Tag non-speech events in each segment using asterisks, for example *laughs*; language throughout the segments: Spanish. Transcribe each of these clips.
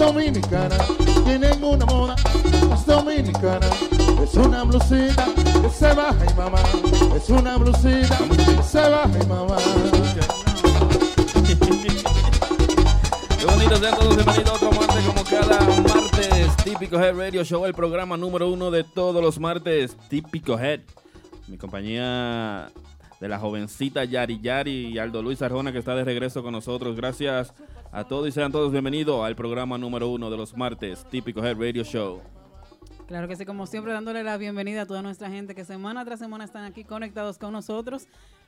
Más dominicana, tienen una moda más dominicana. Es una blusita que se baja y mamá, es una blusita que se baja y mamá. Qué bonito sean todos bienvenidos a otro martes como cada martes. Típico Head Radio Show, el programa número uno de todos los martes. Típico Head. Mi compañía de la jovencita Yari Yari y Aldo Luis Arjona que está de regreso con nosotros. Gracias a todos y sean todos bienvenidos al programa número uno de los martes. Típico Head Radio Show. Claro que sí, como siempre, dándole la bienvenida a toda nuestra gente que semana tras semana están aquí conectados con nosotros.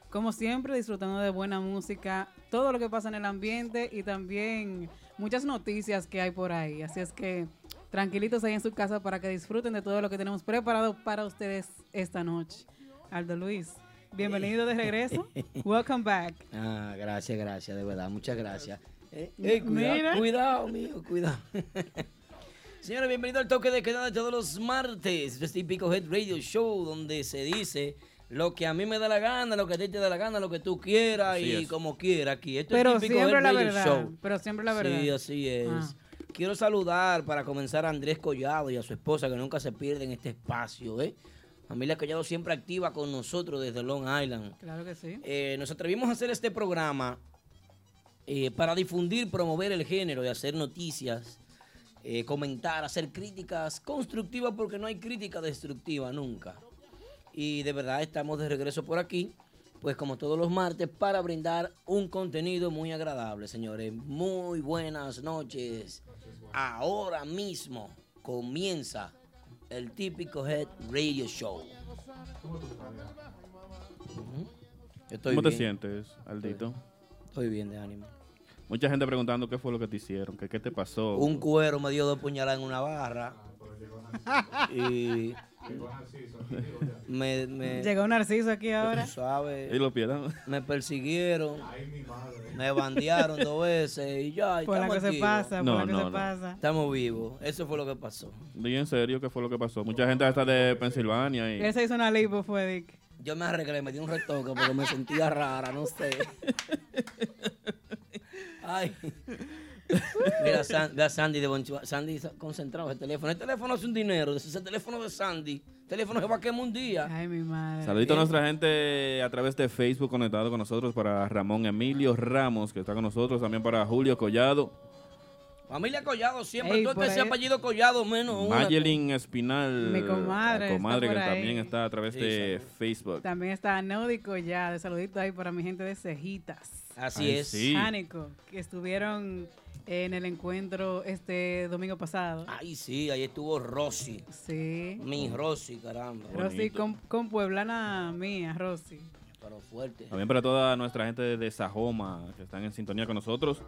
Como siempre, disfrutando de buena música, todo lo que pasa en el ambiente y también muchas noticias que hay por ahí. Así es que tranquilitos ahí en su casa para que disfruten de todo lo que tenemos preparado para ustedes esta noche. Aldo Luis, bienvenido de regreso. *laughs* Welcome back. Ah, gracias, gracias, de verdad, muchas gracias. Eh, eh, Mira. cuidado, cuidado, mío, *laughs* cuidado. Señores, bienvenido al toque de queda de todos los martes. Este es Típico Head Radio Show, donde se dice lo que a mí me da la gana, lo que a ti te da la gana, lo que tú quieras Así y es. como quieras aquí. Esto Pero es Típico siempre Head la Radio verdad. Show. Pero siempre la verdad. Sí, así es. Ah. Quiero saludar para comenzar a Andrés Collado y a su esposa que nunca se pierden este espacio, ¿eh? Familia Collado siempre activa con nosotros desde Long Island. Claro que sí. Eh, nos atrevimos a hacer este programa eh, para difundir, promover el género y hacer noticias, eh, comentar, hacer críticas constructivas porque no hay crítica destructiva nunca. Y de verdad estamos de regreso por aquí, pues como todos los martes, para brindar un contenido muy agradable, señores. Muy buenas noches. Ahora mismo comienza el típico Head Radio Show. Estoy ¿Cómo te sientes, Aldito? Estoy bien de ánimo. Mucha gente preguntando qué fue lo que te hicieron, que qué te pasó. Un cuero me dio dos puñaladas en una barra. *laughs* y me, me Llegó Narciso aquí ahora. sabes, Y lo pierdan. me persiguieron, me bandearon dos veces y ya, y Por la estamos que se pasa, No, por la que no, se no. pasa. Estamos vivos. Eso fue lo que pasó. Di en serio qué fue lo que pasó. Mucha gente hasta de Pensilvania y... Él se hizo una lipo, fue Dick. Yo me arreglé, me di un retoque porque me sentía rara, no sé. *laughs* Ay. Mira, San- ve a Sandy de Bonchua. Sandy sa- concentrado el teléfono. El teléfono es un dinero. Ese es el teléfono de Sandy. El teléfono se va a quemar un día. Ay, mi madre. Saludito a nuestra gente a través de Facebook conectado con nosotros para Ramón Emilio Ramos, que está con nosotros, también para Julio Collado, Familia Collado siempre. Ey, Todo el por que sea ahí- apellido Collado, menos una. Mayelin Espinal, Mi comadre la comadre está que ahí. también está a través Sí, de. Facebook. También está Nódico ya, de saludito ahí para mi gente de Cejitas. Así Ay, es. sí. Jánico, que estuvieron en el encuentro este domingo pasado. Ay, sí, ahí estuvo Rosy. Sí. Mi Rosy, caramba. Rosy con, con pueblana mía, Rosy. Pero fuerte. También para toda nuestra gente de Sajoma que están en sintonía con nosotros.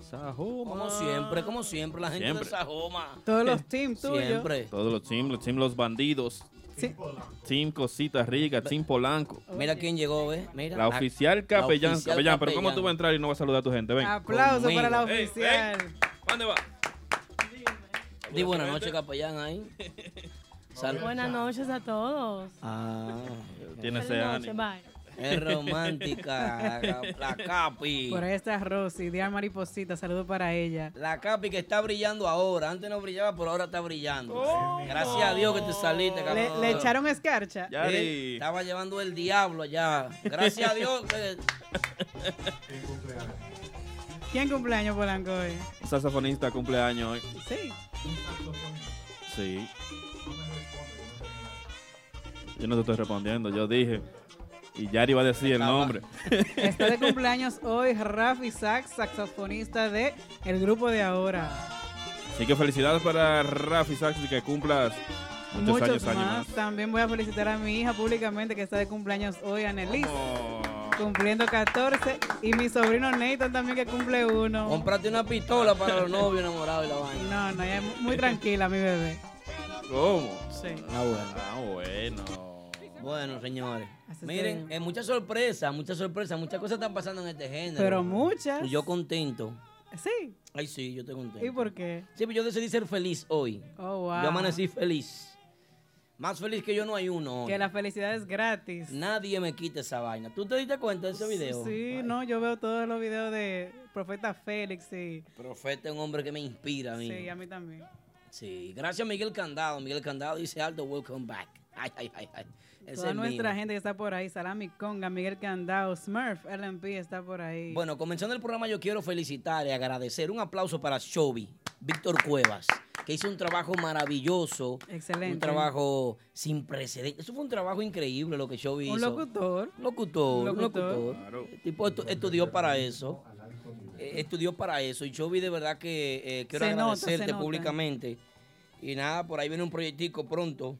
Sajoma. Como siempre, como siempre, la gente Siempre. de Sajoma. Todos los teams tuyos. Siempre. Todos los team, los team Los Bandidos, Sí. Team Cositas Ricas, Team Polanco. Mira quién llegó, ¿ves? Mira. La oficial capellán, oficial capellán. Pero ¿cómo tú vas a entrar y no vas a saludar a tu gente? Ven. Aplauso Conmigo. para la Ey, ey. oficial. ¿Dónde va? Di buenas noches, capellán ahí. *laughs* Buenas noches a todos. Ah, Tiene ese Feliz noche, ánimo. bye. Es romántica, la, la Capi. Por ahí está Rosy, Diana Mariposita, saludo para ella. La Capi que está brillando ahora. Antes no brillaba, pero ahora está brillando. Gracias a Dios que te saliste, Le, cabrón. le echaron escarcha. Ya. Eh. Estaba llevando el diablo allá. Gracias a Dios que ¿Quién cumpleaños Polanco hoy? Saxofonista cumpleaños hoy. Sí. Sí. Yo no te estoy respondiendo. Yo dije, Y Yari va a decir el nombre. *laughs* Está de cumpleaños *laughs* hoy Rafi Sax, saxofonista de El Grupo de Ahora. Así que felicidades para Rafi Sax y que cumplas muchos, Muchos años, más. años más. También voy a felicitar a mi hija públicamente que está de cumpleaños hoy, Annelies, Oh. cumpliendo 14. Y mi sobrino Nathan también que cumple uno. Comprate una pistola para los novios enamorados y la vaina. No, no, ella es muy tranquila, mi bebé. ¿Cómo? Sí. Ah, bueno. Ah, bueno. Bueno, señores. Así Miren, que- eh, muchas sorpresas, muchas sorpresas, muchas cosas están pasando en este género. Pero muchas. Y yo contento. Sí. Ay, sí, yo estoy contento. ¿Y por qué? Sí, pero yo decidí ser feliz hoy. Oh, wow. Yo amanecí feliz. Más feliz que yo no hay uno. hoy. Que la felicidad es gratis. Nadie me quita esa vaina. ¿Tú te diste cuenta de ese video? Sí, no, yo veo todos los videos de Profeta Félix y... Profeta es un hombre que me inspira a mí. Sí, a mí también. Sí, gracias Miguel Candado. Miguel Candado dice alto, welcome back. Ay, ay, ay, ay. Ese Toda es nuestra mío. gente que está por ahí, Salami Conga, Miguel Candao, Smurf, LMP está por ahí. Bueno, comenzando el programa, yo quiero felicitar y agradecer. Un aplauso para Shobi, Víctor Cuevas, que hizo un trabajo maravilloso. Excelente. Un trabajo sin precedentes. Eso fue un trabajo increíble lo que Shobi Un hizo. locutor. Locutor, Un un locutor. locutor. El tipo estu- estudió para eso. Eh, estudió para eso. Y Chovy, de verdad que eh, quiero Se agradecerte nota. públicamente. Y nada, por ahí viene un proyectico pronto.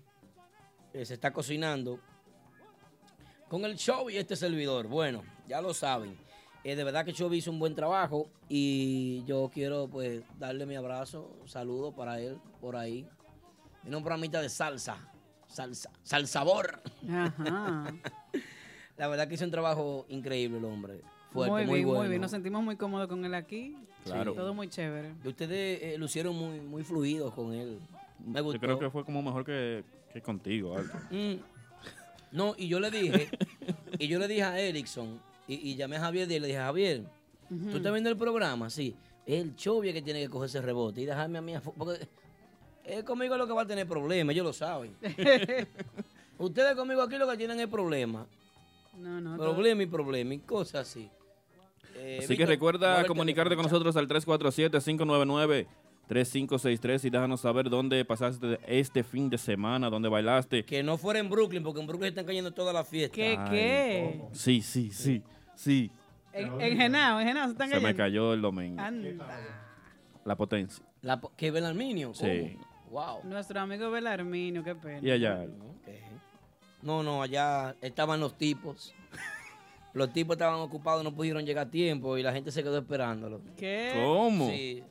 Eh, se está cocinando. Con el show y este servidor. Bueno, ya lo saben. Eh, de verdad que Chovy hizo un buen trabajo. Y yo quiero pues darle mi abrazo, saludo para él por ahí. Viene un programita de salsa. Salsa. Salsabor. Ajá. *laughs* La verdad que hizo un trabajo increíble el hombre. Fuerte, muy muy, bien, bueno. muy bien. Nos sentimos muy cómodos con él aquí. Claro. Todo muy chévere. Y Ustedes eh, lucieron muy, muy fluidos con él. Me gustó. Yo creo que fue como mejor que, que contigo, Alto. Mm. No, y yo le dije, y yo le dije a Erickson, y, y llamé a Javier y le dije, Javier, ¿tú estás viendo el programa? Sí. Es el chovia que tiene que coger ese rebote y dejarme a mí. Porque es conmigo lo que va a tener problemas, ellos lo saben. *laughs* Ustedes conmigo aquí lo que tienen es problema. No, no. todo- Problema y problema y cosas así. Eh, Así que Víctor, recuerda comunicarte con nosotros al 347-599-3563 y déjanos saber dónde pasaste este fin de semana, dónde bailaste. Que no fuera en Brooklyn, porque en Brooklyn están cayendo todas las fiestas. ¿Qué, Ay, qué? Sí, sí, sí, sí. En, en Genao, en Genao se están Se me cayendo. cayó el domingo. Anda. La potencia. La, po- ¿Que Belarminio? Sí. Wow. Nuestro amigo Belarminio, qué pena. Y allá. No, no, allá estaban los tipos. Los tipos estaban ocupados, no pudieron llegar a tiempo y la gente se quedó esperándolo. ¿Qué? ¿Cómo? Sí.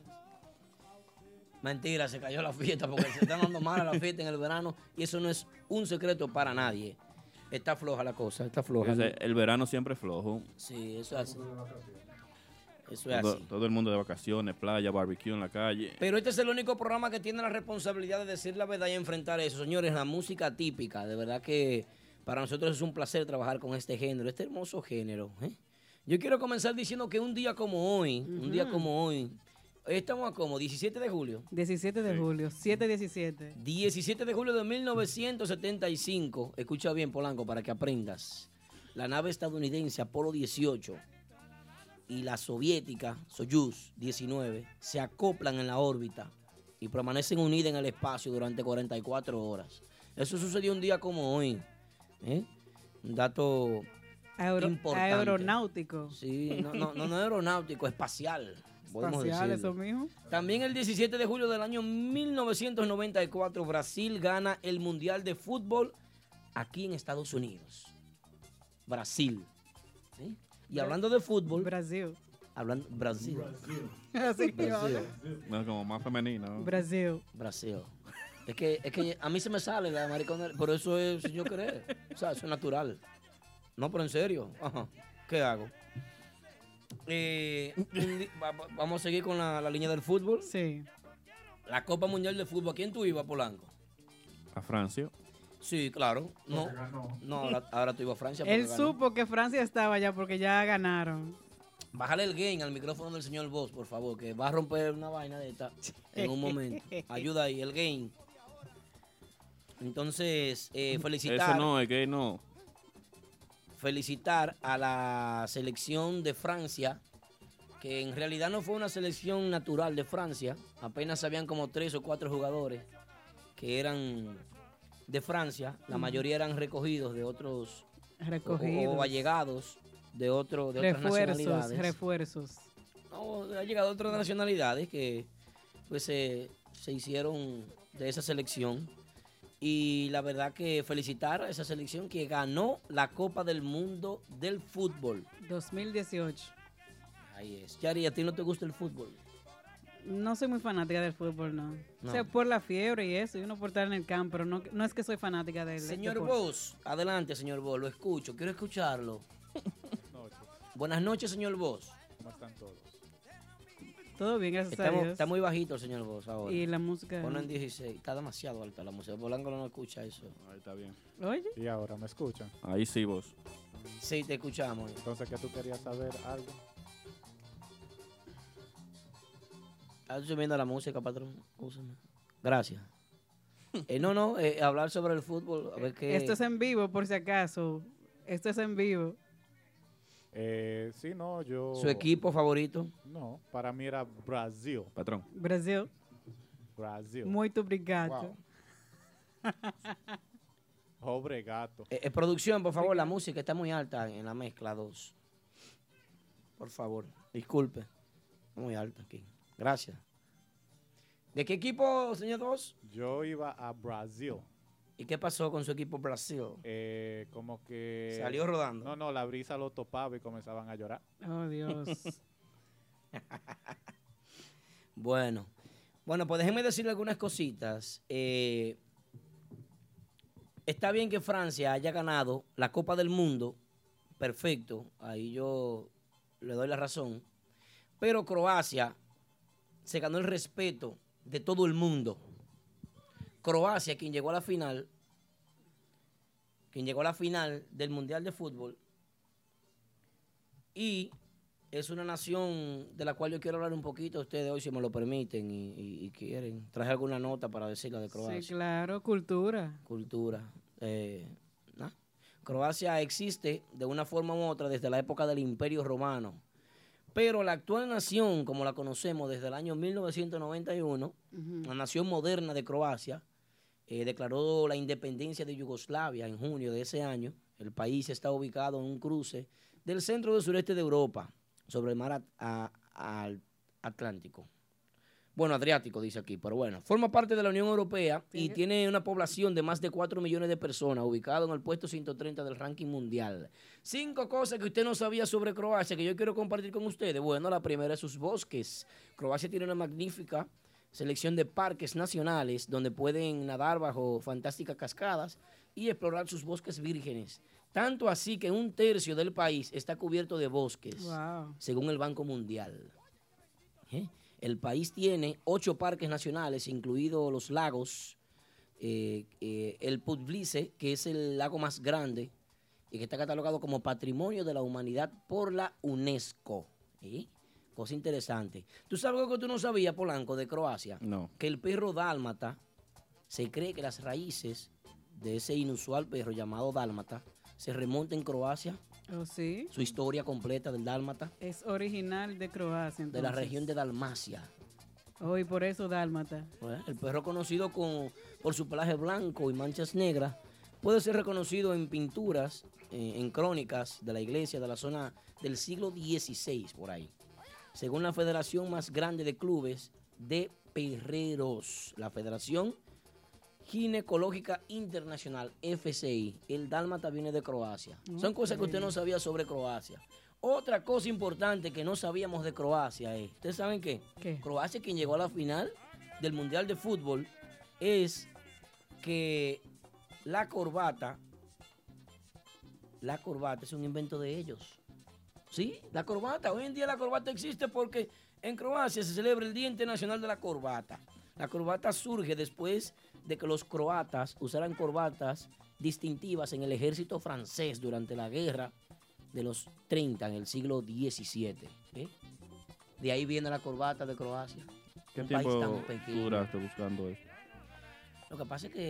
Mentira, se cayó la fiesta porque se están dando mal a la fiesta en el verano y eso no es un secreto para nadie. Está floja la cosa, está floja. Ese- El verano siempre es flojo. Sí, eso es así. Eso es Todo, así. todo el mundo de vacaciones, playa, barbecue en la calle. Pero este es el único programa que tiene la responsabilidad de decir la verdad y enfrentar eso. Señores, la música típica, de verdad que para nosotros es un placer trabajar con este género, este hermoso género. ¿eh? Yo quiero comenzar diciendo que un día como hoy, un día como hoy estamos a como 17 de julio. 17 de julio, 7-17. 17 de julio de 1975, escucha bien Polanco para que aprendas. La nave estadounidense Apolo 18 y la soviética Soyuz 19 se acoplan en la órbita y permanecen unidas en el espacio durante 44 horas. Eso sucedió un día como hoy. ¿eh? Un dato Aero- importante. aeronáutico. Sí, no, no, no, no aeronáutico, espacial. Podemos Espacial, eso mismo. También el 17 de julio del año 1994, Brasil gana el Mundial de Fútbol aquí en Estados Unidos. Brasil. ¿sí? Y hablando de fútbol, Brasil. hablando Brasil. Así que Brasil. No, como más femenino. Brasil. Brasil. Es que, es que a mí se me sale la maricona, pero eso es si yo querer. O sea, eso es natural. No, pero en serio. Ajá. ¿Qué hago? Eh, vamos a seguir con la, la línea del fútbol. Sí. La Copa Mundial de Fútbol. ¿A quién tú ibas, Polanco? A Francia. Sí, claro. No, no ahora, ahora tú ibas a Francia. Él ganó. supo que Francia estaba allá porque ya ganaron. Bájale el gain al micrófono del señor Voss, por favor, que va a romper una vaina de esta en un momento. *laughs* Ayuda ahí, el gain. Entonces, eh, felicitar, Eso no, es que no. Felicitar a la selección de Francia, que en realidad no fue una selección natural de Francia. Apenas habían como tres o cuatro jugadores que eran de Francia. La mayoría eran recogidos de otros o, Recogidos. o allegados de, otro, de otras nacionalidades. refuerzos. No, ha llegado otras nacionalidades que pues se, se hicieron de esa selección. Y la verdad que felicitar a esa selección que ganó la Copa del Mundo del Fútbol. 2018. Ahí es. Yari, ¿a ti no te gusta el fútbol? No soy muy fanática del fútbol, no. No. O sea, por la fiebre y eso, y uno por estar en el campo, pero no, no es que soy fanática del Señor deporte. Vos, adelante, señor Vos, lo escucho, quiero escucharlo. Buenas noches, señor Vos. ¿Cómo están todos? Todo bien, gracias Está, a mu- Dios. está muy bajito el señor Vos ahora. Y la música. Ponlo en 16, está demasiado alta la música. Polanco no escucha eso. Ahí está bien. Oye, Y ahora, ¿me escuchan? Ahí sí, vos. Sí, te escuchamos. Entonces, ¿qué tú querías saber? ¿Algo? ¿Estás subiendo la música, patrón? Úsame. Gracias. *laughs* Eh, no, no, eh, hablar sobre el fútbol, a ver qué... esto es en vivo, por si acaso. Esto es en vivo. Eh, sí, no, yo... Su equipo favorito. No, para mí era Brasil. Patrón. Brasil, Brasil. muito obrigado. Wow. *laughs* Obrigado. Eh, eh, producción, por favor, la música está muy alta en la mezcla 2. Por favor, disculpe. Muy alta aquí. Gracias. ¿De qué equipo, señor Dos? Yo iba a Brasil. ¿Y qué pasó con su equipo Brasil? Eh, como que... Salió rodando. No, no, la brisa lo topaba y comenzaban a llorar. Oh, Dios. *laughs* Bueno, bueno, pues déjenme decirle algunas cositas. Eh, está bien que Francia haya ganado la Copa del Mundo, perfecto, ahí yo le doy la razón, pero Croacia se ganó el respeto de todo el mundo. Croacia, quien llegó a la final, quien llegó a la final del Mundial de Fútbol, y es una nación de la cual yo quiero hablar un poquito a ustedes hoy, si me lo permiten y, y- y quieren. Traje alguna nota para decirla de Croacia. sí, claro, cultura. Cultura. Eh, ¿nah? Croacia existe de una forma u otra desde la época del Imperio Romano. Pero la actual nación, como la conocemos desde el año 1991, la nación moderna de Croacia, eh, declaró la independencia de Yugoslavia en junio de ese año. El país está ubicado en un cruce del centro del sureste de Europa, sobre el mar a- al- Atlántico. Bueno, Adriático dice aquí, pero bueno, forma parte de la Unión Europea y tiene una población de más de 4 millones de personas, ubicado en el puesto 130 del ranking mundial. Cinco cosas que usted no sabía sobre Croacia que yo quiero compartir con ustedes. Bueno, la primera es sus bosques. Croacia tiene una magnífica selección de parques nacionales donde pueden nadar bajo fantásticas cascadas y explorar sus bosques vírgenes. Tanto así que un tercio del país está cubierto de bosques, Wow. según el Banco Mundial. ¿Eh? El país tiene ocho parques nacionales, incluidos los lagos, eh, eh, el Pugliese, que es el lago más grande y que está catalogado como Patrimonio de la Humanidad por la UNESCO. Cosa interesante. ¿Tú sabes algo que tú no sabías, Polanco, de Croacia? No. Que el perro dálmata, se cree que las raíces de ese inusual perro llamado dálmata se remonta en Croacia, Oh, sí. su historia completa del dálmata, Es original de Croacia. de la entonces. región de Dalmacia. Oh, y por eso dálmata. ¿eh? El perro conocido con- por su pelaje blanco y manchas negras puede ser reconocido en pinturas, eh, en crónicas de la iglesia de la zona del siglo XVI, por ahí. Según la federación más grande de clubes de perreros, la Federación Ginecológica Internacional, FCI, el dálmata viene de Croacia. Son cosas que usted no sabía sobre Croacia. Otra cosa importante que no sabíamos de Croacia es, ¿ustedes saben qué? ¿Qué? Croacia, quien llegó a la final del Mundial de Fútbol, es que la corbata, la corbata es un invento de ellos. ¿Sí? La corbata. Hoy en día la corbata existe porque en Croacia se celebra el Día Internacional de la Corbata. La corbata surge después de que los croatas usaran corbatas distintivas en el ejército francés durante la guerra de los 30 en el siglo XVII. ¿eh? De ahí viene la corbata de Croacia. ¿Qué Un país tiempo tan pequeño. duraste buscando esto? Lo que pasa es que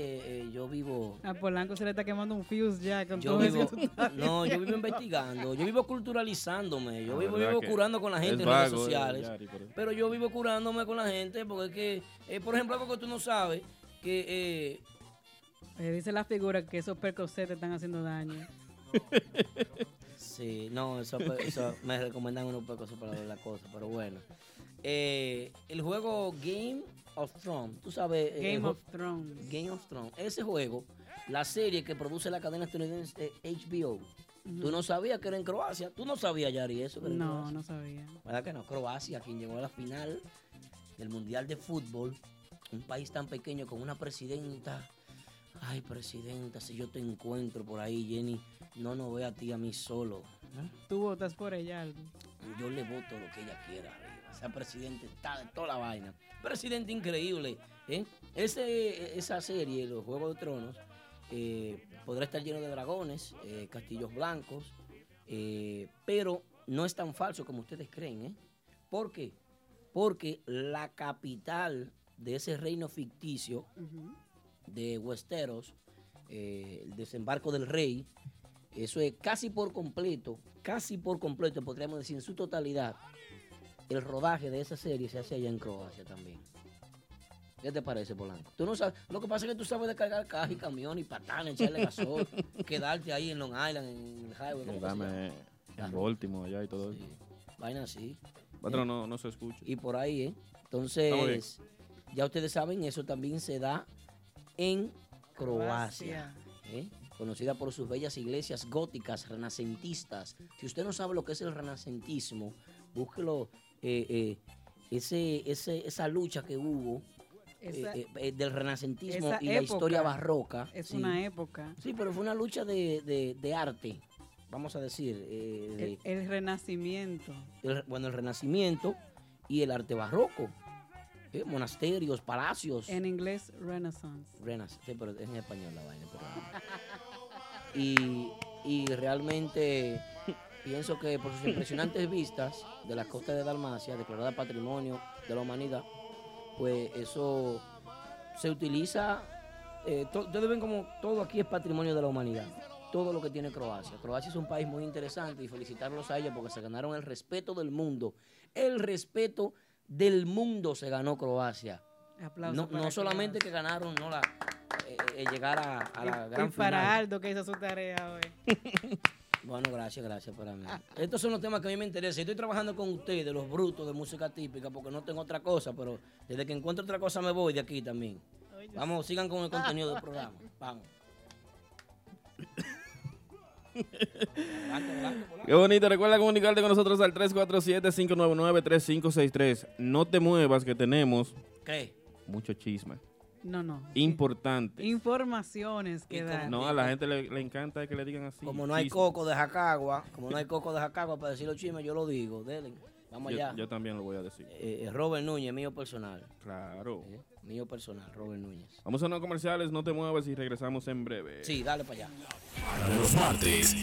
eh, yo vivo A Polanco se le está quemando un fuse ya con Yo todo vivo, *laughs* no, yo vivo investigando, yo vivo culturalizándome, yo vivo, curando con la gente en redes vago, eh, sociales. Yari, pero- Pero yo vivo curándome con la gente porque es que, eh, por ejemplo, algo que tú no sabes, que eh, Eh, dice la figura que esos percocets te están haciendo daño. *laughs* Sí, no, eso, eso me recomiendan unos pocos para ver la cosa, pero bueno. Eh, el juego Game of Thrones, tú sabes. el Game of Thrones. Game of Thrones. Ese juego, la serie que produce la cadena estadounidense eh, HBO. Tú no sabías que era en Croacia. Tú no sabías, Yari, eso. que era No, no sabía. ¿Verdad que no? Croacia, quien llegó a la final del Mundial de Fútbol. Un país tan pequeño con una presidenta. Ay, presidenta, si yo te encuentro por ahí, Jenny, no nos ve a ti a mí solo. Tú votas por ella, algo. Yo le voto lo que ella quiera. Esa presidenta está de toda la vaina. Presidente increíble. ¿eh? Ese, esa serie, Los Juegos de Tronos, eh, podrá estar lleno de dragones, eh, castillos blancos, eh, pero no es tan falso como ustedes creen. ¿eh? ¿Por qué? Porque la capital de ese reino ficticio de Westeros, el desembarco del rey, eso es casi por completo, casi por completo, podríamos decir en su totalidad, el rodaje de esa serie se hace allá en Croacia también. ¿Qué te parece, Polanco? Tú no sabes, lo que pasa es que tú sabes descargar cajas y camiones y patanes, echarle gasol, *laughs* quedarte ahí en Long Island, en el highway, ¿cómo que se llama? Dame en Baltimore allá y todo eso. Vaina así. Otro no, no se escucha. Y por ahí, ¿eh? Entonces, ya ustedes saben, eso también se da en Croacia. ¿eh? Conocida por sus bellas iglesias góticas, renacentistas. Si usted no sabe lo que es el renacentismo, búsquelo. Eh, eh, ese, ese, esa lucha que hubo Esa- eh, eh, del renacentismo y la historia barroca. Es sí. una época. Sí, pero fue una lucha de, de- de arte, vamos a decir. eh, de- El, el renacimiento. el- bueno, el renacimiento y el arte barroco. ¿eh? Monasterios, palacios. En inglés, Renaissance. Renas, sí, pero es en español la vaina. pero- *laughs* Y, y realmente pienso que por sus impresionantes vistas de la costa de Dalmacia, declarada Patrimonio de la Humanidad, pues eso se utiliza. eh, ustedes ven como todo aquí es patrimonio de la humanidad. Todo lo que tiene Croacia. Croacia es un país muy interesante y felicitarlos a ellos porque se ganaron el respeto del mundo. El respeto del mundo se ganó Croacia. Aplausos No, para no solamente que ganaron no la, eh, eh, llegar a, a la Y- gran y para final. Aldo que hizo su tarea hoy. *laughs* Bueno, gracias, gracias para mí. Estos son los temas que a mí me interesan. Estoy trabajando con ustedes, los brutos de música típica, porque no tengo otra cosa, pero desde que encuentro otra cosa me voy de aquí también. Vamos, sigan con el contenido del programa. *laughs* Vamos. *laughs* Qué bonito. Recuerda comunicarte con nosotros al 347-599-3563. No te muevas, que tenemos ¿Qué? mucho chisme. No, no. Importante. Informaciones que dan. No, a la gente le, le encanta que le digan así. Como no hay chisme. coco de Jacagua, como no hay coco de Jacagua para decir los chismes, yo lo digo. Dele. Vamos Yo, allá. yo también lo voy a decir. Eh, eh, Robert Núñez, mío personal. Claro. Mío personal, Robert Núñez. Vamos a unos comerciales, no te muevas y regresamos en breve. Sí, dale para allá. Los martes,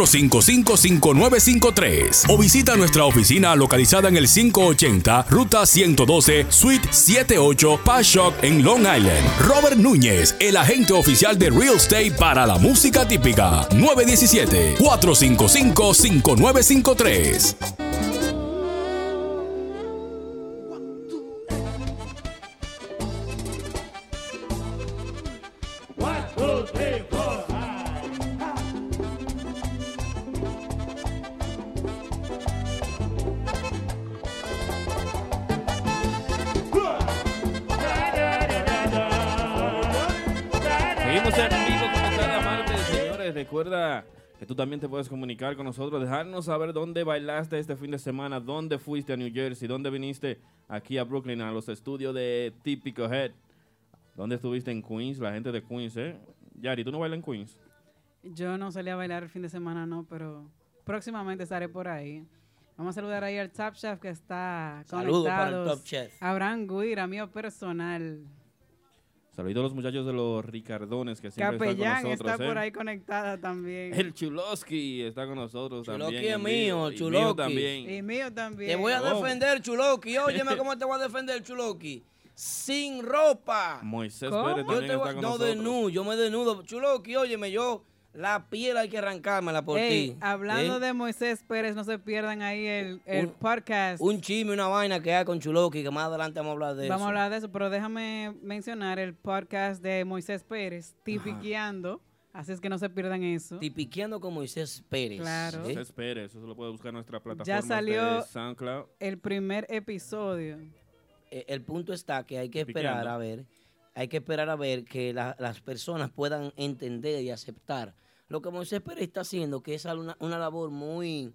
917-455-5953 o visita nuestra oficina localizada en el 580 Ruta 112 Suite 78 Pashock en Long Island. Robert Núñez, el agente oficial de Real Estate para la música típica. 917-455-5953. También te puedes comunicar con nosotros, dejarnos saber dónde bailaste este fin de semana, dónde fuiste a New Jersey, dónde viniste aquí a Brooklyn, a los estudios de Típico Head. ¿Dónde estuviste en Queens? La gente de Queens, ¿eh? Yari, ¿tú no bailas en Queens? Yo no salí a bailar el fin de semana, no, pero próximamente estaré por ahí. Vamos a saludar ahí al Top Chef que está Saludos para el conectado. Top Chef. Abraham Guira, mío personal. Saluditos a los muchachos de los Ricardones que siempre Capellán están con nosotros. está por ¿eh? ahí conectada también. El Chuloski está con nosotros Chuloski también. es mío, Chuloski. mío también. Y mío también. Te voy a Oh. defender, Chuloki. Óyeme *laughs* cómo te voy a defender, Chuloki. Sin ropa. Moisés ¿Cómo? Pérez Yo te voy- está con no nosotros. desnudo, yo me desnudo. Chuloki, óyeme, yo la piel hay que arrancármela por Ey, ti. hablando ¿eh? de Moisés Pérez, no se pierdan ahí el, el Un- podcast. Un chisme, una vaina que hay con Chuloki, que más adelante vamos a hablar de Vamos eso. a hablar de eso, pero déjame mencionar el podcast de Moisés Pérez, Tipiqueando. Así es que no se pierdan eso. Tipiqueando con Moisés Pérez. Claro. ¿eh? Moisés Pérez, eso se lo puede buscar en nuestra plataforma salió- de SoundCloud. El primer episodio. Eh, El punto está que hay que esperar a ver, hay que esperar a ver que la- las personas puedan entender y aceptar lo que Moisés Pérez está haciendo, que es una, una labor muy,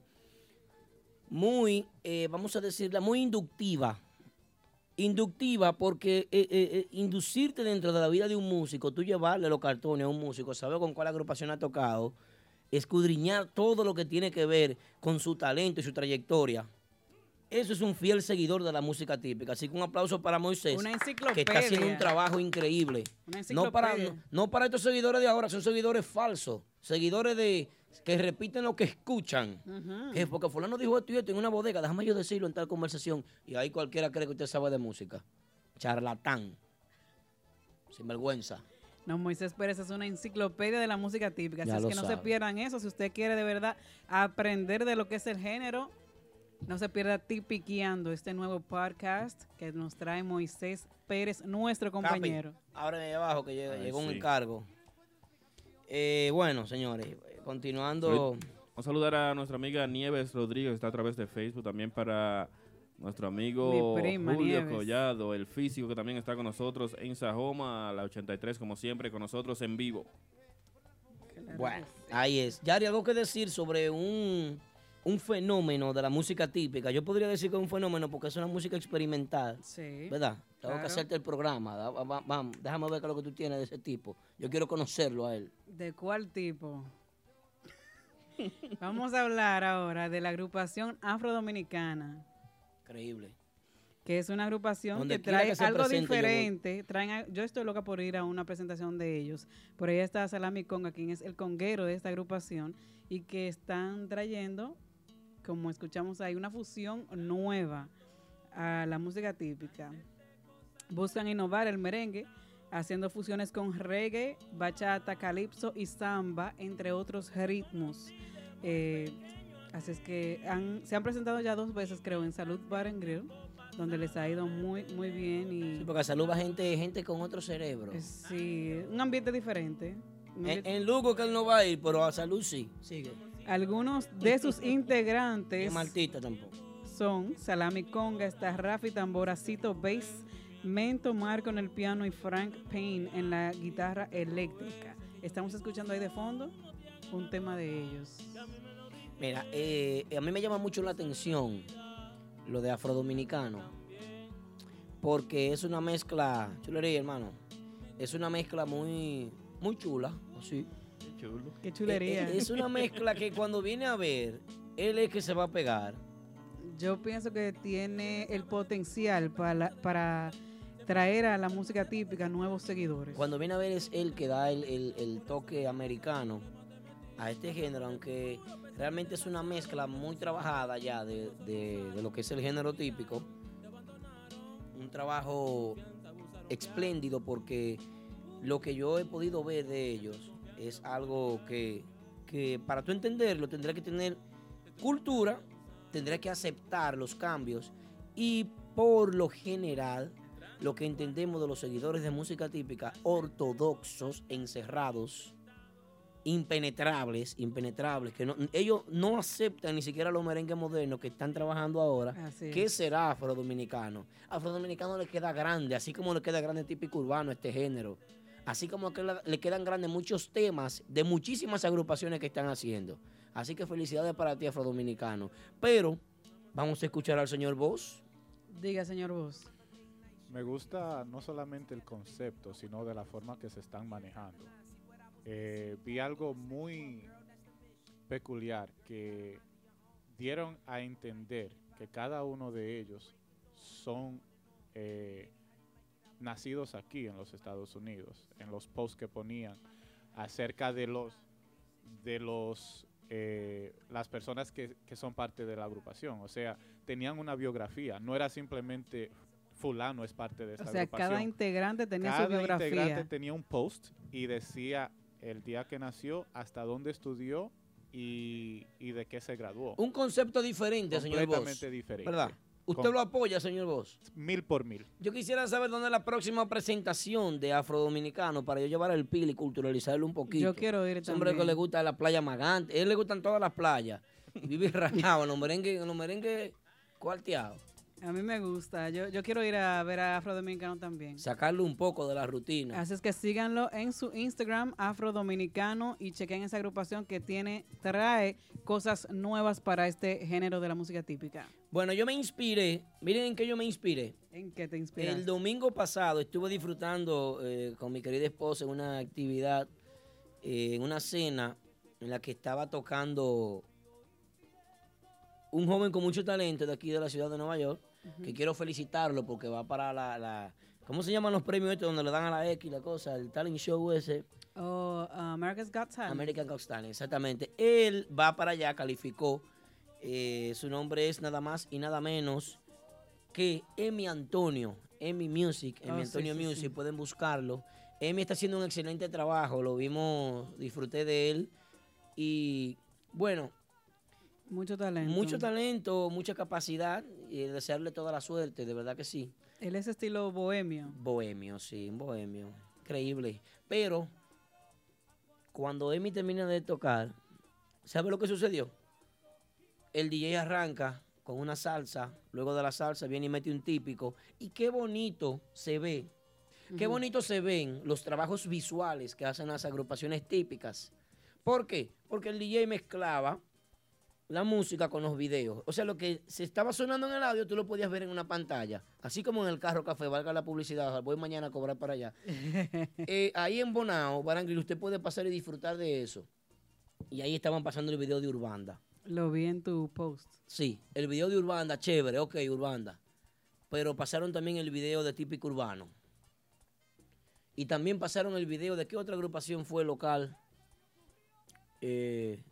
muy, eh, vamos a decirla, muy inductiva. Inductiva porque eh, eh, eh, inducirte dentro de la vida de un músico, tú llevarle los cartones a un músico, saber con cuál agrupación ha tocado, escudriñar todo lo que tiene que ver con su talento y su trayectoria. Eso es un fiel seguidor de la música típica. Así que un aplauso para Moisés, Una que está haciendo un trabajo increíble. Una No para, no, no para estos seguidores de ahora, son seguidores falsos. Seguidores de que repiten lo que escuchan. Que porque fulano dijo esto y esto en una bodega, déjame yo decirlo en tal conversación. Y ahí cualquiera cree que usted sabe de música. Charlatán. Sin vergüenza. No, Moisés Pérez es una enciclopedia de la música típica. Así es que no se pierdan eso. Si usted quiere de verdad aprender de lo que es el género, no se pierda Tipiqueando, este nuevo podcast que nos trae Moisés Pérez, nuestro compañero. Ábreme ahí abajo que llega- Ay, llegó un encargo. Eh, bueno, señores, continuando. Vamos a saludar a nuestra amiga Nieves Rodríguez, que está a través de Facebook, también para nuestro amigo prima, Julio Nieves. Collado, el físico que también está con nosotros en Sajoma, a la 83, como siempre, con nosotros en vivo. Bueno, ahí es. Yari, algo que decir sobre un, un fenómeno de la música típica. Yo podría decir que es un fenómeno porque es una música experimental. Sí. ¿Verdad? Tengo claro. que hacerte el programa. Vamos, déjame ver qué es lo que tú tienes de ese tipo. Yo quiero conocerlo a él. ¿De cuál tipo? Vamos a hablar ahora de la agrupación afrodominicana, Increíble. que es una agrupación Donde que trae que algo presente, yo voy. diferente. Traen a- yo estoy loca por ir a una presentación de ellos. Por ahí está Salami Conga, quien es el conguero de esta agrupación, y que están trayendo, como escuchamos ahí, una fusión nueva a la música típica. Buscan innovar el merengue, haciendo fusiones con reggae, bachata, calipso y samba, entre otros ritmos. Eh, así es que han- se han presentado ya dos veces, creo, en Salud Bar and Grill, donde les ha ido muy, muy bien y Sí, porque a salud va gente, gente con otro cerebro. eh, sí, un ambiente diferente. Un En, en Lugo que él no va a ir, pero a salud sí. Sigue. Algunos *laughs* de sus integrantes Martita tampoco. son Salami Conga, está Rafi Tamboracito Bass, Mento Marco en el piano y Frank Payne en la guitarra eléctrica. Estamos escuchando ahí de fondo un tema de ellos. Mira, eh, a mí me llama mucho la atención lo de afrodominicano. Porque es una mezcla, chulería, hermano. Es una mezcla muy, muy chula, así. Qué chulería. Eh, eh, Es una mezcla que cuando viene a ver, él es que se va a pegar. Yo pienso que tiene el potencial para, para traer a la música típica nuevos seguidores. Cuando viene a ver es él que da el, el- el toque americano a este género, aunque realmente es una mezcla muy trabajada ya de, de- de lo que es el género típico. Un trabajo espléndido porque lo que yo he podido ver de ellos es algo que, que para tú entenderlo tendrás que tener cultura, tendrás que aceptar los cambios y por lo general lo que entendemos de los seguidores de música típica, ortodoxos, encerrados, impenetrables, impenetrables, que no, ellos no aceptan ni siquiera los merengues modernos que están trabajando ahora. ¿Qué será afrodominicano? Afrodominicano le queda grande, así como le queda grande típico urbano este género. Así como que le quedan grandes muchos temas de muchísimas agrupaciones que están haciendo. Así que felicidades para ti, afrodominicano. Pero vamos a escuchar al señor Voz. Diga, señor Vos. Me gusta no solamente el concepto, sino de la forma que se están manejando. Eh, vi algo muy peculiar que dieron a entender que cada uno de ellos son eh, nacidos aquí en los Estados Unidos, en los posts que ponían acerca de los de los eh, las personas que, que son parte de la agrupación. O sea, tenían una biografía, no era simplemente fulano es parte de O esta sea, agrupación. cada integrante tenía Cada su biografía. integrante tenía un post y decía el día que nació, hasta dónde estudió y, y de qué se graduó. Un concepto diferente, señor. Completamente diferente. ¿Verdad? ¿Usted lo apoya, señor Boss? Mil por mil. Yo quisiera saber dónde es la próxima presentación de Afrodominicano para yo llevar el pil y culturalizarlo un poquito. Yo quiero ir Ese hombre que también. le gusta la playa Magante. A él le gustan todas las playas. Vive *laughs* rajado en los merengues, en los merengues cuarteados. A mí me gusta. Yo, yo quiero ir a ver a Afro Dominicano también. Sacarle un poco de la rutina. Así es que síganlo en su Instagram, Afro Dominicano, y chequen esa agrupación que tiene, trae cosas nuevas para este género de la música típica. Bueno, yo me inspiré. Miren en qué yo me inspiré. ¿En qué te inspiras? El domingo pasado estuve disfrutando eh, con mi querida esposa en una actividad, eh, en una cena en la que estaba tocando un joven con mucho talento de aquí de la ciudad de Nueva York, que quiero felicitarlo porque va para la, la- ¿cómo se llaman los premios estos donde le dan a la X la cosa? El talent show ese. Oh, uh, America's Got Talent. American Got Talent, exactamente. Él va para allá, calificó. eh, su nombre es nada más y nada menos que Emi Antonio. Emi Music, Emi Oh, sí, Antonio sí, Music, sí. pueden buscarlo. Emi está haciendo un excelente trabajo, lo vimos, disfruté de él. Y bueno, Mucho talento. mucho talento, mucha capacidad y desearle toda la suerte, de verdad que sí. Él es estilo bohemio. Bohemio, sí, un bohemio. Increíble. Pero cuando Emi termina de tocar, ¿sabe lo que sucedió? El DJ arranca con una salsa, luego de la salsa viene y mete un típico. Y qué bonito se ve, qué bonito se ven los trabajos visuales que hacen las agrupaciones típicas. ¿Por qué? Porque el DJ mezclaba la música con los videos. O sea, lo que se estaba sonando en el audio, tú lo podías ver en una pantalla. Así como en el carro café, valga la publicidad, voy mañana a cobrar para allá. *laughs* Eh, ahí en Bonao, Barangri, usted puede pasar y disfrutar de eso. Y ahí estaban pasando el video de Urbanda. Lo vi en tu post. Sí, el video de Urbanda, chévere, ok, Urbanda. Pero pasaron también el video de Típico Urbano. Y también pasaron el video de qué otra agrupación fue local. Eh,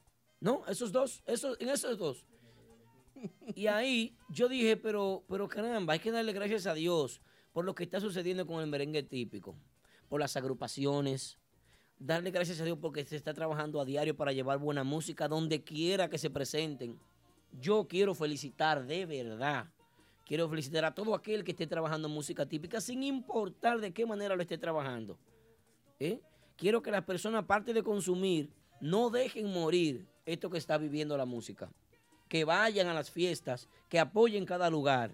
no, esos dos, esos, en esos dos. Y ahí yo dije, pero, pero caramba, hay que darle gracias a Dios por lo que está sucediendo con el merengue típico, por las agrupaciones, darle gracias a Dios porque se está trabajando a diario para llevar buena música donde quiera que se presenten. Yo quiero felicitar de verdad. Quiero felicitar a todo aquel que esté trabajando en música típica sin importar de qué manera lo esté trabajando. ¿eh? Quiero que las personas, aparte de consumir, no dejen morir esto que está viviendo la música. Que vayan a las fiestas, que apoyen cada lugar,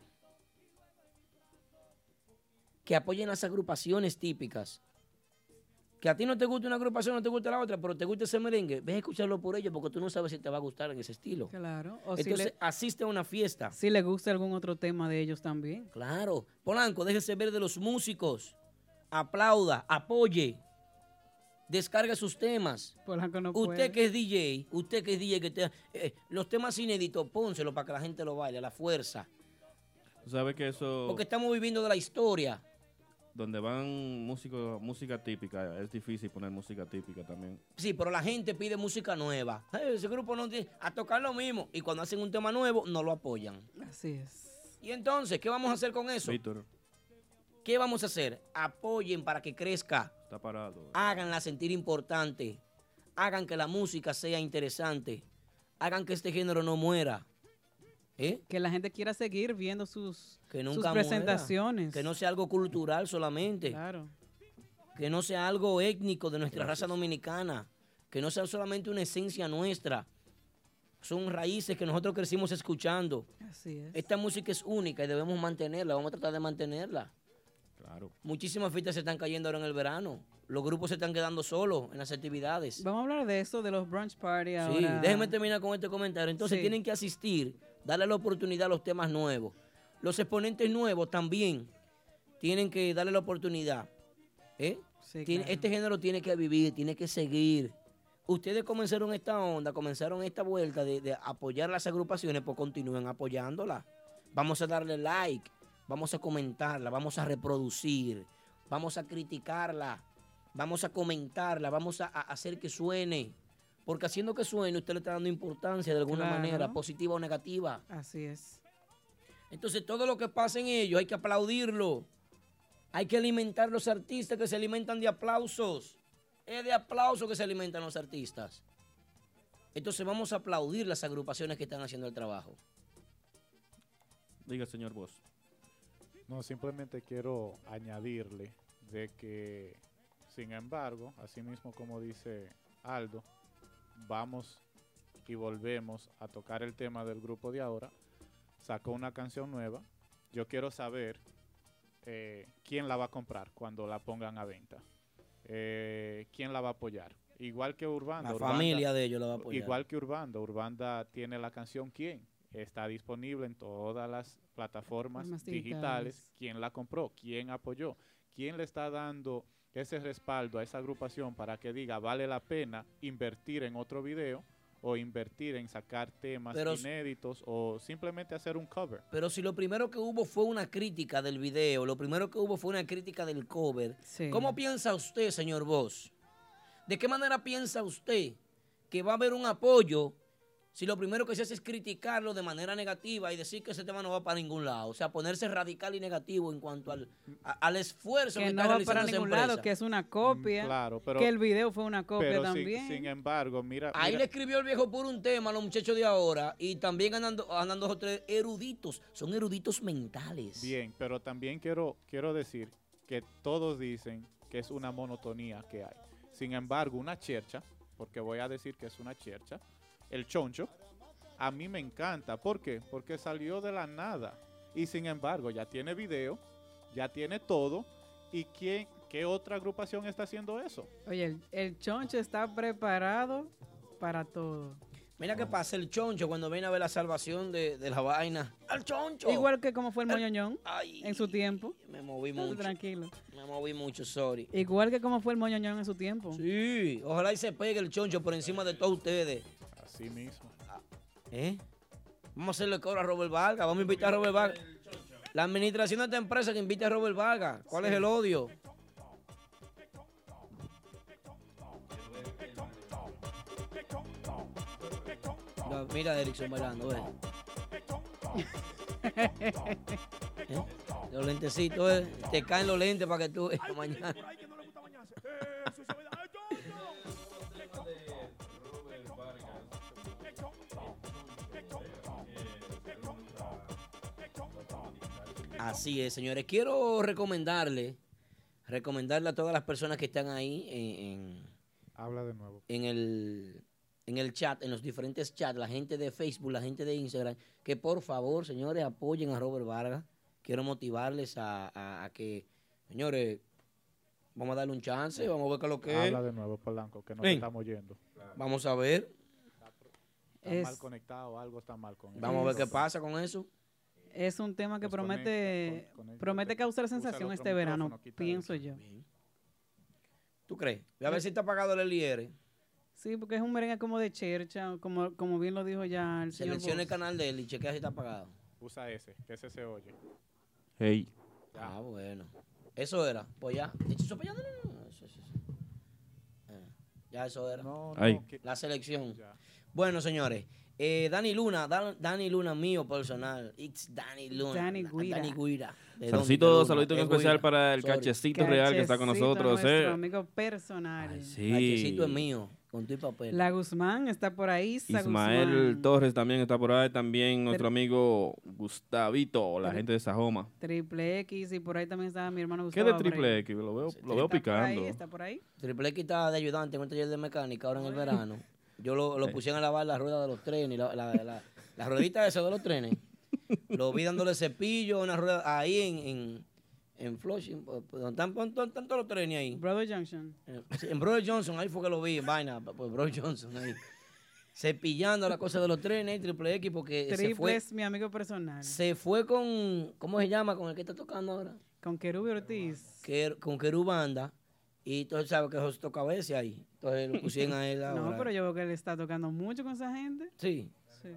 que apoyen las agrupaciones típicas. Que a ti no te gusta una agrupación, no te gusta la otra, pero te gusta ese merengue, ves a escucharlo por ellos porque tú no sabes si te va a gustar en ese estilo. Claro. O si Entonces, le, asiste a una fiesta. si le gusta algún otro tema de ellos también. Claro. Polanco, déjese ver de los músicos. Aplauda, apoye. Descarga sus temas. Polanco no Usted puede. que es DJ, usted que es DJ, que te- eh, los temas inéditos, pónselo para que la gente lo baile, a la fuerza. Tú sabes que eso, Porque estamos viviendo de la historia. donde van músicos, música típica, es difícil poner música típica también. Sí, pero la gente pide música nueva. Eh, ese grupo no tiene a tocar lo mismo. Y cuando hacen un tema nuevo, no lo apoyan. Así es. Y entonces, ¿qué vamos a hacer con eso? Víctor ¿Qué vamos a hacer? Apoyen para que crezca. está parado. Háganla sentir importante. Hagan que la música sea interesante. Hagan que este género no muera. ¿Eh? Que la gente quiera seguir viendo sus, Que sus nunca muera. presentaciones. Que no sea algo cultural solamente. Claro. Que no sea algo étnico de nuestra raza dominicana. Que no sea solamente una esencia nuestra. Son raíces que nosotros crecimos escuchando. Así es. Esta música es única y debemos mantenerla. Vamos a tratar de mantenerla. Claro. Muchísimas fiestas se están cayendo ahora en el verano. Los grupos se están quedando solos en las actividades. Vamos a hablar de eso, de los brunch party Sí, ahora. déjenme terminar con este comentario. Entonces Sí. tienen que asistir, darle la oportunidad a los temas nuevos. Los exponentes nuevos también tienen que darle la oportunidad. ¿eh? Sí, Tiene- claro. Este género tiene que vivir, tiene que seguir. Ustedes comenzaron esta onda, comenzaron esta vuelta de, de apoyar las agrupaciones, pues continúen apoyándolas. Vamos a darle like, vamos a comentarla, vamos a reproducir, vamos a criticarla, vamos a comentarla, vamos a, a hacer que suene. Porque haciendo que suene, usted le está dando importancia de alguna Claro. manera, positiva o negativa. Así es. Entonces, todo lo que pasa en ellos hay que aplaudirlo. Hay que alimentar los artistas que se alimentan de aplausos. Es de aplausos que se alimentan los artistas. Entonces, vamos a aplaudir las agrupaciones que están haciendo el trabajo. Diga, señor Vos. No, simplemente quiero añadirle de que, sin embargo, así mismo como dice Aldo, vamos y volvemos a tocar el tema del grupo de ahora. Sacó una canción nueva. Yo quiero saber eh, quién la va a comprar cuando la pongan a venta. Eh, quién la va a apoyar. Igual que Urbanda. La Urbanda- familia de ellos la va a apoyar. Igual que Urbanda. Urbanda tiene la canción ¿Quién? Está disponible en todas las plataformas digitales. digitales. ¿Quién la compró? ¿Quién apoyó? ¿Quién le está dando ese respaldo a esa agrupación para que diga vale la pena invertir en otro video o invertir en sacar temas Pero- inéditos o simplemente hacer un cover? Pero si lo primero que hubo fue una crítica del video, lo primero que hubo fue una crítica del cover, Sí. ¿cómo piensa usted, señor Vos? ¿De qué manera piensa usted que va a haber un apoyo si lo primero que se hace es criticarlo de manera negativa y decir que ese tema no va para ningún lado? O sea, ponerse radical y negativo en cuanto al, a- al esfuerzo que, Que está no va realizando para ningún lado, que es una copia. Mm, Claro, pero, que el video fue una copia pero también. sin, embargo, mira, Ahí mira- le escribió el viejo por un tema a los muchachos de ahora y también andando, andan dos o tres eruditos. Son eruditos mentales. Bien, pero también quiero, quiero decir que todos dicen que es una monotonía que hay. Sin embargo, una chercha, porque voy a decir que es una chercha, el choncho, a mí me encanta. ¿Por qué? Porque salió de la nada. Y sin embargo, ya tiene video, ya tiene todo. ¿Y quién, qué otra agrupación está haciendo eso? Oye, el, el choncho está preparado para todo. Mira qué pasa el choncho cuando viene a ver la salvación de, de la vaina. ¡Al choncho! Igual que como fue el moñoñón Ay, en su tiempo. me moví mucho. Tranquilo. Me moví mucho, sorry. Igual que como fue el moñoñón en su tiempo. Sí, ojalá y se pegue el choncho por encima de todos ustedes. Así mismo. ¿Eh? Vamos a hacerle cobro a Robert Vargas. Vamos a invitar a Robert Vargas. La administración de esta empresa que invite a Robert Vargas. ¿Cuál es el odio? Mira a Erickson bailando, ve. *laughs* ¿Eh? Los lentecitos, eh. te caen los lentes para que tú veas mañana. Así es, señores. Quiero recomendarle, recomendarle a todas las personas que están ahí en, en- Habla de nuevo. en el, en el chat, en los diferentes chats, la gente de Facebook, la gente de Instagram, que por favor, señores, apoyen a Robert Vargas. Quiero motivarles a, a- a que, señores, vamos a darle un chance, vamos a ver qué es lo que es. Habla de nuevo, Polanco, que no estamos oyendo. Vamos a ver, Está Es- mal conectado, algo está mal con él. vamos a ver qué pasa con eso. Es un tema que Desconecta, promete, con- promete causar Usa el sensación este verano, pienso eso. yo. Bien. ¿Tú crees? Ve a ver si está apagado el LIR. Sí, porque es un merengue como de chercha, como, como bien lo dijo ya el señor Selecciona el Boss. canal de él y chequea si está apagado. Usa ese, que ese se oye. Hey. Ya. Ah, bueno. Eso era. Pues ya. Echa eso para allá. No, no, no. Eso, eso, eso. Eh, Ya eso era. No, no, La selección. ya. Bueno, señores. Eh, Dani Luna, Dan- Dani Luna mío personal. It's Dani Luna. Dani Guira. Dani Guira. Saludito, saludito en es especial Guira. para el Sorry. cachecito real que está con Cachecito, nosotros. Nuestro eh. amigo personal. Ay, sí. Cachecito es mío. Con tu papel. La Guzmán está por ahí. Isa Ismael Guzmán. Torres también está por ahí. También nuestro amigo Gustavito, la gente de Sajoma. Triple X y por ahí también está mi hermano ¿Qué Gustavo. de triple X? Lo veo, lo veo Está por ahí, picando. está por ahí. Triple X está de ayudante en un taller de mecánica ahora en el verano. *laughs* Yo lo, lo pusieron a lavar las ruedas de los trenes, la, la, la, las rueditas esas de los trenes. *laughs* Lo vi dándole cepillo a una rueda ahí en, en, en Flushing, pues, pues, donde están, donde están todos los trenes ahí. Brother Junction. Eh, sí, En Brother Johnson, ahí fue que lo vi, en vaina, pues Brother Johnson ahí. Cepillando la cosa de los trenes, Triple X, porque se Triple fue, es mi amigo personal. se fue con, ¿cómo se llama? Con el que está tocando ahora. Con Kerubi Ortiz. Que, con Keru Banda. Y entonces sabe que José toca a veces ahí. Entonces lo pusieron a él *laughs* ahora. No, pero yo veo que él está tocando mucho con esa gente. Sí. Sí.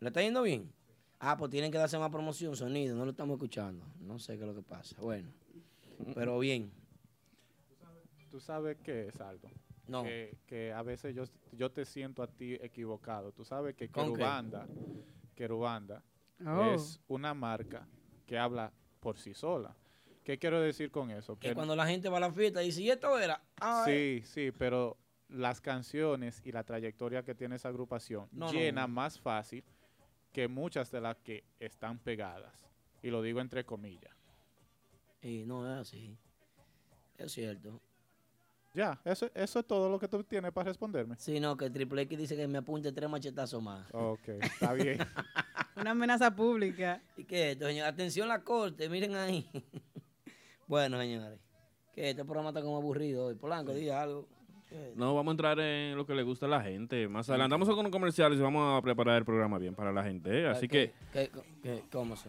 ¿Le está yendo bien? Ah, pues tienen que darse más promoción, sonido. No lo estamos escuchando. No sé qué es lo que pasa. Bueno. Pero *laughs* bien. ¿Tú sabes qué es algo? No. Que, que a veces yo, yo te siento a ti equivocado. Tú sabes que. Querubanda, Querubanda Oh. es una marca que habla por sí sola. ¿Qué quiero decir con eso? Que cuando la gente va a la fiesta dice, ¿y esto era? Ay, Sí, sí, pero las canciones y la trayectoria que tiene esa agrupación No, no, llena no. más fácil que muchas de las que están pegadas. Y lo digo entre comillas. Y no es así. Es cierto. Ya, eso, eso es todo lo que tú tienes para responderme. Sí, no, que Triple X dice que me apunte tres machetazos más. Ok, está bien. *laughs* Una amenaza pública. ¿Y qué es esto, señor? Atención la corte, miren ahí. *laughs* bueno, señores. Que este programa está como aburrido hoy. Polanco, diga algo. No, vamos a entrar en lo que le gusta a la gente. Más adelante vamos con los comerciales y vamos a preparar el programa bien para la gente. ¿eh? Así que ¿Qué- qué- ¿Cómo se?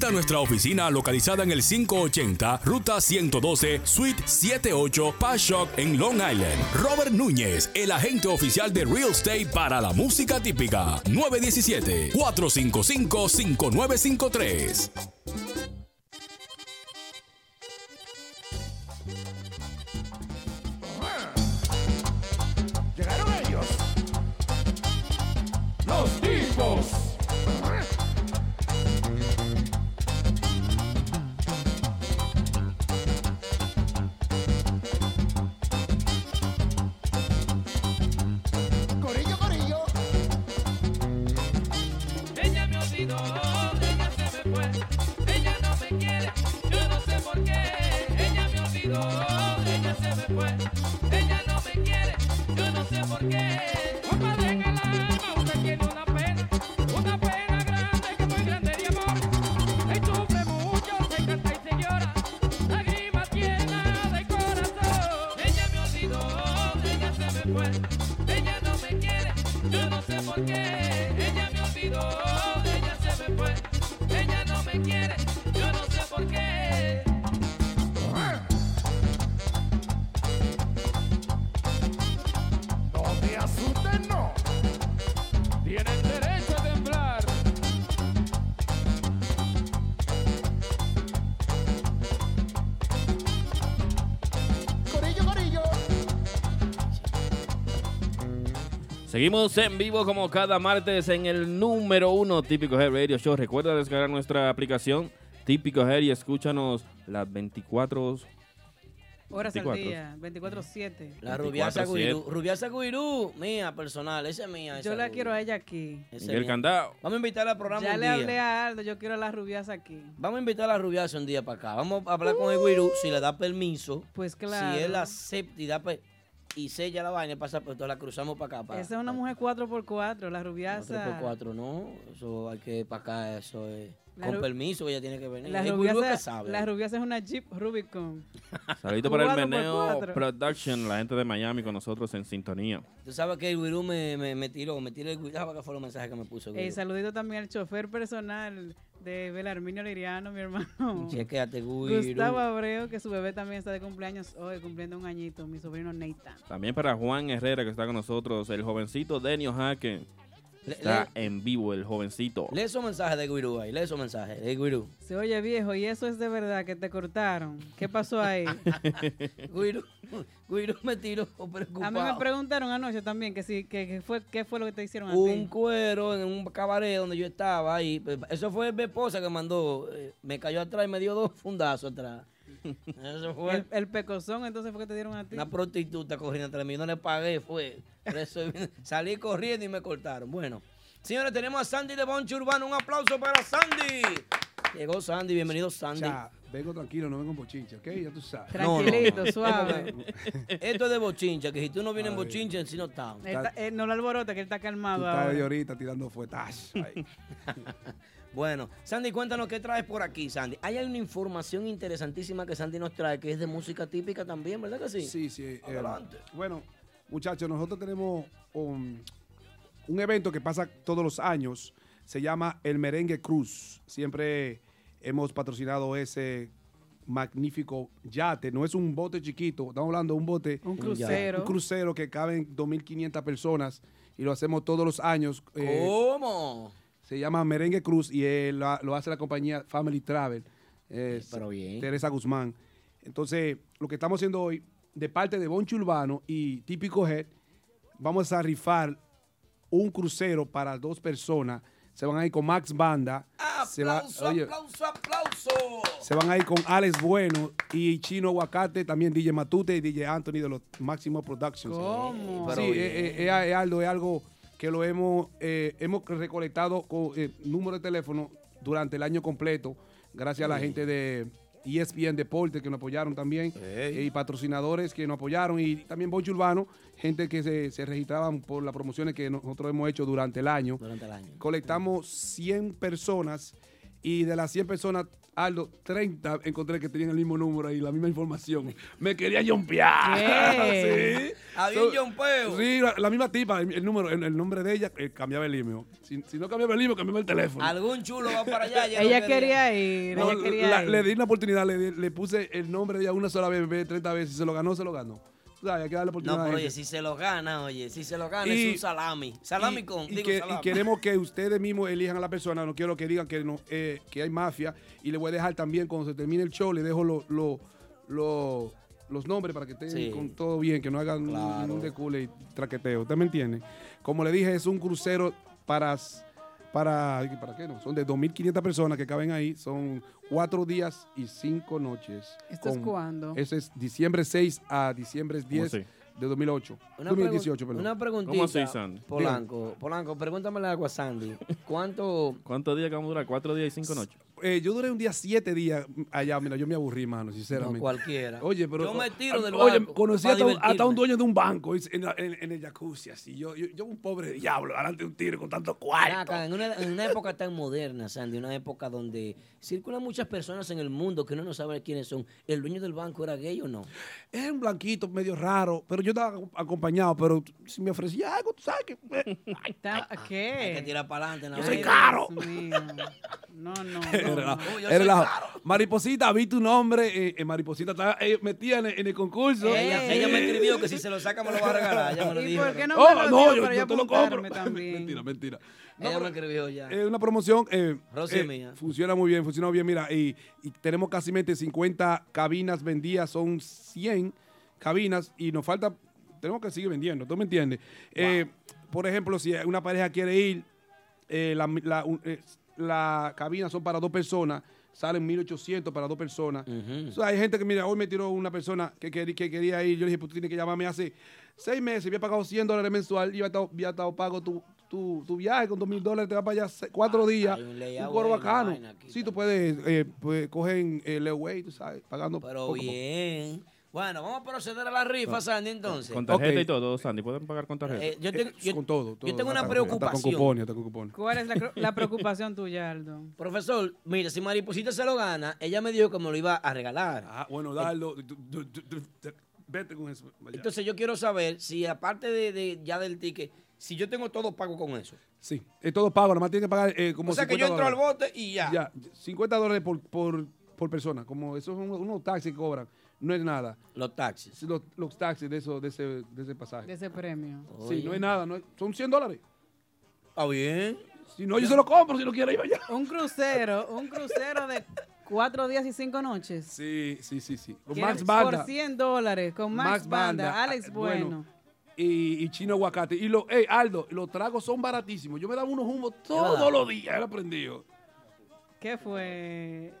Visita nuestra oficina localizada en el 580 Ruta 112 Suite 78 Pashock en Long Island. Robert Núñez, el agente oficial de Real Estate para la música típica. 917 455 5953. Seguimos en vivo como cada martes en el número uno Típico Head Radio Show. Recuerda descargar nuestra aplicación Típico Head y escúchanos las 24 Horas 24. al día, 24-7. La rubiasa 24-7. Guirú. Rubiasa Guirú, mía personal, esa es mía. Yo la quiero a ella aquí. Esa mía. Candado. Vamos a invitarla al programa Ya un le día. hablé a Aldo, yo quiero a la rubiasa aquí. Vamos a invitar a la rubiasa un día para acá. Vamos a hablar con el Guirú si le da permiso. Pues claro. Si él acepta y da pe- y sella la vaina, pasa, pues la cruzamos para acá. Para, Esa es una mujer 4x4, la rubiasa. 4x4, no. Eso hay que para acá, eso es. La con ru- permiso, ella tiene que venir. La el rubiasa, sabe. la rubiasa es una Jeep Rubicon. *laughs* Saludito para el Meneo. Production, la gente de Miami con nosotros en sintonía. Tú sabes que el Guirú me, me, me tiró, me tiró el Guirú. Que fue los mensajes que me puso. el Eh, saludito también al chofer personal de Belarminio Liriano, mi hermano. *laughs* Chequéate, Guirú. Gustavo Abreu, que su bebé también está de cumpleaños hoy, cumpliendo un añito, mi sobrino Nathan. También para Juan Herrera que está con nosotros, el jovencito Denio Jaque. Le- Está en vivo el jovencito. Lee esos mensajes de Guirú ahí, lee esos mensajes de Guirú. Se oye viejo, y eso es de verdad que te cortaron. ¿Qué pasó ahí? *laughs* Guirú, Guirú me tiró preocupado. A mí me preguntaron anoche también que sí, que, que fue, qué fue lo que te hicieron a un ti. cuero en un cabaret donde yo estaba ahí. Pues, Eso fue mi esposa que mandó. eh, Me cayó atrás y me dio dos fundazos atrás. Eso fue El, el pecozón, entonces fue que te dieron a ti. una prostituta corriendo atrás de mí. No le pagué, fue. Eso *laughs* salí corriendo y me cortaron. Bueno, señores, tenemos a Sandy de Bonche Urbano. Un aplauso para Sandy. Llegó Sandy, bienvenido Sandy. Ya, vengo tranquilo, no vengo en bochincha, ¿ok? Ya tú sabes. Tranquilito, no. suave. *laughs* Esto es de bochincha, que si tú no vienes en bochincha, en sí no está. Él está- eh, no lo alborota, que él está Tú calmado estás de ahora. ahorita tirando fuetazos. *laughs* ahí. Bueno, Sandy, cuéntanos qué traes por aquí, Sandy. Hay una información interesantísima que Sandy nos trae, que es de música típica también, ¿verdad que sí? Sí, sí. eh, Adelante. bueno, muchachos, nosotros tenemos un, un evento que pasa todos los años. Se llama el Merengue Cruz. Siempre hemos patrocinado ese magnífico yate. No es un bote chiquito, estamos hablando de un bote. Un crucero. Un crucero que caben 2.500 personas y lo hacemos todos los años. eh, ¿Cómo? Se llama Merengue Cruz y eh, lo, lo hace la compañía Family Travel. eh, Pero bien. Teresa Guzmán. Entonces, lo que estamos haciendo hoy, de parte de Boncho Urbano y Típico Head, vamos a rifar un crucero para dos personas. Se van a ir con Max Banda. se, va- Aplauso, oye, aplauso, aplauso. se van a ir con Alex Bueno y Chino Aguacate, también DJ Matute y DJ Anthony de los Máximo Productions. ¿Cómo? Sí, eh, eh, eh, es algo, es algo que lo hemos, eh, hemos recolectado con eh, número de teléfono durante el año completo, gracias a la gente de ESPN Deporte que nos apoyaron también, eh, y patrocinadores que nos apoyaron, y también Boncho Urbano, gente que se, se registraban por las promociones que nosotros hemos hecho durante el año. Durante el año. Colectamos 100 personas y de las 100 personas, Aldo, 30 encontré que tenían el mismo número y la misma información. Me quería jumpear. *laughs* Sí. Había un jumpeo. Sí, la, la misma tipa, el, el número, el, el nombre de ella, eh, cambiaba el email. Si, si no cambiaba el email, cambiaba el teléfono. Algún chulo va para allá. Ella no quería ir, No, ella quería la- ir. le di una oportunidad, le, di- le puse el nombre de ella una sola vez, en vez de 30 veces. Si se lo ganó, se lo ganó. Hay que darle oportunidad No, pero oye, si se lo gana, oye, si se lo gana Y- es un salami. Salami y, con, y digo que- y queremos que ustedes mismos elijan a la persona. No quiero que digan que no eh, que hay mafia. Y le voy a dejar también, cuando se termine el show, le dejo lo- lo- lo- los nombres para que estén Sí. con todo bien, que no hagan Claro. ningún decule y traqueteo. ¿Usted me entiende? Como le dije, es un crucero para... Para, ¿Para qué no? Son de 2.500 personas que caben ahí. Son cuatro días y cinco noches. ¿Esto es cuándo? Ese es diciembre 6 a diciembre 10 así? de 2008. Una, 2018, pregun- perdón. una preguntita. ¿Cómo así, Sandy? Polanco, Polanco, pregúntame algo a Sandy. ¿Cuánto? ¿Cuántos días que vamos a durar? ¿Cuatro días y cinco noches? Eh, yo duré un día siete días allá. Mira, yo me aburrí, mano, sinceramente. No, cualquiera. Oye, pero. Yo me tiro del Oye, conocí hasta un, hasta un divertirme. dueño de un banco en, la- en- en el jacuzzi, así. Yo, yo, yo un pobre diablo, delante de un tigre con tanto cuarto. acá, en, una, en una época tan moderna, Sandy, una época donde circulan muchas personas en el mundo que uno no sabe quiénes son. ¿El dueño del banco era gay o no? Es un blanquito medio raro, pero yo estaba acompañado. Pero si me ofrecía algo, tú sabes que. eh, Ta- Hay que ¿Qué? tirar para adelante. Yo soy caro. No, no, *laughs* Era no. la- no. Oh, yo era soy la- caro. Mariposita, vi tu nombre. eh, eh, Mariposita estaba eh, metida en, el- en el concurso. Ella, ella me escribió que si se lo saca me lo va a regalar. Ella me lo ¿Y dijo. por qué no Oh, me lo no, dio yo, para yo yo te lo compro. apuntarme *laughs* también? mentira, mentira. No, Ella me escribió ya. Es una promoción. eh, Rosy eh, mía. Funciona muy bien, funciona bien. Mira, y, y tenemos casi 50 cabinas vendidas, son 100 cabinas y nos falta, tenemos que seguir vendiendo, ¿tú me entiendes? Eh, por ejemplo, si una pareja quiere ir, eh, la, eh, la cabina son para dos personas, salen 1800 para dos personas. O sea, hay gente que, mira, hoy me tiró una persona que, quería- que quería ir, yo le dije, pues tú tienes que llamarme hace seis meses, había pagado 100 dólares mensual y había estado, había estado pago tu, tu, tu viaje con dos mil dólares, te va para allá cuatro días, hay un un, coro bacano. Sí, tú puedes, eh, pues, coger el leeway, tú sabes, pagando Pero poco poco. Bueno, vamos a proceder a la rifa, Sandy, entonces. Con tarjeta y todo, Sandy. ¿Pueden pagar con tarjeta? Eh, yo, tengo, Eh, yo- con todo, todo, yo tengo una preocupación. con cupones, hasta con cupones. ¿Cuál es la, *laughs* preocupación tuya, Aldo? Profesor, mira, si Mariposita se lo gana, ella me dijo que me lo iba a regalar. Ah, bueno, tú- vete con eso. vaya. Entonces yo quiero saber si aparte de, de- ya del ticket, si yo tengo todo pago con eso. Sí, es todo pago, nada más tienes que pagar eh, como o sea que yo 50 entro al bote y ya. Ya, 50 dólares por, por, por persona, como esos son unos, unos taxis que cobran, no es nada. Los taxis. Los, los taxis de, eso, de, ese, de ese pasaje. De ese premio. Sí, Oye. no es nada, no es- son 100 dólares. Está bien. Si no, yo se lo compro si no quiere ir allá. Un crucero, un crucero de cuatro días y cinco noches. Sí, sí, sí, sí. Con. Max Banda. Por 100 dólares, con Max, Max Banda, Banda, Alex ah, Bueno. bueno. Y, y chino aguacate. Y lo, hey, Aldo, los tragos son baratísimos. Yo me daba unos humos todos los días, era aprendido. ¿Qué fue?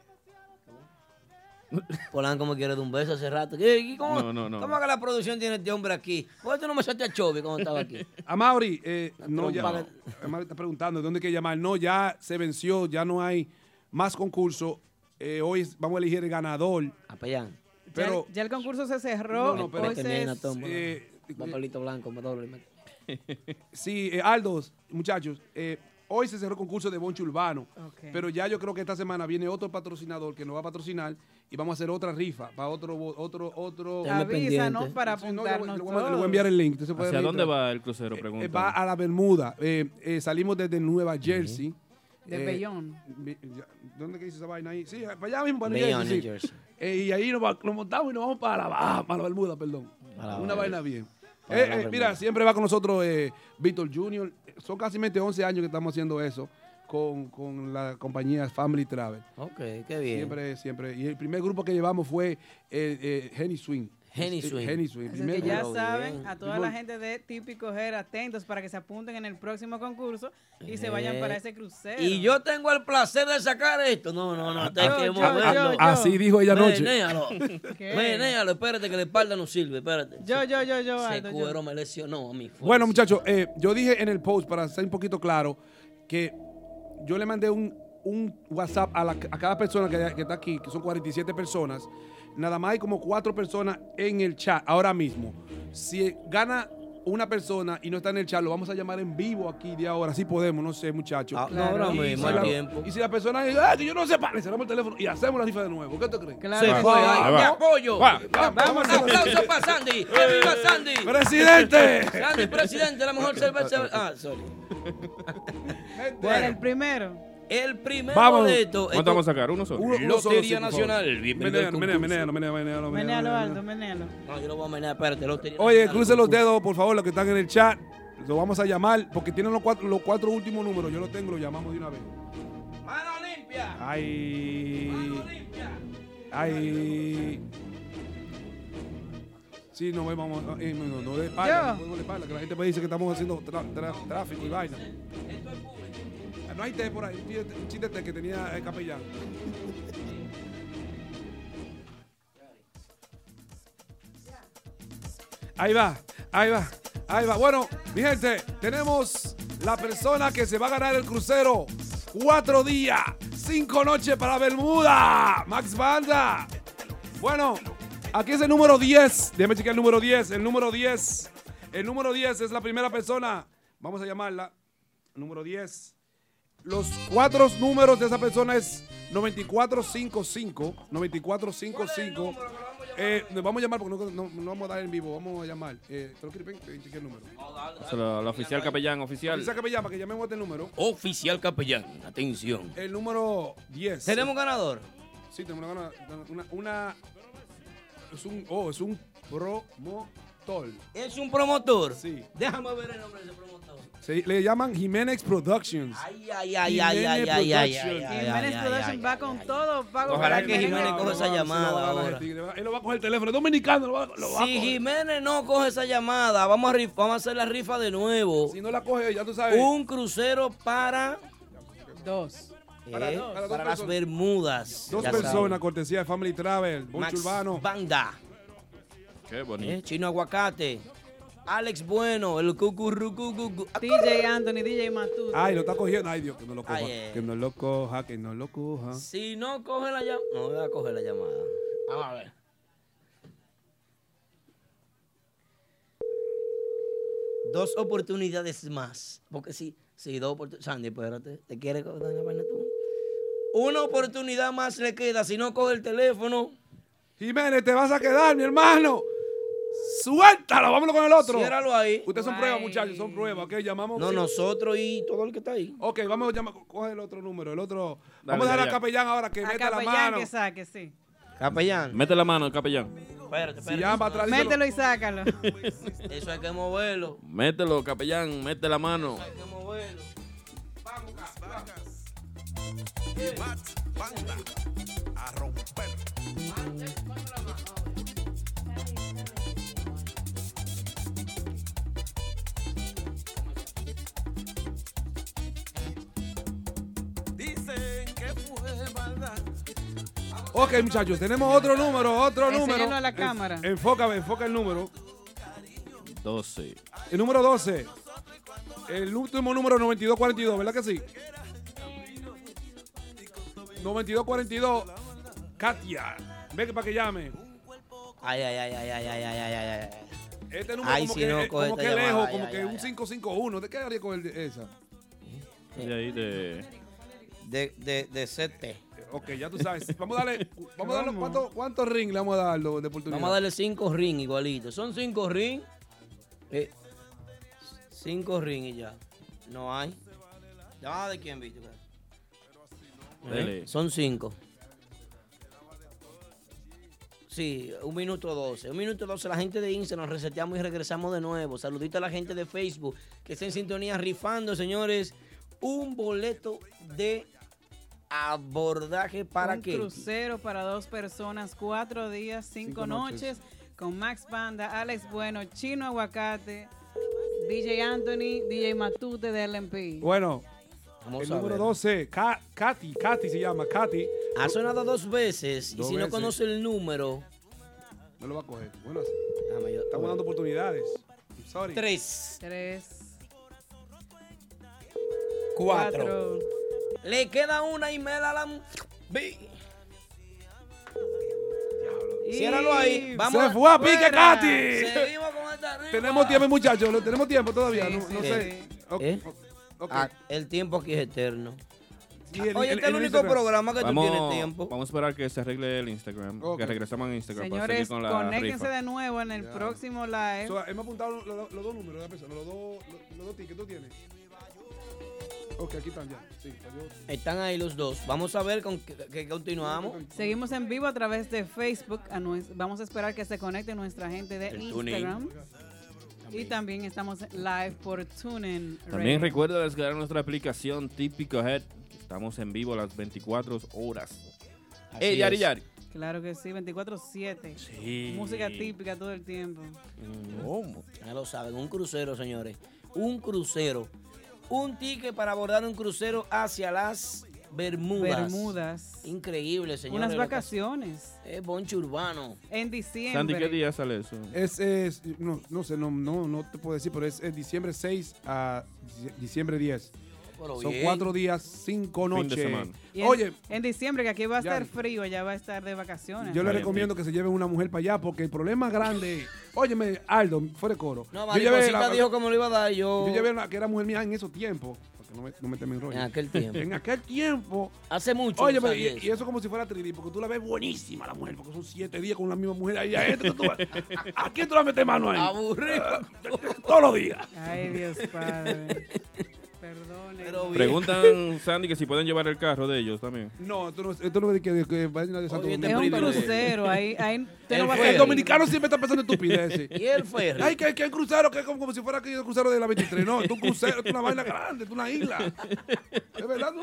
Polanco me quiere de un beso hace rato. ¿Qué- qué- ¿Cómo, No, no, no. ¿Cómo que la producción tiene este hombre aquí? ¿Por qué tú no me echaste a Chovy cuando estaba aquí? A Mauri, eh, no, ya, Mauri está preguntando, ¿dónde hay que llamar? No, ya se venció, ya no hay más concursos. Eh, hoy es- vamos a elegir el ganador. Capellán. Pero ya, el, ya el concurso se cerró. No, no, pero- hoy se- toma. eh, Papelito blanco, me doble. Sí, eh, Aldos, muchachos, eh, hoy se cerró el concurso de Boncho Urbano, pero ya yo creo que esta semana viene otro patrocinador que nos va a patrocinar y vamos a hacer otra rifa para otro, otro, otro. Avísanos para Sí, no, apuntarnos le, voy a, le voy a todos. enviar el link. ¿Hacia dónde va el crucero? Eh, Pregunta. va a la Bermuda. Eh, eh, salimos desde Nueva Jersey. De Eh, ya- ¿Dónde que dice esa vaina ahí? Sí, para allá mismo, para New Bellón, Jersey, sí. Jersey. Eh, y ahí nos, va- nos montamos y nos vamos para la, Baja- para la Bermuda, perdón. Para Una vaina bien. Eh, eh, mira, siempre va con nosotros eh, Víctor Junior. Son casi 11 años que estamos haciendo eso con, con la compañía Family Travel. Ok, qué bien. Siempre, siempre. Y el primer grupo que llevamos fue eh, eh, Henny Swing. Henny Eh, Swing. Henny Swing. Así que ya saben, a toda la gente de Típico Her, atentos para que se apunten en el próximo concurso y se vayan para ese crucero. Y yo tengo el placer de sacar esto. No, no, no, que yo, moverlo. yo, yo. Así dijo ella anoche. Menéalo. *laughs* Menéalo, espérate que la espalda no sirve, espérate. Yo, yo, yo, yo, Ese Aldo, yo. cuero me lesionó a mí. Bueno, muchachos, eh, yo dije en el post, para ser un poquito claro, que yo le mandé un, un WhatsApp a, la- a cada persona que, que está aquí, que son 47 personas. Nada más hay como cuatro personas en el chat ahora mismo. Si gana una persona y no está en el chat, lo vamos a llamar en vivo aquí de ahora. Si podemos, no sé, muchachos. Ah, no, ahora mismo, si tiempo. Y si la persona dice, ah, que yo no sé, pa", le cerramos el teléfono y hacemos la rifa de nuevo. ¿Qué te crees? Claro Se fue, sí. Ahí apoyo. Va. Vamos, a Aplausos para Sandy. ¡Que viva Sandy! ¡Presidente! Sandy, presidente, la mejor cerveza. Ah, sorry. Bueno, el primero. El primer Vamos. ¿Cuánto vamos a sacar? ¿Uno solo? Uno- uno solo, sí, Lotería por favor. Nacional. Bienvenido al Menéalo, concurso. menéalo, menéalo. Aldo. No, yo lo voy a menear, espérate. Lotería Oye, Nacional, crucen los concurso. dedos, por favor, los que están en el chat. Lo vamos a llamar porque tienen los cuatro, los cuatro últimos números. Yo los tengo, los llamamos de una vez. Mano limpia. Ay. Mano limpia. Ay. Sí, no vamos. Eh, no, no de espalda, Yo. no de espalda, que la gente me dice que estamos haciendo tra- tra- tráfico y vaina. No hay té por ahí, un chiste- que tenía el capellán. Ahí va, ahí va, ahí va. Bueno, mi gente, tenemos la persona que se va a ganar el crucero. Cuatro días, cinco noches para Bermuda. Max Banda. Bueno, aquí es el número 10. Déjame chequear el número 10. El número 10. El número 10 es la primera persona. Vamos a llamarla. Número 10. Los cuatro números de esa persona es 9455. 9455. Eh, nos vamos a llamar porque no, no- no vamos a dar en vivo. Vamos a llamar. Eh, ¿te lo quieres? El número. O sea, la, la oficial capellán oficial. Que me llama, que llamemos este número. Oficial capellán. Atención. El número 10. ¿Tenemos ganador? Sí, tenemos una, una, una- es un, oh, es un promotor. ¿Es un promotor? Sí. Déjame ver el nombre de ese promotor. Se, le llaman Jiménez Productions. Ay, ay, ay, ay, ay, ay, Jiménez ay, ay, Productions. ay, Jiménez ay, Production ay, va con todo pago. Ojalá para que Jiménez. Coja esa va llamada ahora. Él lo va a coger el teléfono. Dominicano. Lo va, lo va a Si. Jiménez no coge esa llamada, vamos a, rif- vamos a hacer la rifa de nuevo. Si no la coge, ya tú sabes. Un crucero para, Dos. Para eh, dos, para dos para las. Bermudas. Dos Ya personas, saben. cortesía de Family Travel, Max Urbano. Banda, Qué bonito. eh, Chino Aguacate, Alex Bueno, el cucurrucucucu. DJ Anthony, DJ Matuto. Ay, lo está cogiendo. Ay, Dios, que no lo coja. Ay, eh. Que no lo coja, que no lo coja. Si no coge la llamada, no voy a coger la llamada. Vamos a ver. Dos oportunidades más. Porque sí, sí, dos oportunidades. Sandy, espérate. ¿Te quieres coger la vaina tú? Una oportunidad más le queda. Si no coge el teléfono, Jiménez, te vas a quedar, mi hermano. Suéltalo, vámonos con el otro. ciérralo ahí. Ustedes son Ay. pruebas, muchachos, son pruebas. Ok, llamamos. No, nosotros y todo el que está ahí. Ok, vamos a llamar, coge el otro número, el otro. Dale, vamos a dejar al capellán ahora que A meta la capellán mano. que saque, sí. Capellán. Mete la mano, capellán. Espérate, Si llama atrás. Mételo y sácalo. Eso hay que moverlo. Mételo, capellán. Mete la mano. Hay que moverlo. Ok, muchachos, tenemos otro número, otro número. A la En- cámara. Enfócame, enfoca el número. 12. El número 12. El último número 9242, ¿verdad que sí? 9242. Katia. Ve que para que llame. Ay, ay, ay, ay, ay, ay, ay, ay, ay, ay. Este número Ay, como si que, no coge como esta que llamada, lejos, ay, como ay, que ay, un ay. 551. ¿De qué haría con el de esa? De ahí de. De, de, de CT. Ok, ya tú sabes. Vamos a darle, *laughs* vamos a darle. ¿cuántos cuántos rings le vamos a dar de oportunidad? Vamos a darle cinco ring igualito. Son cinco ring. Eh, cinco ring y ya. No hay. ¿Llamada de quién, viste? Dele. Son cinco. Sí, un minuto doce. Un minuto doce. La gente de Instagram nos reseteamos y regresamos de nuevo. Saludito a la gente de Facebook que está en sintonía rifando, señores. Un boleto de abordaje para un qué? crucero para dos personas, cuatro días, cinco, Cinco noches. noches, con Max Banda, Alex Bueno, Chino Aguacate, DJ Anthony, DJ Matute de LMP. Bueno, Vamos el a número ver. 12, Ka- Katy, Katy se llama, Katy. Ha sonado dos veces. Dos y si no conoce el número, No lo va a coger. Bueno, déjame yo- estamos dando oportunidades. I'm sorry. tres, Tres, cuatro. cuatro. Le queda una y me la la. Ciérralo ahí. Vamos. Se fue a pique, fuera. Katy. Seguimos con esta rifa. Tenemos tiempo, muchachos. lo- Tenemos tiempo todavía. Sí, no, sí, no sí. sé. ¿Eh? ok. Ah, el tiempo aquí es eterno. El- Oye, el- este es el el único Instagram. programa que tú tienes Vamos, tiempo. vamos a esperar que se arregle el Instagram. Que regresamos en Instagram para Señores, seguir con la conéctense rifa. de nuevo en el próximo live. So, hemos apuntado los, los- los dos números de la persona, los dos, los, los dos tickets. ¿Tú tienes? Ok, aquí están ya. Sí, Están ahí los dos. Vamos a ver con qué, continuamos. Seguimos en vivo a través de Facebook. A vamos a esperar que se conecte nuestra gente de El tuning. Instagram. Y también estamos live por TuneIn. También recuerda descargar nuestra aplicación Típico Head. Estamos en vivo las 24 horas. Así ¡Ey, Yari. Yari! Claro que sí, 24-7. Sí. Música típica todo el tiempo. ¿Cómo? Ya lo saben, un crucero, señores. Un crucero. Un ticket para abordar un crucero hacia las Bermudas. Bermudas. Increíble, señores. Unas vacaciones. Es boncho urbano. En diciembre. Sandy, ¿qué día sale eso? Es, es- no, no sé, no, no, no te puedo decir, pero es, es diciembre 6 a dic- diciembre 10. Pero Son bien. cuatro días, cinco Fin de noches. semana. Y en, Oye, en diciembre, que aquí va a estar frío, ya va a estar de vacaciones. yo le recomiendo que se lleven una mujer para allá porque el problema grande. Óyeme, Aldo, fuera de coro. No, yo llevé Mariposita la- dijo me lo iba a dar. Yo, Yo llevé una que era mujer mía en esos tiempos. Porque no me, no me te me enrollo. en aquel tiempo. *laughs* En aquel tiempo. Hace mucho. Oye, y, y eso como si fuera 3D, porque tú la ves buenísima la mujer, porque son siete días con la misma mujer ahí. ahí, tú- tú- ¿A, a quién tú la metes mano ahí? Aburrido. *laughs* Todos los días. Ay, Dios Padre. *laughs* Pero. Preguntan, Sandy, que si pueden llevar el carro de ellos también. No, esto no, esto no es de que, que vayan a de Santo este es Domingo. un crucero. Ahí, ahí El a ferry. El dominicano siempre está pensando en estupideces. *laughs* Y el ferry. Ay, que, que hay crucero, que es como, como si fuera aquí el crucero de la 23. No, es un crucero, es una vaina grande, es una isla. Es verdad, ¿no?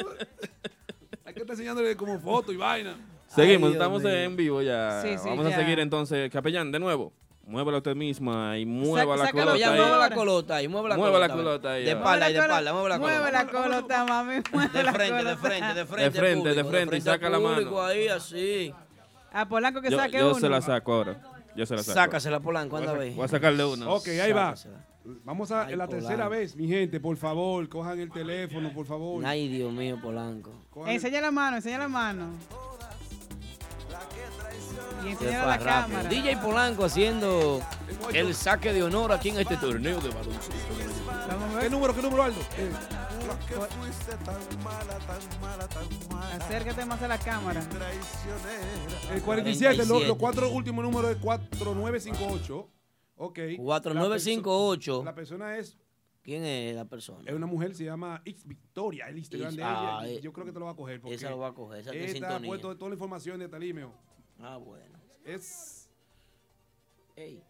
Hay que estar enseñándole como foto y vaina. Seguimos, Dios estamos mío. en vivo ya. Sí, sí, Vamos a seguir entonces. Capellán, de nuevo. Muévala usted misma y mueva la sácalo colota Ya ahí. mueve la colota ahí, mueve la Mueve la colota. colota ahí, De espalda, ahí, de Mueve la espalda, mueve la Mueve colota. la colota, mami. Mueve De la frente, de colota. frente, de frente. De frente, al de público, frente, y saca la público mano. ahí, así. A Polanco que Yo, saque yo uno. se la saco ahora. Yo se la saco. Sácasela, Polanco, a, anda sa- ve. voy a sacarle una. Ok, ahí va. Sácasela. Vamos a Ay, la Polanco. tercera vez, mi gente, por favor, cojan el teléfono, por favor. Ay, Dios mío, Polanco. Cojan Enseña la mano, enseña la mano. Rápido. DJ Polanco haciendo el saque de honor aquí en este torneo de baloncesto. ¿Qué número, qué número, Aldo? Eh, Acércate más a la cámara. el 47, lo- 47. los cuatro últimos números es 4958. Ok. 4958. La persona es, ¿Quién es la persona? es una mujer, se llama X Victoria, el Instagram X- de ella. ah, eh, yo creo que te lo va a coger. Porque Esa lo va a coger, esa está puesto toda la información de Talimeo. Ah, bueno. Es. Ey,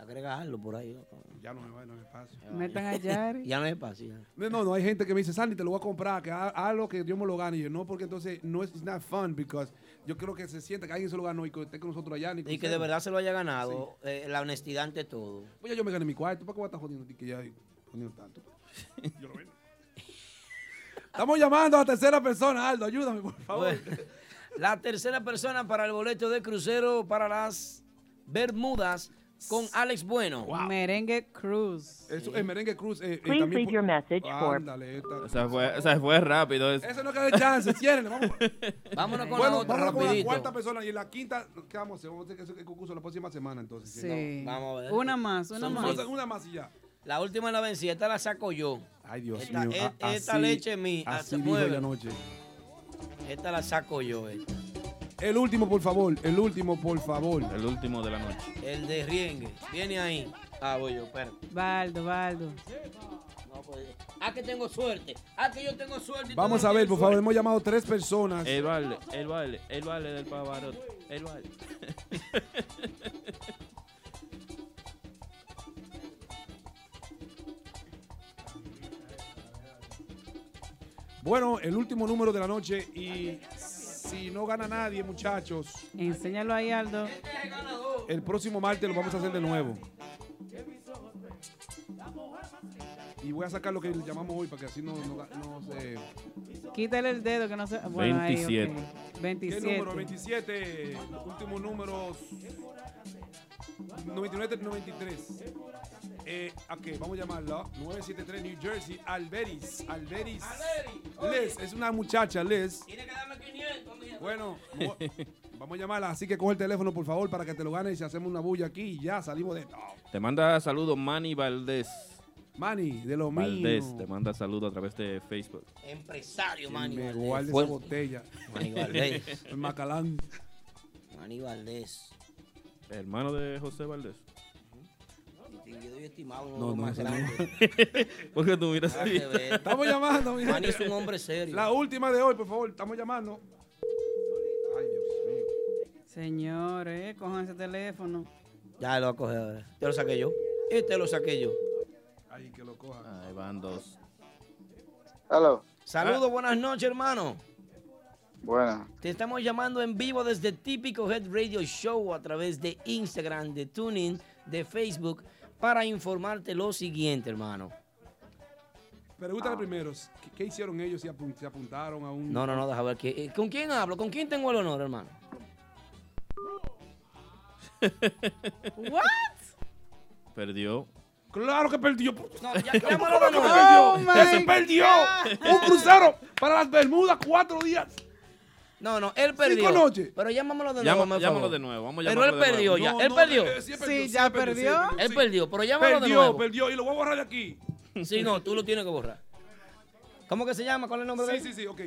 agrega algo por ahí. Ya no me va, no me pasa. Metan a Yari. *laughs* Ya no es fácil. ya. No, no, no, hay gente que me dice, Sandy, te lo voy a comprar, que lo que yo me lo gane. Y yo, no, porque entonces no es it's not fun, because yo creo que se sienta que alguien se lo ganó y que esté con nosotros allá. Ni Y que de verdad se lo haya ganado. eh, la honestidad ante todo. Pues ya yo me gané mi cuarto, ¿para qué voy a estar jodiendo a ti que ya jodiendo tanto? *laughs* Yo lo vendo. Estamos llamando a la tercera persona, Aldo, ayúdame, por favor. Bueno, la tercera persona para el boleto de crucero para las Bermudas con Alex Bueno. Merengue Cruz. Eso, el merengue cruz. Eh, eh, Please leave your message for- Ándale, esta- Esa fue, esa fue rápido. eso. Eso no queda chance, ciérrenle, vamos. *laughs* Vámonos con bueno, la otra vamos con la cuarta persona y en la quinta, ¿qué vamos a hacer? Vamos a hacer ese concurso la próxima semana, entonces. Sí. Vamos a ver. Una más, una Son más. Una más y ya. La última es la vencida, esta la saco yo. Ay, Dios Esta- mío. e- a- esta así- leche es mía, Así se dijo mueve. Esta la saco yo. esta. El último, por favor. El último, por favor. El último de la noche. El de Riengue. Viene ahí. Ah, voy yo, espérate. Baldo, Baldo. No, pues, ah, que tengo suerte. Ah, que yo tengo suerte. y tú Vamos no a ver, tienes por favor. suerte. Hemos llamado tres personas. El baile, el baile, el baile del Pavarotti. El baile. *laughs* Bueno, el último número de la noche y si no gana nadie, muchachos, Enséñalo ahí, Aldo. el próximo martes lo vamos a hacer de nuevo. Y voy a sacar lo que le llamamos hoy para que así no, no, no se... Quítale el dedo que no se. Bueno, ahí, 27. ok. ¿Qué 27. número? 27. Último número. 99 93. Eh, ¿A qué? Vamos a llamarla. 973 New Jersey. Alberis. Alberis. Les. Es una muchacha, Les. Tiene que darme 500, mija. Bueno, *laughs* mo- vamos a llamarla. Así que coge el teléfono, por favor, para que te lo ganes y hacemos una bulla aquí y ya salimos de esto. Te manda saludos Manny Valdés. Manny, de lo Valdés mío. te manda saludos a través de Facebook. Empresario, Manny Me Valdés. guarde esa botella. Manny Valdés. *laughs* El Macalán. Manny Valdés. Hermano de José Valdés. Distinguido y estimado, uno No, de los no, más eso no. grandes. *laughs* ¿Por qué tú miras así? Estamos llamando, mi Manny es un hombre serio. La última de hoy, por favor. Estamos llamando. Ay, Dios mío. Señores, cojan ese teléfono. Ya lo va a coger ahora. Te lo saqué yo. Este lo saqué yo. Ay, que lo coja. Ahí van dos. Hello. Saludos, buenas noches, hermano. Buena. Te estamos llamando en vivo desde Típico Head Radio Show a través de Instagram, de Tuning, de Facebook, para informarte lo siguiente, hermano. Pregúntale primero, ¿qué, qué hicieron ellos? Si apun- se apuntaron a un... No, no, no, deja ver. qué- eh, ¿Con quién hablo? ¿Con quién tengo el honor, hermano? *laughs* ¿What? Perdió. Claro que perdió. No, *laughs* ya. Oh, my ¡Que se perdió! Un crucero para las Bermudas, cuatro días. No, no, él perdió. Cinco noches. Pero llámamelo de nuevo, llámalo de nuevo, vamos a Pero él de perdió nuevo. ya. No, él no, perdió. eh, sí, Sí, ya perdió. Él sí. perdió, pero llámalo de Perdió, nuevo. perdió. Y lo voy a borrar de aquí. Sí, no, tú lo tienes que borrar. ¿Cómo que se llama? ¿Cuál es el nombre de Sí, él? sí, sí, ok.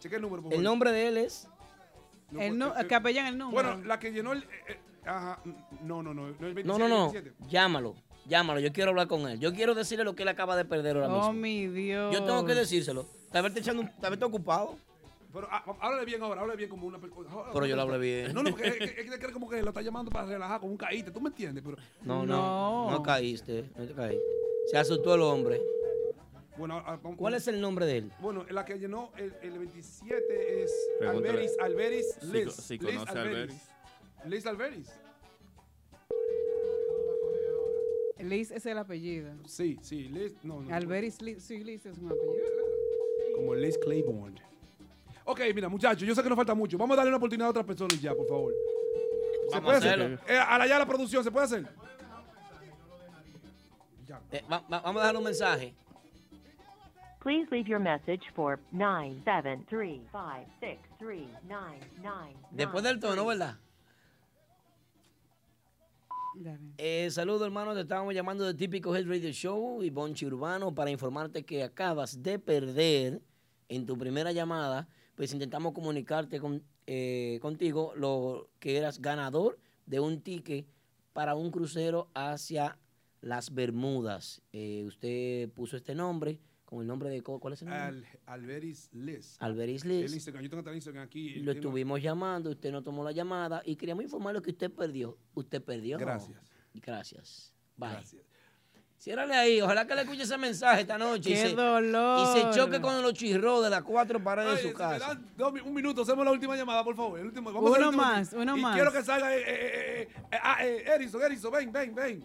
Cheque el número, por El favor. nombre de él es... No, El no, eh, capellán el número. Bueno, la que llenó el... eh, eh, ajá, no, no, no. No, el 27, No, no, no. el 27. Llámalo. Llámalo. Yo quiero hablar con él. Yo quiero decirle lo que él acaba de perder ahora oh, mismo. mi Dios. Yo tengo que decírselo. Tal vez está echando un- tal vez está ocupado. Pero ah, háblale bien ahora, háblale bien como una persona. Pero yo le hablé bien. No, no, porque es que- es *laughs* que cree como que lo está llamando para relajar, como un caíste. ¿Tú me entiendes? Pero, No, no. No. No caíste. No te caíste. Se asustó el hombre. bueno, ah, ¿Cuál es el nombre de él? Bueno, la que llenó el, el 27 es Pregúntale. Alberis, Alberis, Liz. si Liz conoce Alberis. Liz Alberis. Liz es el apellido. Sí, sí, Liz, no, no. Alberis, Liz, sí, Liz es un apellido. Como Liz Claiborne. Ok, mira, muchachos, yo sé que nos falta mucho. Vamos a darle una oportunidad a otras personas ya, por favor. ¿Se Vamos puede a hacer? hacerlo. Eh, a la ya la producción, ¿se puede hacer? Eh, va- va- vamos a dejarle un mensaje. Please leave your message for 973-563-9999. Después del tono, ¿verdad? Eh, saludos, hermano. Te estábamos llamando de Típico Head Radio Show y Bonchi Urbano para informarte que acabas de perder en tu primera llamada. Pues intentamos comunicarte con, eh, contigo lo que eras ganador de un ticket para un crucero hacia las Bermudas. Eh, usted puso este nombre con el nombre de... ¿Cuál es el nombre? Al, Alberis Liz. Alberis El Liz. Instagram, yo tengo el Instagram aquí. Lo estuvimos llamando, usted no tomó la llamada y queríamos informarle que usted perdió. Usted perdió. Gracias. Gracias. Bye. Gracias. Ciérrale ahí, ojalá que le escuche ese mensaje esta noche. y ¡Qué se, dolor! y se choque con los chirros de las cuatro paredes Ay, de su casa. dos un minuto, hacemos la última llamada, por favor. El último, vamos Uno último más, aquí. uno y más. quiero que salga eh, eh, eh, eh, ah, eh, Erison, Erison, ven, ven, ven.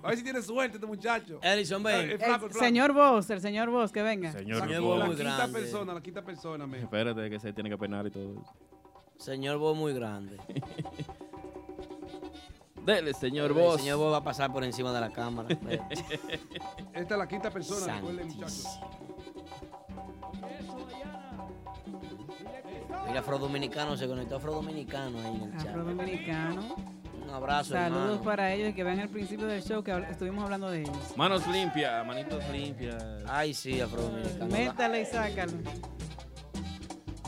A ver si tiene suerte este muchacho. Edison, ven. Eh, el El flaco, el flaco. señor Voss, el señor Voss, que venga. Señor, Señor Bo. La muy quinta grande. persona, la quinta persona, me. Espérate que se tiene que penar y todo. Señor vos muy grande. *laughs* Dele, señor El Boss. señor Boss va a pasar por encima de la cámara. *laughs* Esta es la quinta persona, recuerden, muchachos. Mira, Afro Dominicano, se conectó Afro Dominicano ahí en el chat. Afrodominicano. Un abrazo, Saludos hermano. para ellos y que vean el principio del show que habl- estuvimos hablando de ellos. Manos limpias, manitos limpias. Ay, sí, Afro Dominicano. Métale y sácalo.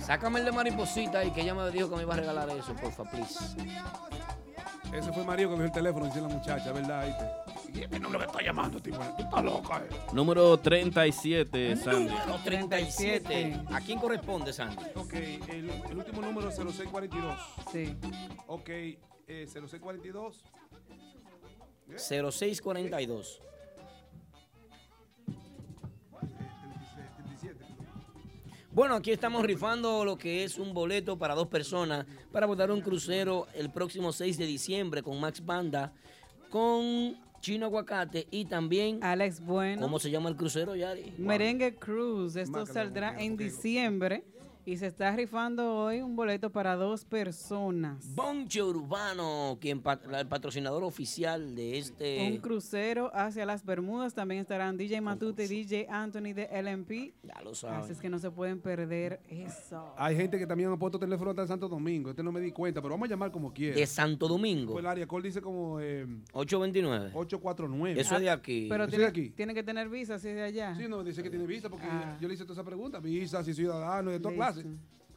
Sácame el de mariposita ahí, que ella me dijo que me iba a regalar eso, porfa, please. Ese fue Mario que cogió el teléfono, dice la muchacha, ¿verdad? Y es mi número que está llamando, tipo. Tú estás loca, eh. Número 37, Sandy. Número 37. ¿A quién corresponde, Sandy? Ok, el, el último número es 0642. Sí. Ok, eh, 0642. 0642. Bueno, aquí estamos rifando lo que es un boleto para dos personas para votar un crucero el próximo 6 de diciembre con Max Banda, con Chino Aguacate y también... Alex Bueno. ¿Cómo se llama el crucero, Yari? Merengue Cruise. Esto saldrá en diciembre y se está rifando hoy un boleto para dos personas. Bonche Urbano, quien pat- el patrocinador oficial de este... Un crucero hacia las Bermudas. También estarán DJ Matute y DJ Anthony de LMP. Ya lo saben. Así es que no se pueden perder eso. Hay gente que también ha puesto teléfono hasta en Santo Domingo. Este no me di cuenta, pero vamos a llamar como quiera. De Santo Domingo. Pues el área dice como eh, 829. 849. Eso es de aquí. Pero Eso es tiene, de aquí. tiene que tener visa si es de allá. Sí, no, dice que tiene visa porque Ah. yo le hice toda esa pregunta. Visa, si ciudadano, de todas Listo.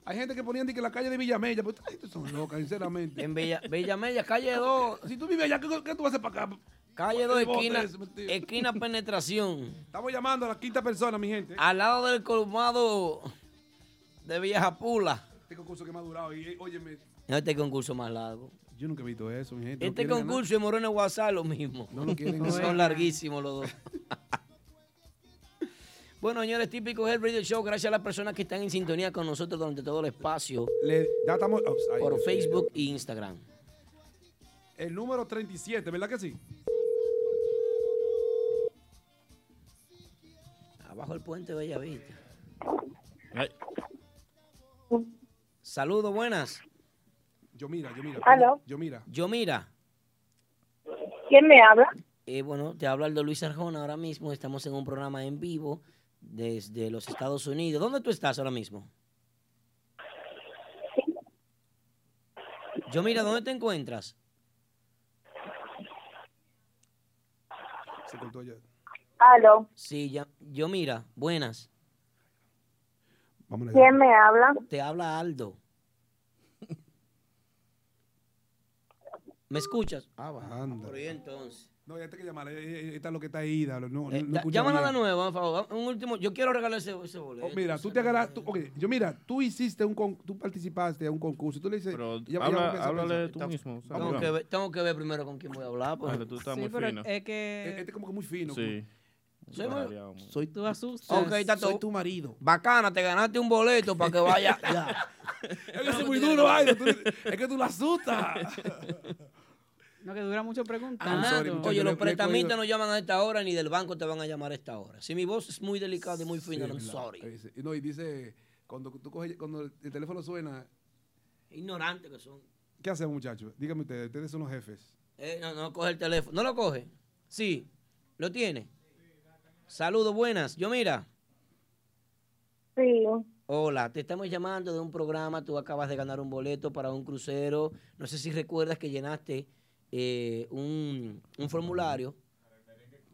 Hay gente que ponían que la calle de Villamella, pues ay, estos son locas, sinceramente. En Bella, Bella Mella, calle 2. Si tú vives allá, ¿qué, qué tú vas a hacer para acá? Calle 2, El bote esquina, esquina *laughs* penetración. Estamos llamando a la quinta persona, mi gente. Al lado del colmado de Vieja Pula. Este concurso que me ha durado. Y, eh, óyeme, Este concurso más largo. yo nunca he visto eso, mi gente. Este concurso y Moreno WhatsApp lo mismo. No lo quieren *laughs* ganar. Son larguísimos los dos. *laughs* bueno, señores, típico el Radio Show. Gracias a las personas que están en sintonía con nosotros durante todo el espacio. Le, ya estamos, oh, por Facebook e Instagram. El número 37, ¿verdad que sí? Abajo el puente Bella Vista. Saludos, buenas. Yo mira, yo mira. Aló. Yo mira. Yo mira. ¿Quién me habla? Eh, bueno, te habla el de Luis Arjona ahora mismo. Estamos en un programa en vivo desde los Estados Unidos. ¿Dónde tú estás ahora mismo? Yo mira, ¿dónde te encuentras? Se cortó ya. Aló. Sí, ya, yo mira, buenas. Vámonos. ¿Quién me habla? Te habla Aldo. ¿Me escuchas? Ah, va. Anda. Por ahí entonces. No, ya te que llamar. eh, eh, Esta es lo que está ahí. No, no, Eh, no llámala de nuevo, por favor. Un último. Yo quiero regalar ese, ese boleto. Oh, mira, tú te agarras, tú, yo mira, tú hiciste un, con- tú participaste a un concurso, y tú le dices, Pero ya- ya habla- vamos a pensar, háblale tú Está- mismo, Tengo que, ver, tengo que ver primero con quién voy a hablar. pues. Dale, tú estás Sí, muy pero fino. es que Este como que muy fino. Sí. Soy muy- Soy tú asustas. Está. Soy tu marido. Bacana, te ganaste un boleto para que vaya. *laughs* ya. *laughs* Es que es muy duro, ay, tú- es que tú la asustas. *laughs* No, que dura mucho preguntando. Sorry, muchacho, Oye, los prestamistas cogido- no llaman a esta hora ni del banco te van a llamar a esta hora. Si mi voz es muy delicada y muy fina, Sí, I'm verdad. sorry. Eh. No, y dice, cuando tú coges, cuando el teléfono suena, Ignorantes que son. ¿qué hacemos, muchachos? Díganme ustedes, ustedes son los jefes. Eh, no, no coge el teléfono. ¿No lo coge? Sí. ¿Lo tiene? Saludos, buenas. Yo mira. Sí. Hola, te estamos llamando de un programa. Tú acabas de ganar un boleto para un crucero. No sé si recuerdas que llenaste eh, un, un formulario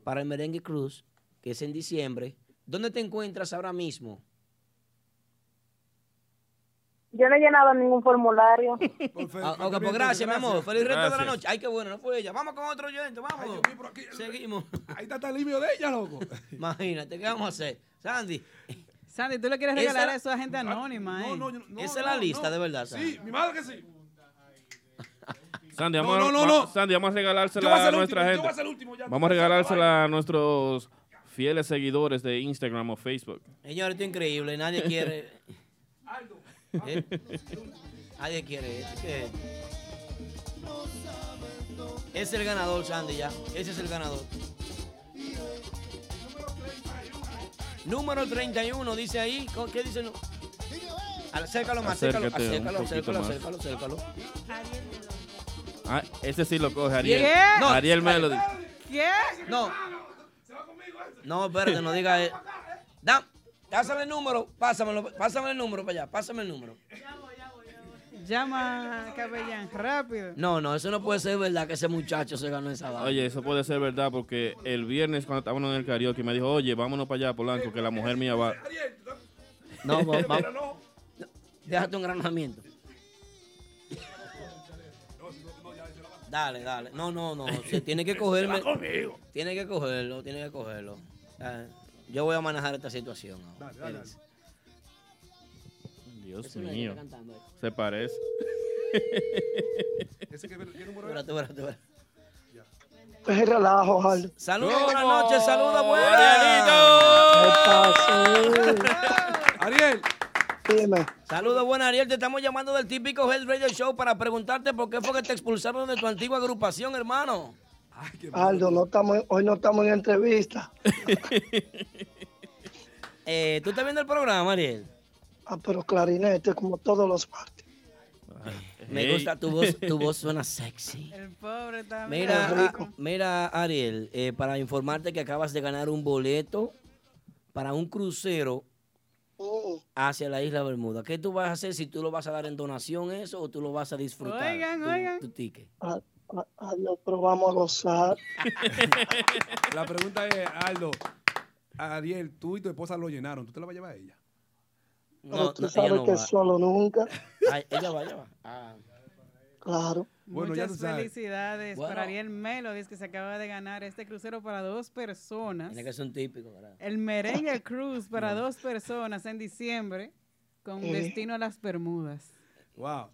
para el Merengue Cruz, que es en diciembre. ¿Dónde te encuentras ahora mismo? Yo no he llenado ningún formulario. *laughs* Ah, ok, pues gracias, mi amor. Feliz resto de la noche. Ay, qué bueno, no fue ella. Vamos con otro oyente, vamos. Seguimos. *laughs* Ahí está el alivio de ella, loco. *laughs* Imagínate, ¿qué vamos a hacer? Sandy, Sandy, ¿tú le quieres Esa regalar era- eso a gente anónima? No, eh? no, yo no, esa es no, la lista, no. de verdad. Sandy. Sí, mi madre que sí. Sandy, vamos, no, no, va- no. Sandy, vamos a Yo voy a regalársela a nuestra último, yo gente. voy a ser el último ya. Vamos a regalársela a nuestros fieles seguidores de Instagram o Facebook. Señor, esto es increíble. Nadie *laughs* quiere. ¿Eh? Nadie quiere esto. ¿Qué es? Ese es el ganador, Sandy, ya. Ese es el ganador. Número 31, dice ahí. ¿Cómo- ¿Qué dice? Acércalo más, acércalo, acércalo, acércalo, acércalo, acércalo. Ah, ese sí lo coge Ariel. ¿Qué? No. Ariel Melody. ¿Qué? No. No, espérate, no diga. eh. Da, pásame el número, pásamelo, pásame el número para allá, pásame el número. Llama a Capellán, rápido. No, no, eso no puede ser verdad que ese muchacho se ganó esa vaina. Oye, eso puede ser verdad porque el viernes cuando estábamos en el karaoke me dijo, oye, vámonos para allá, Polanco, que la mujer mía va. No, va- va- Déjate un granamiento. Dale, dale. No, no, no. *laughs* Se tiene que cogerme. Conmigo. Tiene que cogerlo, tiene que cogerlo. Ah, Yo voy a manejar esta situación. ahora. Dale, dale, dale. Dios Eso es mío. que está cantando ahí. Se parece. *laughs* Ese que ¿qué número Espérate, espérate, espérate. Es relajo, Aldo. Saludos, buenas noches, saludos, buenas. *laughs* Ariel. Dime. Saludos, buenas, Ariel. Te estamos llamando del típico Health Radio Show para preguntarte por qué fue que te expulsaron de tu antigua agrupación, hermano. Aldo, no estamos, hoy no estamos en entrevista. *laughs* Eh, ¿Tú estás viendo el programa, Ariel? Ah, pero clarinete, como todos los martes. Me Hey. gusta tu voz, tu voz suena sexy. El pobre también. Mira, a- mira Ariel, eh, para informarte que acabas de ganar un boleto para un crucero hacia la isla Bermuda. ¿Qué tú vas a hacer si tú lo vas a dar en donación eso o tú lo vas a disfrutar? Oigan, tu, oigan. tu ticket. Ah, ah, Aldo, pero vamos a gozar. *laughs* La pregunta es, Aldo, Ariel, tú y tu esposa lo llenaron. ¿Tú te la vas a llevar a ella? Pero tú sabes que solo nunca. Ay, ella va, ella va. Ah. Claro. Bueno, ya Muchas sabe. felicidades Bueno. para Ariel Melody, que se acaba de ganar este crucero para dos personas. Tiene que ser un típico, ¿verdad? El merengue cruise para *laughs* dos personas en diciembre con Eh. destino a las Bermudas. Wow.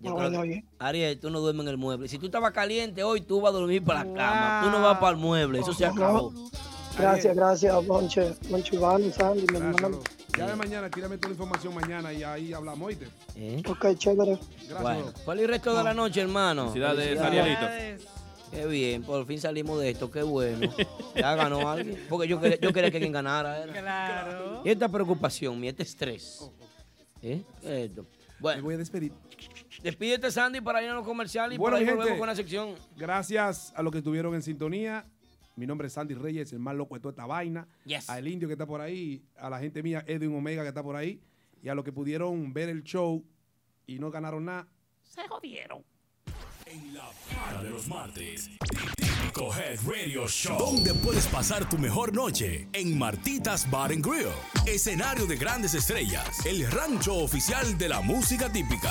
Yo creo que- Ariel, tú no duermes en el mueble. Si tú estabas caliente hoy, tú vas a dormir para la cama. Tú no vas para el mueble. Eso se acabó. Gracias, gracias, Monche, Monche Iván, Sandy, mi hermano. Ya de mañana, tírame toda la información mañana y ahí hablamos, ¿oíste? ¿Eh? Ok, chévere. Gracias, Bueno, feliz resto de la noche, hermano. Felicidades, Arielito. Qué bien, por fin salimos de esto, qué bueno. Ya ganó alguien. Porque yo quería, yo quería que quien ganara. era. Claro. Y esta preocupación, mi este estrés. ¿Eh? Me voy a despedir. Despídete, Sandy, para ir a los comerciales y Bueno, por ahí mi volvemos gente, con la sección. Gracias a los que estuvieron en sintonía. Mi nombre es Sandy Reyes, el más loco de toda esta vaina. Yes. Al indio que está por ahí, a la gente mía, Edwin Omega que está por ahí. Y a los que pudieron ver el show y no ganaron nada. Se jodieron. En la para de los martes. Típico Head Radio Show. Donde puedes pasar tu mejor noche. En Martitas Bar and Grill. Escenario de grandes estrellas. El rancho oficial de la música típica.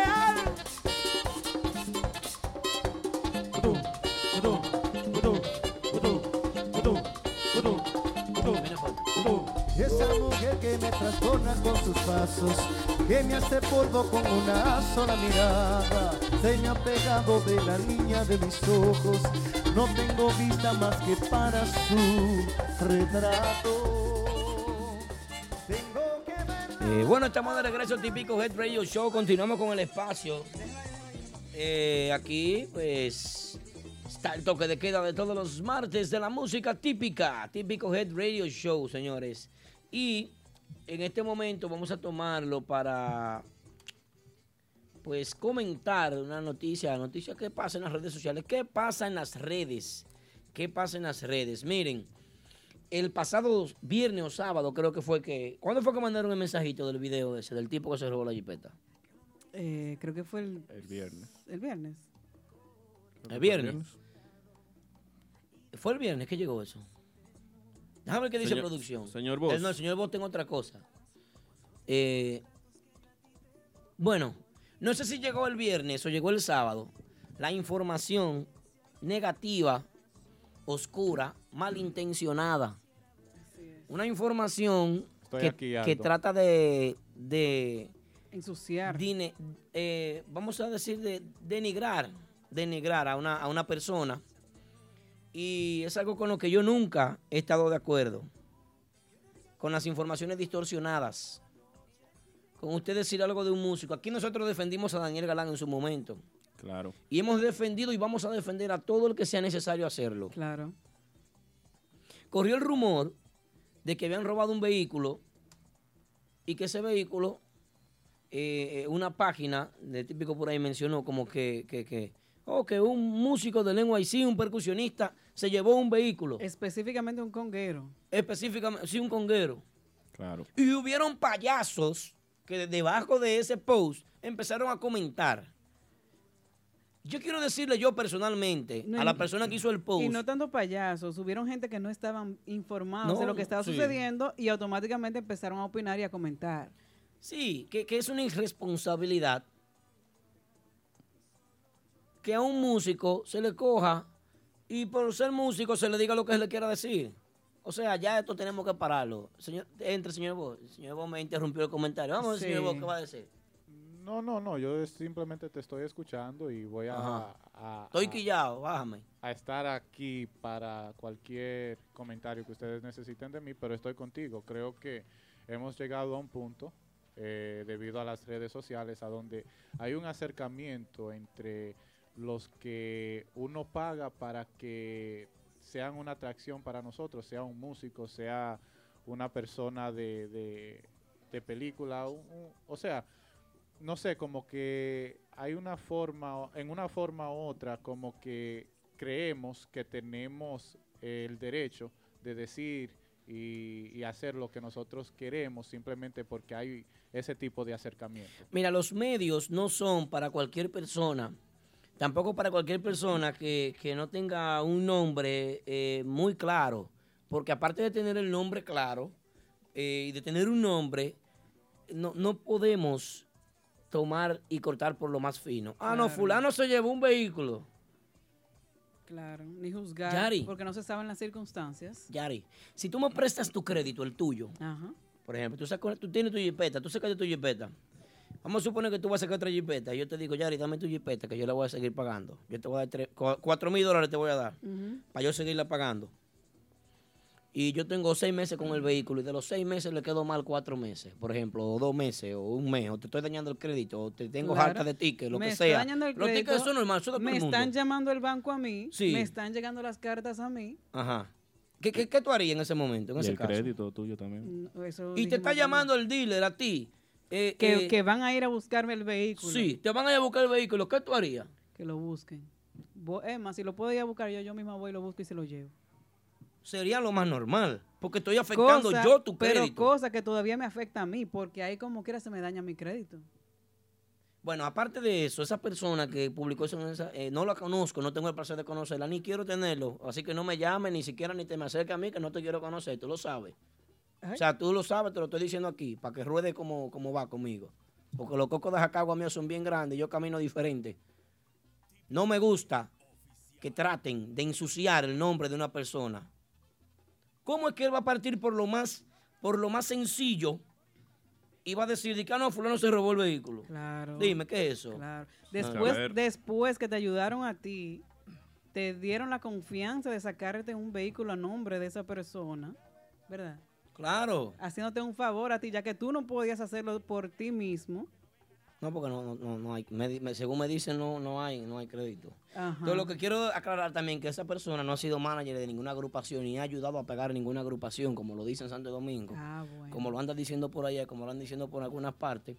Que me trastorna con sus pasos, que me hace polvo con una sola mirada, se me ha pegado de la niña de mis ojos, no tengo vista más que para su retrato. Eh, bueno, estamos de regreso típico Head Radio Show. Continuamos con el espacio. Eh, aquí, pues, está el toque de queda de todos los martes de la música típica. Típico Head Radio Show, señores. Y en este momento vamos a tomarlo para, pues, comentar una noticia. Noticia que pasa en las redes sociales. ¿Qué pasa en las redes? ¿Qué pasa en las redes? Miren, el pasado viernes o sábado creo que fue que... ¿Cuándo fue que mandaron el mensajito del video ese, del tipo que se robó la jipeta? Eh, creo que fue el, El viernes. el viernes. ¿El viernes? ¿Fue el viernes que llegó eso? Déjame ver qué dice Señor- producción. señor. Eh, no, el señor Boss tengo otra cosa. Eh, bueno, no sé si llegó el viernes o llegó el sábado. la información negativa, oscura, malintencionada. Una información Estoy que, aquí, que Aldo. trata de, de ensuciar. dine- eh, vamos a decir, de denigrar, denigrar a una, a una persona. Y es algo con lo que yo nunca he estado de acuerdo. Con las informaciones distorsionadas. Con usted decir algo de un músico. Aquí nosotros defendimos a Daniel Galán en su momento. Claro. Y hemos defendido y vamos a defender a todo el que sea necesario hacerlo. Claro. Corrió el rumor de que habían robado un vehículo y que ese vehículo, eh, eh, una página de típico por ahí mencionó como que, que, que, oh, que un músico de lengua y sí, un percusionista, se llevó un vehículo. Específicamente un conguero. Específicamente, sí, un conguero. Claro. Y hubieron payasos que de- debajo de ese post empezaron a comentar. Yo quiero decirle yo personalmente No, a la persona que hizo el post. Y no tanto payasos, hubieron gente que no estaban informados de lo que estaba sí. sucediendo y automáticamente empezaron a opinar y a comentar. Sí, que, que es una irresponsabilidad que a un músico se le coja y por ser músico se le diga lo que se le quiera decir. O sea, ya esto tenemos que pararlo. Señor, entre, señor Bo. El señor Bo me interrumpió el comentario. Vamos, Sí. señor Bo, ¿qué va a decir? No, no, no, yo simplemente te estoy escuchando y voy a, Ajá. a- Estoy a- quillado, bájame. a estar aquí para cualquier comentario que ustedes necesiten de mí, pero estoy contigo. Creo que hemos llegado a un punto, eh, debido a las redes sociales, a donde hay un acercamiento entre los que uno paga para que sean una atracción para nosotros, sea un músico, sea una persona de, de- película, un- o sea, no sé, como que hay una forma, en una forma u otra, como que creemos que tenemos el derecho de decir y, y hacer lo que nosotros queremos simplemente porque hay ese tipo de acercamiento. Mira, los medios no son para cualquier persona, tampoco para cualquier persona que, que no tenga un nombre eh, muy claro, porque aparte de tener el nombre claro eh, y de tener un nombre, no, no podemos tomar y cortar por lo más fino. Ah, no, Claro. fulano se llevó un vehículo. Claro, ni juzgar, Yari. porque no se saben las circunstancias. Yari, si tú me prestas tu crédito, el tuyo, Ajá. por ejemplo, tú, sacas- tú tienes tu jipeta, tú sacas tu jipeta. Vamos a suponer que tú vas a sacar otra jipeta y yo te digo, Yari, dame tu jipeta que yo la voy a seguir pagando. Yo te voy a dar tres- cuatro mil dólares te voy a dar para yo seguirla pagando. Y yo tengo seis meses con el vehículo y de los seis meses le quedo mal cuatro meses, por ejemplo, o dos meses, o un mes, o te estoy dañando el crédito, o te tengo Claro. harta de tickets, lo Me que está sea. dañando el Los tickets son normales, eso de todo Me el mundo. están llamando el banco a mí, Sí. me están llegando las cartas a mí. Ajá. ¿Qué, qué, qué tú harías en ese momento, en Y ese el caso? crédito tuyo también. No, eso Y te está llamando el dealer a ti. Eh, que, eh, que van a ir a buscarme el vehículo. Sí, te van a ir a buscar el vehículo. ¿Qué tú harías? Que lo busquen. Es más, si lo puedo ir a buscar yo, yo misma voy, lo busco y se lo llevo. Sería lo más normal. Porque estoy afectando Cosa- yo tu Pero crédito. cosa que todavía me afecta a mí, porque ahí como quiera se me daña mi crédito. Bueno, aparte de eso, esa persona que publicó eso, eh, no la conozco, no tengo el placer de conocerla, ni quiero tenerlo. Así que no me llames, ni siquiera ni te me acerques a mí, que no te quiero conocer, tú lo sabes. O sea, tú lo sabes, te lo estoy diciendo aquí, para que ruede como, como va conmigo. Porque los cocos de Jacagua míos son bien grandes, yo camino diferente. No me gusta que traten de ensuciar el nombre de una persona. ¿Cómo es que él va a partir por lo más, por lo más sencillo y va a decir, de que "Ah, no, fulano se robó el vehículo? Claro. Dime, ¿qué es eso? Claro. Después, después que te ayudaron a ti, te dieron la confianza de sacarte un vehículo a nombre de esa persona, ¿verdad? Claro. Haciéndote un favor a ti, ya que tú no podías hacerlo por ti mismo. No, porque no, no, no, hay, me di- me- según me dicen, no, no hay, no hay crédito. Ajá. Entonces, lo que quiero aclarar también que esa persona no ha sido manager de ninguna agrupación ni ha ayudado a pegar ninguna agrupación, como lo dice en Santo Domingo. Ah, bueno. Como lo andan diciendo por allá, como lo andan diciendo por algunas partes.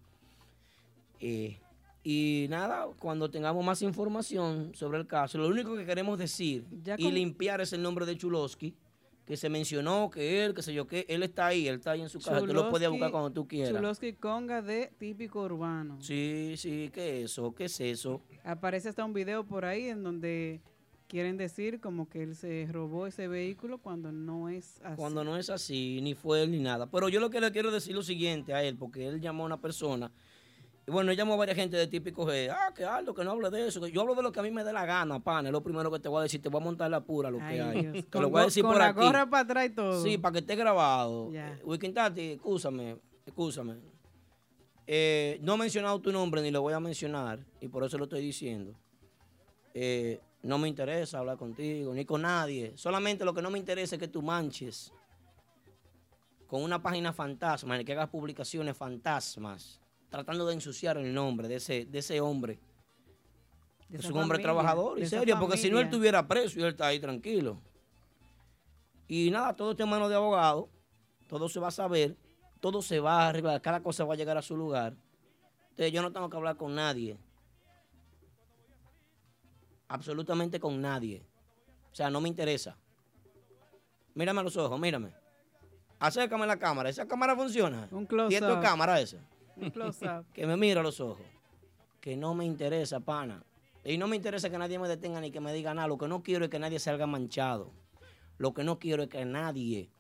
Eh, y nada, cuando tengamos más información sobre el caso, lo único que queremos decir Ya y con- limpiar es el nombre de Chulosky, que se mencionó que él, que sé yo qué, él está ahí, él está ahí en su casa, tú lo puedes buscar Chulosky- cuando tú quieras. Chulosky Conga de típico urbano. Sí, sí, ¿qué es eso? ¿Qué es eso? Aparece hasta un video por ahí en donde quieren decir como que él se robó ese vehículo cuando no es así. Cuando no es así, ni fue él ni nada. Pero yo lo que le quiero decir lo siguiente a él, porque él llamó a una persona bueno, llamó a varias gente de típico G. Ah, que Aldo, que no hable de eso. Yo hablo de lo que a mí me dé la gana, pana. Es lo primero que te voy a decir. Te voy a montar la pura lo que Ay, hay. Dios. Te Con lo voy a decir con por la aquí. gorra para atrás y todo. Sí, para que esté grabado. Tati, escúchame, escúchame. Eh, no he mencionado tu nombre ni lo voy a mencionar y por eso lo estoy diciendo. Eh, no me interesa hablar contigo ni con nadie. Solamente lo que no me interesa es que tú manches con una página fantasma en la que hagas publicaciones fantasmas tratando de ensuciar el nombre de ese, de ese hombre. De es un hombre trabajador y serio, porque si no él estuviera preso y él está ahí tranquilo. Y nada, todo está en manos de abogado, todo se va a saber, todo se va a arreglar, cada cosa va a llegar a su lugar. Entonces yo no tengo que hablar con nadie. Absolutamente con nadie. O sea, no me interesa. Mírame a los ojos, mírame. Acércame la cámara. ¿Esa cámara funciona? Un close ¿Y esto es up. cámara esa? *laughs* Que me mira a los ojos. Que no me interesa, pana. Y no me interesa que nadie me detenga ni que me diga nada. Lo que no quiero es que nadie salga manchado. Lo que no quiero es que nadie,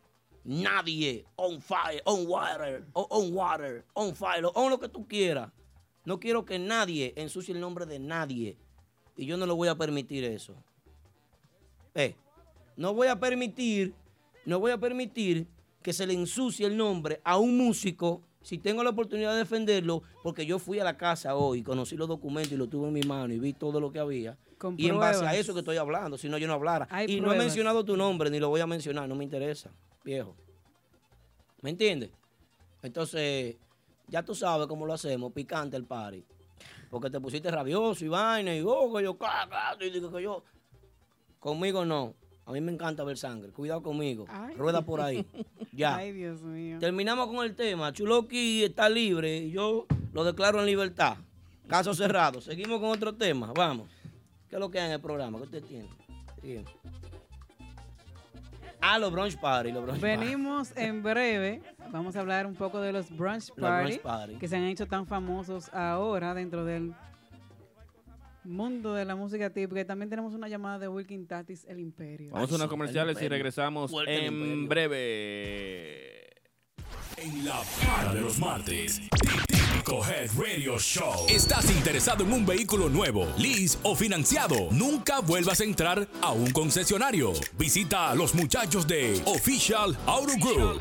nadie, on fire, on water, on, water, on fire, on lo que tú quieras. No quiero que nadie ensucie el nombre de nadie. Y yo no le voy a permitir eso. Eh, no voy a permitir, no voy a permitir que se le ensucie el nombre a un músico si tengo la oportunidad de defenderlo, porque yo fui a la casa hoy, conocí los documentos y los tuve en mi mano y vi todo lo que había. Con y en base a eso que estoy hablando, si no yo no hablara. Hay y no he mencionado tu nombre, ni lo voy a mencionar, no me interesa, viejo. ¿Me entiendes? Entonces, ya tú sabes cómo lo hacemos, picante el party. Porque te pusiste rabioso y vaina, y oh, que yo, que yo. Conmigo no. A mí me encanta ver sangre. Cuidado conmigo. Ay. Rueda por ahí. *laughs* Ya. Ay, Dios mío. Terminamos con el tema. Chuloki está libre y yo lo declaro en libertad. Caso cerrado. Seguimos con otro tema. Vamos. ¿Qué es lo que hay en el programa? ¿Qué usted tiene? Dígame. Ah, los brunch party. Los brunch party. Venimos en breve. Vamos a hablar un poco de los brunch Los party, brunch party. que se han hecho tan famosos ahora dentro del mundo de la música típica. También tenemos una llamada de Wilkin Tatis, El Imperio. Vamos a unos comerciales y regresamos en imperio. breve. En la para de los martes, Típico Head Radio Show. ¿Estás interesado en un vehículo nuevo, lease o financiado? Nunca vuelvas a entrar a un concesionario. Visita a los muchachos de Official Auto Group.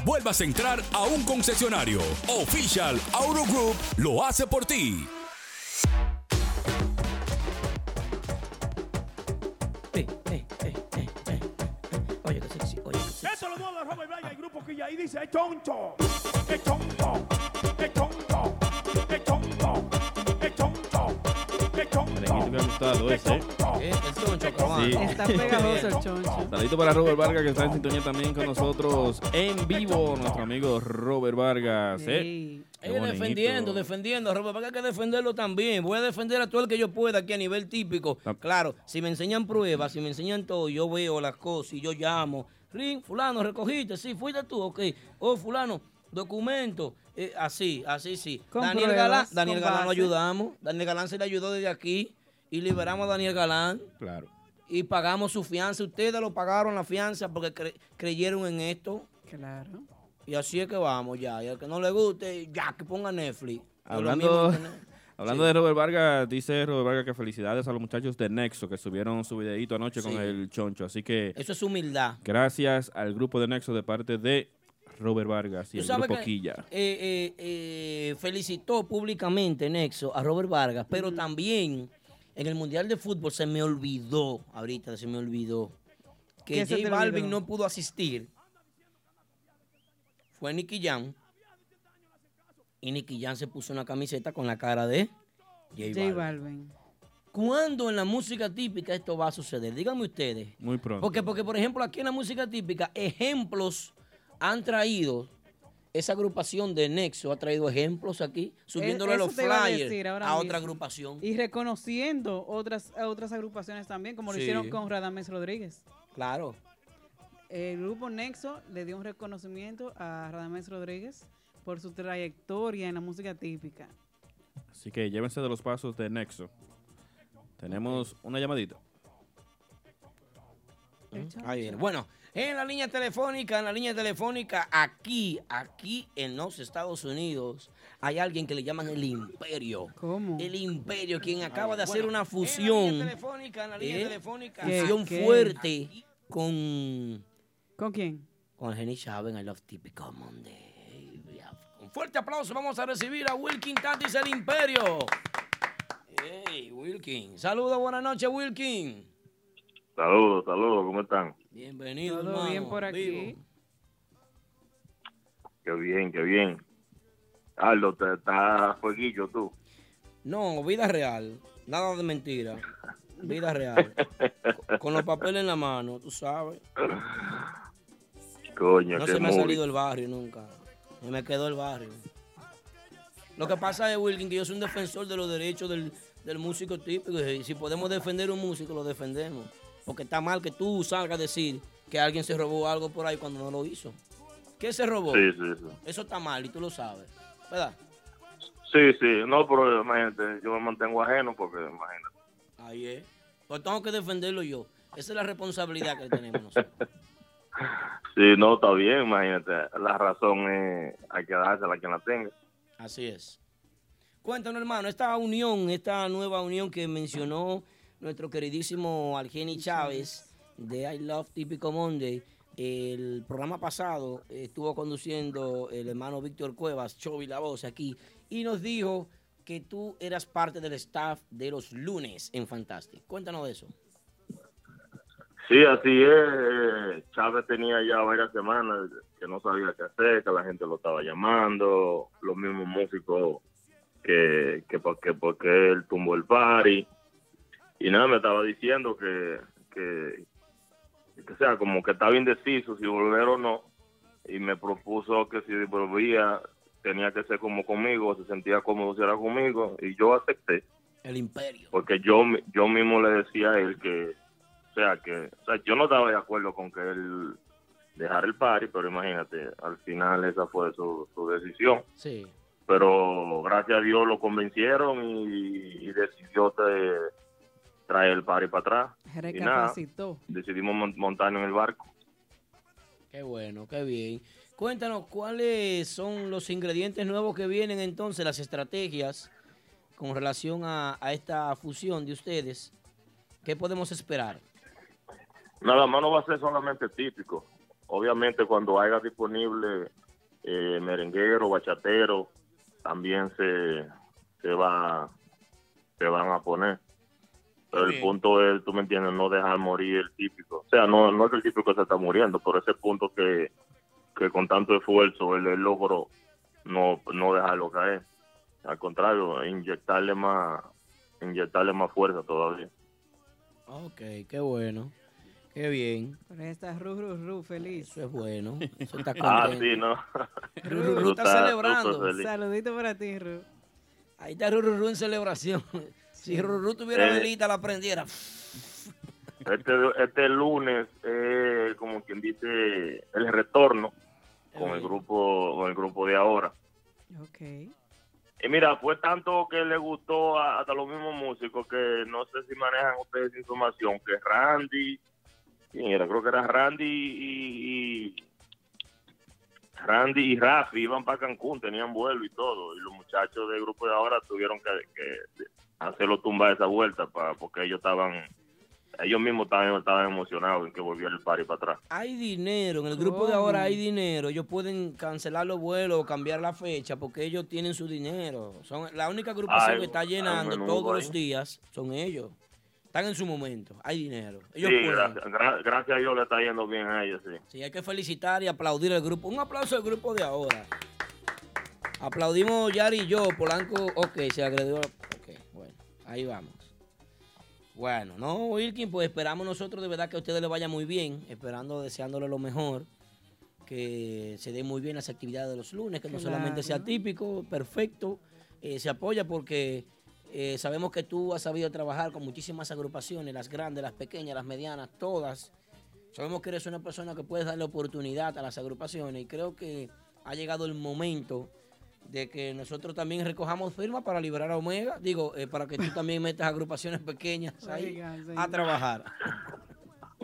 vuelvas a entrar a un concesionario. Official Auto Group lo hace por ti. Oye, que sexy, oye, que sexy. Eso lo mueve Robert Bryan, el grupo que ya ahí dice, es tonto, es tonto, es tonto, Merenguito que ha gustado ese. Eh, el choncho. Sí. Está *laughs* pegajoso el choncho. Saludito para Robert Vargas que está en sintonía también con nosotros en vivo, nuestro amigo Robert Vargas. ¿eh? Qué Eh, defendiendo, defendiendo, Robert, porque hay que defenderlo también. Voy a defender a todo el que yo pueda aquí a nivel típico. Claro, si me enseñan pruebas, si me enseñan todo, yo veo las cosas y yo llamo. Ring, fulano, recogiste, sí, fuiste tú, ok. Oh, fulano, documento. Eh, así, así, sí. Con Daniel pruebas, Galán, Daniel Galán lo ayudamos. Daniel Galán se le ayudó desde aquí y liberamos a Daniel Galán. Claro. Y pagamos su fianza. Ustedes lo pagaron la fianza porque cre- creyeron en esto. Claro. Y así es que vamos ya. Y al que no le guste, ya que ponga Netflix. Hablando, *laughs* hablando de Robert Vargas, dice Robert Vargas que felicidades a los muchachos de Nexo que subieron su videito anoche con el choncho. Así que Eso es humildad. gracias al grupo de Nexo de parte de Robert Vargas y el grupo que Quilla. eh, eh, eh, felicitó públicamente Nexo a Robert Vargas, pero también en el Mundial de Fútbol se me olvidó, ahorita se me olvidó, que ¿Qué se J Balvin no pudo asistir. Fue Nicky Jam. Y Nicky Jam se puso una camiseta con la cara de J. Balvin. ¿Cuándo en la música típica esto va a suceder? Díganme ustedes. Muy pronto. Porque, porque, por ejemplo, aquí en la música típica, ejemplos han traído esa agrupación de Nexo ha traído ejemplos aquí, subiéndole E- eso los a flyers a otra agrupación. Y reconociendo otras, otras agrupaciones también, como lo Sí. hicieron con Radames Rodríguez. Claro. El grupo Nexo le dio un reconocimiento a Radames Rodríguez por su trayectoria en la música típica. Así que llévense de los pasos de Nexo. Tenemos una llamadita. Ahí viene. Bueno, en la línea telefónica, en la línea telefónica, aquí, aquí en los Estados Unidos, hay alguien que le llaman el Imperio. ¿Cómo? El Imperio, quien acaba de hacer Bueno, una en la fusión. línea telefónica, en la línea ¿eh? telefónica. ¿Qué? Fusión ¿Qué? fuerte con. ¿Con quién? Con Jenny Chávez, I Love Typical Monday. Un fuerte aplauso, vamos a recibir a Wilkin Tatis, el Imperio. Hey, Wilkin. Saludos, buenas noches, Wilkin. Saludos, saludos, ¿cómo están? Bienvenido, Todo bien por aquí. vivo. Qué bien, qué bien. Aldo, te estás fueguillo tú. No, vida real. Nada de mentira. Vida real. *laughs* Con los papeles en la mano, tú sabes. Coño, No qué se me ha salido el barrio nunca. Se me quedó el barrio. Lo que pasa es, Wilkin, que yo soy un defensor de los derechos del, del músico típico. Y si podemos defender un músico, lo defendemos. Porque está mal que tú salgas a decir que alguien se robó algo por ahí cuando no lo hizo. ¿Qué se robó? Sí, sí, sí. Eso está mal y tú lo sabes. ¿Verdad? Sí, sí, no, pero imagínate, yo me mantengo ajeno porque, imagínate. Ahí es. Pues tengo que defenderlo yo. Esa es la responsabilidad que tenemos nosotros. *laughs* Sí, no, está bien, imagínate. La razón es, hay que dársela a quien la tenga. Así es. Cuéntanos, hermano, esta unión, esta nueva unión que mencionó nuestro queridísimo Argeni Chávez de I Love Típico Monday. El programa pasado estuvo conduciendo el hermano Víctor Cuevas, Chovy La Voz, aquí, y nos dijo que tú eras parte del staff de los lunes en Fantastic. Cuéntanos de eso. Sí, así es. eh, Chávez tenía ya varias semanas que no sabía qué hacer, que la gente lo estaba llamando, los mismos músicos que, que porque, porque él tumbó el party. Y nada, me estaba diciendo que, que, que sea, como que estaba indeciso si volver o no. Y me propuso que si volvía tenía que ser como conmigo, se sentía cómodo si era conmigo. Y yo acepté El imperio. porque yo yo mismo le decía a él que o sea que o sea yo no estaba de acuerdo con que él dejara el party pero imagínate al final esa fue su, su decisión Sí. pero gracias a Dios lo convencieron y, y decidió tra- traer el party para atrás y nada decidimos mon- montarnos en el barco Qué bueno, qué bien. Cuéntanos cuáles son los ingredientes nuevos que vienen entonces, las estrategias con relación a, a esta fusión de ustedes. ¿Qué podemos esperar? Nada más no va a ser solamente típico. Obviamente cuando haya disponible eh, merenguero, bachatero, también se, se va se van a poner. Pero el punto es, tú me entiendes, no dejar morir el típico. O sea, no, no es que el típico se está muriendo, pero ese punto que, que con tanto esfuerzo él, él logró no, no dejarlo caer. Al contrario, inyectarle más, inyectarle más fuerza todavía. Ok, qué bueno. Qué bien. Ahí está Ru, Ru, Ru, feliz. Eso es bueno. Eso está *laughs* Ah, sí, ¿no? Ru, Tú Ru está celebrando. Saludito para ti, Ru. Ahí está Ru, Ru, Ru en celebración. Si Ru, Ru tuviera Eh. velita, la prendiera. Este, este lunes, eh, como quien dice, el retorno con el grupo con el grupo de ahora. Ok. Y mira, fue tanto que le gustó a, hasta los mismos músicos que no sé si manejan ustedes información, que Randy, ¿quién era? Creo que era Randy y, y- Randy y Rafi iban para Cancún, tenían vuelo y todo, y los muchachos del grupo de ahora tuvieron que, que hacerlo tumbar esa vuelta para porque ellos estaban, ellos mismos estaban, estaban emocionados en que volviera el party para atrás. Hay dinero, en el grupo de ahora hay dinero. Ellos pueden cancelar los vuelos o cambiar la fecha porque ellos tienen su dinero. Son la única agrupación Ay, que está llenando todos los días son ellos. Están en su momento, hay dinero. Ellos Sí, pueden. gracias, gra- gracias a Dios le está yendo bien a ellos, sí. Sí, hay que felicitar y aplaudir al grupo. Un aplauso al grupo de ahora. Aplaudimos Yari y yo, Polanco, ok, se agredió. Ahí vamos. Bueno, no, Wilkin, pues esperamos nosotros de verdad que a ustedes les vaya muy bien, esperando, deseándole lo mejor. que se den muy bien las actividades de los lunes, que no solamente sea típico, perfecto, eh, se apoya porque eh, sabemos que tú has sabido trabajar con muchísimas agrupaciones, las grandes, las pequeñas, las medianas, todas. Sabemos que eres una persona que puedes darle oportunidad a las agrupaciones y creo que ha llegado el momento de que nosotros también recojamos firmas para liberar a Omega, digo, eh, para que tú *laughs* también metas agrupaciones pequeñas ahí a trabajar.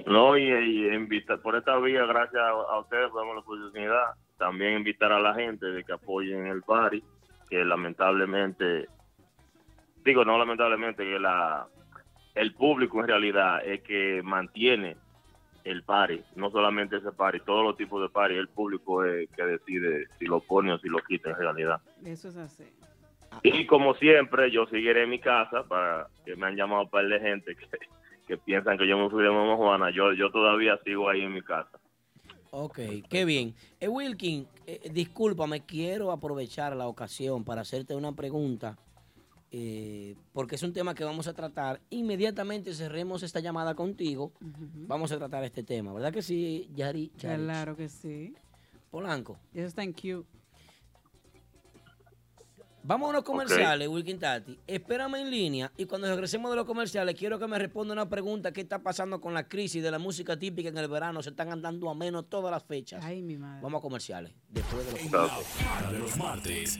No, y, y invitar, por esta vía, gracias a, a ustedes por la oportunidad, también invitar a la gente de que apoyen el party, que lamentablemente, digo no lamentablemente, que la el público en realidad es que mantiene el party, no solamente ese party, todos los tipos de party, el público es que decide si lo pone o si lo quita en realidad. Eso es así. Y como siempre, yo seguiré en mi casa para que me han llamado un par de gente que, que piensan que yo me fui de Mamá Juana. Yo, yo todavía sigo ahí en mi casa. Ok, qué bien. Eh, Wilkin, eh, discúlpame, quiero aprovechar la ocasión para hacerte una pregunta, eh, porque es un tema que vamos a tratar. Inmediatamente cerremos esta llamada contigo, vamos a tratar este tema, ¿verdad que sí, Yari? Claro que sí. Polanco. Eso está en Q. Vamos a unos comerciales, Wilkin Tati. Espérame en línea y cuando regresemos de los comerciales quiero que me responda una pregunta. ¿Qué está pasando con la crisis de la música típica en el verano? Se están andando a menos todas las fechas. Ay, mi madre. Vamos a comerciales. Después de los para de los martes.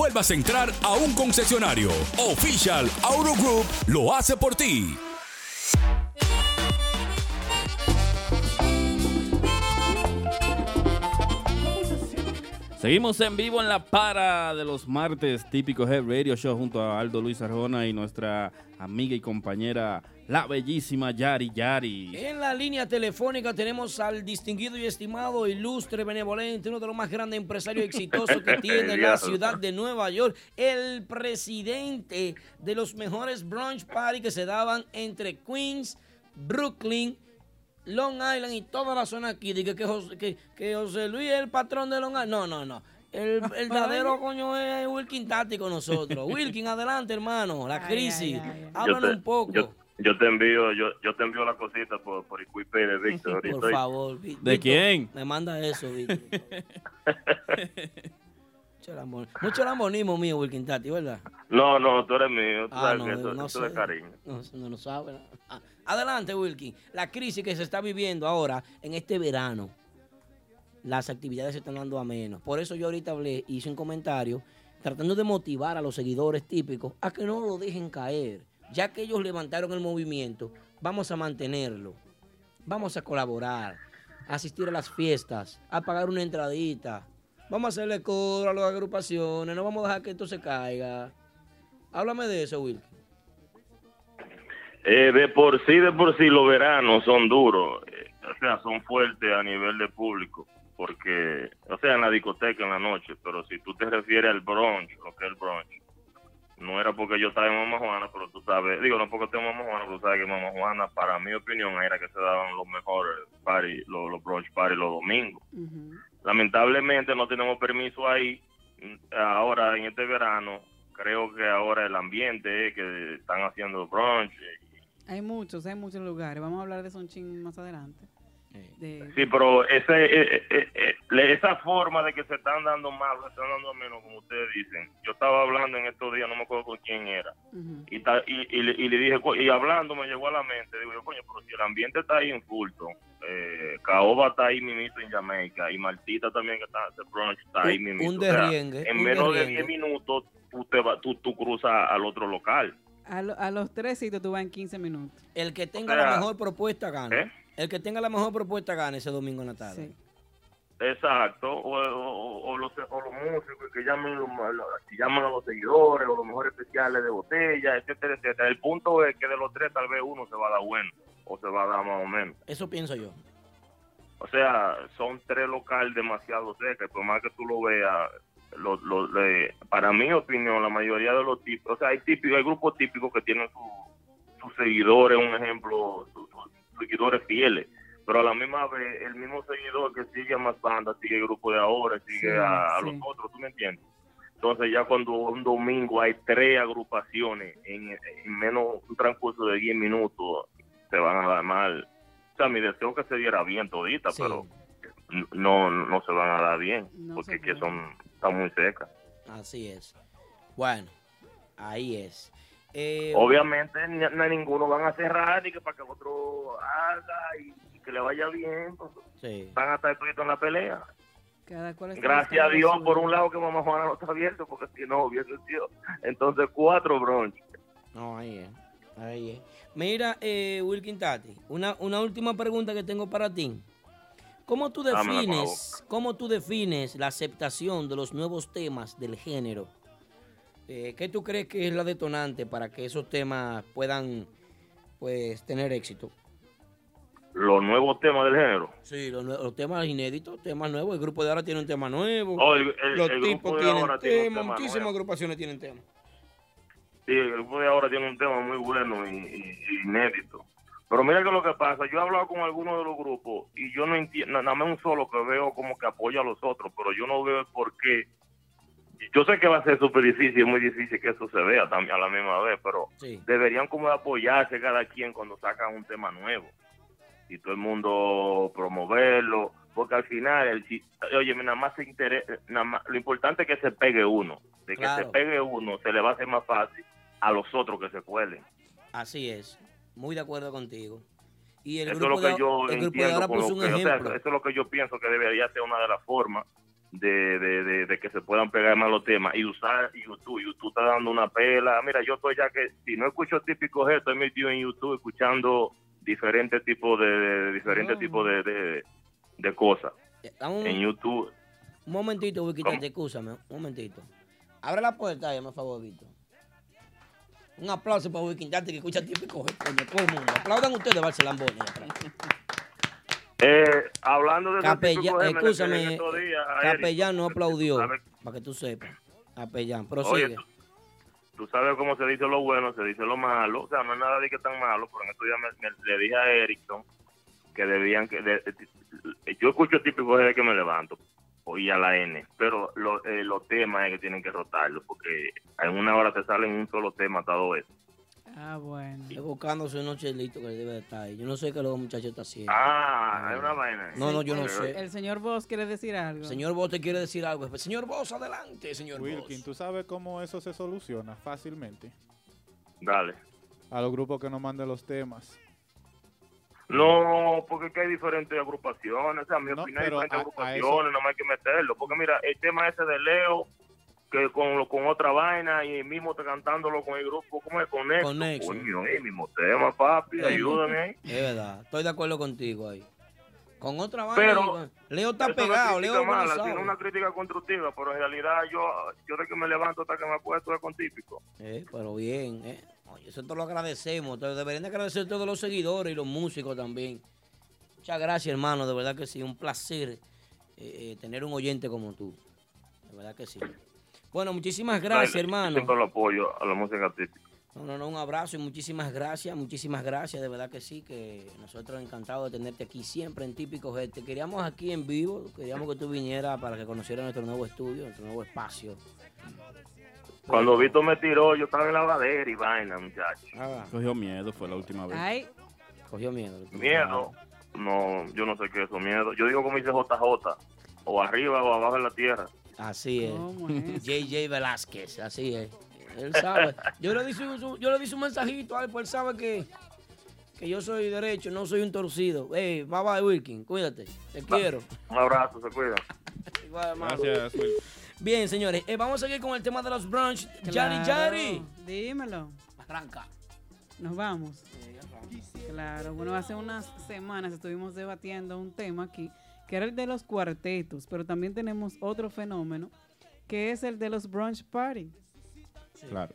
vuelvas a entrar a un concesionario. Official Auto Group lo hace por ti. Seguimos en vivo en la para de los martes, típico Head Radio Show junto a Aldo Luis Arjona y nuestra amiga y compañera, la bellísima Yari Yari. En la línea telefónica tenemos al distinguido y estimado, ilustre, benevolente, uno de los más grandes empresarios exitosos que *laughs* tiene la ciudad de Nueva York, el presidente de los mejores brunch party que se daban entre Queens, Brooklyn, Long Island y toda la zona aquí. Dije que, José, que, que José Luis es el patrón de Long Island. No, no, no. El, el verdadero coño es Wilkin Tati con nosotros. *laughs* Wilkin, adelante, hermano. La crisis. Háblanos te- un poco. Yo, yo te envío, yo, yo te envío la cosita por, por Equipay de Víctor. Por Estoy- favor, Vi- ¿De Víctor, quién? Me manda eso, Víctor. *laughs* Mucho lambon- Mucho lambonismo mío, Wilkin Tati, ¿verdad? No, no, tú eres mío. Tú Ah, sabes no, que eso, no es sé. cariño. No, no lo sabe. ¿no? Ah, Adelante, Wilkin. La crisis que se está viviendo ahora en este verano, las actividades se están dando a menos. Por eso yo ahorita hablé, hice un comentario tratando de motivar a los seguidores típicos a que no lo dejen caer. Ya que ellos levantaron el movimiento, vamos a mantenerlo. Vamos a colaborar, a asistir a las fiestas, a pagar una entradita. Vamos a hacerle coro a las agrupaciones, no vamos a dejar que esto se caiga. Háblame de eso, Wilkin. Eh, de por sí, de por sí, los veranos son duros. eh, o sea, son fuertes a nivel de público. Porque, o sea, en la discoteca en la noche. Pero si tú te refieres al brunch, lo que es el brunch, no era porque yo estaba en Mamá Juana, pero tú sabes, digo, no porque en Mamá Juana, pero tú sabes que Mamá Juana, para mi opinión, era que se daban los mejores party, los, los brunch party los domingos. Lamentablemente no tenemos permiso ahí. Ahora, en este verano, creo que ahora el ambiente es que están haciendo brunch. Hay muchos, hay muchos lugares. Vamos a hablar de ching más adelante. De- Sí, pero ese, eh, eh, eh, esa forma de que se están dando más, se están dando menos, como ustedes dicen. Yo estaba hablando en estos días, no me acuerdo con quién era. y, ta- y, y le- y le dije, y hablando me llegó a la mente, digo yo, coño, pero si el ambiente está ahí en Fulton, eh, Caoba está ahí mismito en Jamaica, y Martita también que está está ahí Un- mismito. un O sea, derriengue, en un menos de derriengue. 10 minutos tú, te va, tú, tú cruzas al otro local. a, lo- a los tres sitios tú vas en 15 minutos. El que tenga O sea, la mejor propuesta gana. El que tenga la mejor propuesta gana ese domingo en la tarde. Exacto, o, o- o los, o los músicos que llaman, los- los- que llaman a los seguidores, o los mejores especiales de botella, etcétera, etcétera. El punto es que de los tres tal vez uno se va a dar bueno, o se va a dar más o menos. Eso pienso yo. O sea, son tres locales demasiado cerca, y por más que tú lo veas, lo, lo- le- para mi opinión, la mayoría de los tipos, o sea, hay típicos, hay grupos típicos que tienen su- sus seguidores, un ejemplo, seguidores fieles, pero a la misma vez, el mismo seguidor que sigue a más bandas, sigue el grupo de ahora, sigue Sí, a, los otros, ¿tú me entiendes? Entonces ya cuando un domingo hay tres agrupaciones en, en menos un transcurso de 10 minutos, se van a dar mal. O sea, mi deseo es que se diera bien todita, pero no no se van a dar bien, porque que son están muy secas. Así es. Bueno, ahí es. Eh, Obviamente ni, ni ninguno van a cerrar ni que para que otro haga y, y que le vaya bien, pues, Sí. van a estar en la pelea. Cada cual está Gracias a Dios, por un lado que Mamá Juana no está abierto, porque si no hubiese sido. Entonces, cuatro brunch. No, ahí es. Ahí es. Mira, eh, Wilkin Tati, una, una última pregunta que tengo para ti. ¿Cómo tú defines, cómo tú defines la aceptación de los nuevos temas del género? Eh, ¿Qué tú crees que es la detonante para que esos temas puedan, pues, tener éxito? Los nuevos temas del género. Sí, los, los temas inéditos, temas nuevos. El grupo de ahora tiene un tema nuevo. Oh, el- el- los el tipos tienen temas, tema muchísimas nuevo. agrupaciones tienen temas. Sí, el grupo de ahora tiene un tema muy bueno y- y inédito. Pero mira que lo que pasa, yo he hablado con algunos de los grupos y yo no entiendo, nada más un solo que veo como que apoya a los otros, pero yo no veo el por qué. Yo sé que va a ser súper difícil, es muy difícil que eso se vea también a la misma vez, pero Sí. deberían como apoyarse cada quien cuando sacan un tema nuevo y todo el mundo promoverlo, porque al final, el, oye, nada más se interesa, nada más, lo importante es que se pegue uno, de que Claro. se pegue uno, se le va a hacer más fácil a los otros que se cuelen. Así es. Muy de acuerdo contigo. Y el Eso es grupo, lo que de, yo entiendo ahora con puso lo un que, o sea, ejemplo. eso es lo que yo pienso que debería ser una de las formas de, de, de, de que se puedan pegar más los temas y usar YouTube. YouTube está dando una pela. Mira, yo estoy ya que, si no escucho típico G, estoy metido en YouTube escuchando diferentes tipos de, diferentes Oh. tipos de, de, cosas un, en YouTube. un momentito, Wikita, te escúchame. Un momentito. Abre la puerta, ahí, me favor, Vito. Un aplauso para Wikintati que escucha típico G, coño, todo el mundo. Aplaudan ustedes, Barcelamboni. Eh, hablando de en escúchame. Capellán no aplaudió, para que tú sepas. Capellán, prosigue. Oye, tú sabes cómo se dice lo bueno, se dice lo malo. O sea, no es nada de que tan malo, pero en estos días me- me- le dije a Erickson que debían que... de- de- yo escucho típico desde que me levanto y a la N, pero lo- eh, los temas es que tienen que rotarlo porque en una hora te salen un solo tema todo eso. Ah, bueno. Estoy buscándose unos chelitos que debe de estar ahí. Yo no sé qué los muchachos está haciendo. Ah, hay una vaina. No, no, yo no sé. El señor Vos quiere decir algo. Señor Vos te quiere decir algo. Señor Vos, adelante, señor Wilkin, Vos. ¿tú sabes cómo eso se soluciona fácilmente? Dale. A los grupos que nos manden los temas. No, porque es que hay diferentes agrupaciones, o sea, a mi No, opinión hay diferentes a- a agrupaciones, eso- nada más hay que meterlo. Porque mira, el tema ese de Leo, que con, lo- con otra vaina y mismo cantándolo con el grupo, ¿cómo es? Con Nexo. Con Nexo. Coño, eh, mismo tema, papi, ayúdame ahí. Es verdad, estoy de acuerdo contigo ahí. Con otra vaina. Pero- Leo está pegado, crítica Leo mala, sino una crítica constructiva, pero en realidad yo, yo de que me levanto hasta que me acuesto es con típico. Eh, pero bien, eh. Oye, eso te lo agradecemos. Te deberían de agradecer todos los seguidores y los músicos también. Muchas gracias, hermano. De verdad que sí, un placer eh, eh, tener un oyente como tú. De verdad que sí. Bueno, muchísimas gracias, Yo hermano. Siempre lo apoyo a la música típica. No, no, no, un abrazo y muchísimas gracias, muchísimas gracias, de verdad que sí, que nosotros encantados de tenerte aquí siempre en Típico G. Te queríamos aquí en vivo, queríamos que tú vinieras para que conocieras nuestro nuevo estudio, nuestro nuevo espacio. Cuando Vito me tiró, yo estaba en la lavadera y vaina, muchacho. Cogió miedo, fue la última vez. Ay, Cogió miedo. Miedo. No, yo no sé qué es eso, miedo. Yo digo como dice JJ, o arriba o abajo en la tierra. Así es. ¿Cómo es? JJ Velázquez, así es. Él sabe. Yo le di su, su- yo le di su mensajito a él, pues él sabe que, que yo soy derecho, no soy un torcido. Hey, bye bye, Wilkin, cuídate. Te quiero. Un abrazo, se cuida. *laughs* Igual. Gracias, Will. Bien, señores, eh, vamos a seguir con el tema de los brunch. Yari Claro. Yari. Dímelo. Arranca. Nos vamos. Claro, bueno, hace unas semanas estuvimos debatiendo un tema aquí que era el de los cuartetos, pero también tenemos otro fenómeno, que es el de los brunch party. Claro.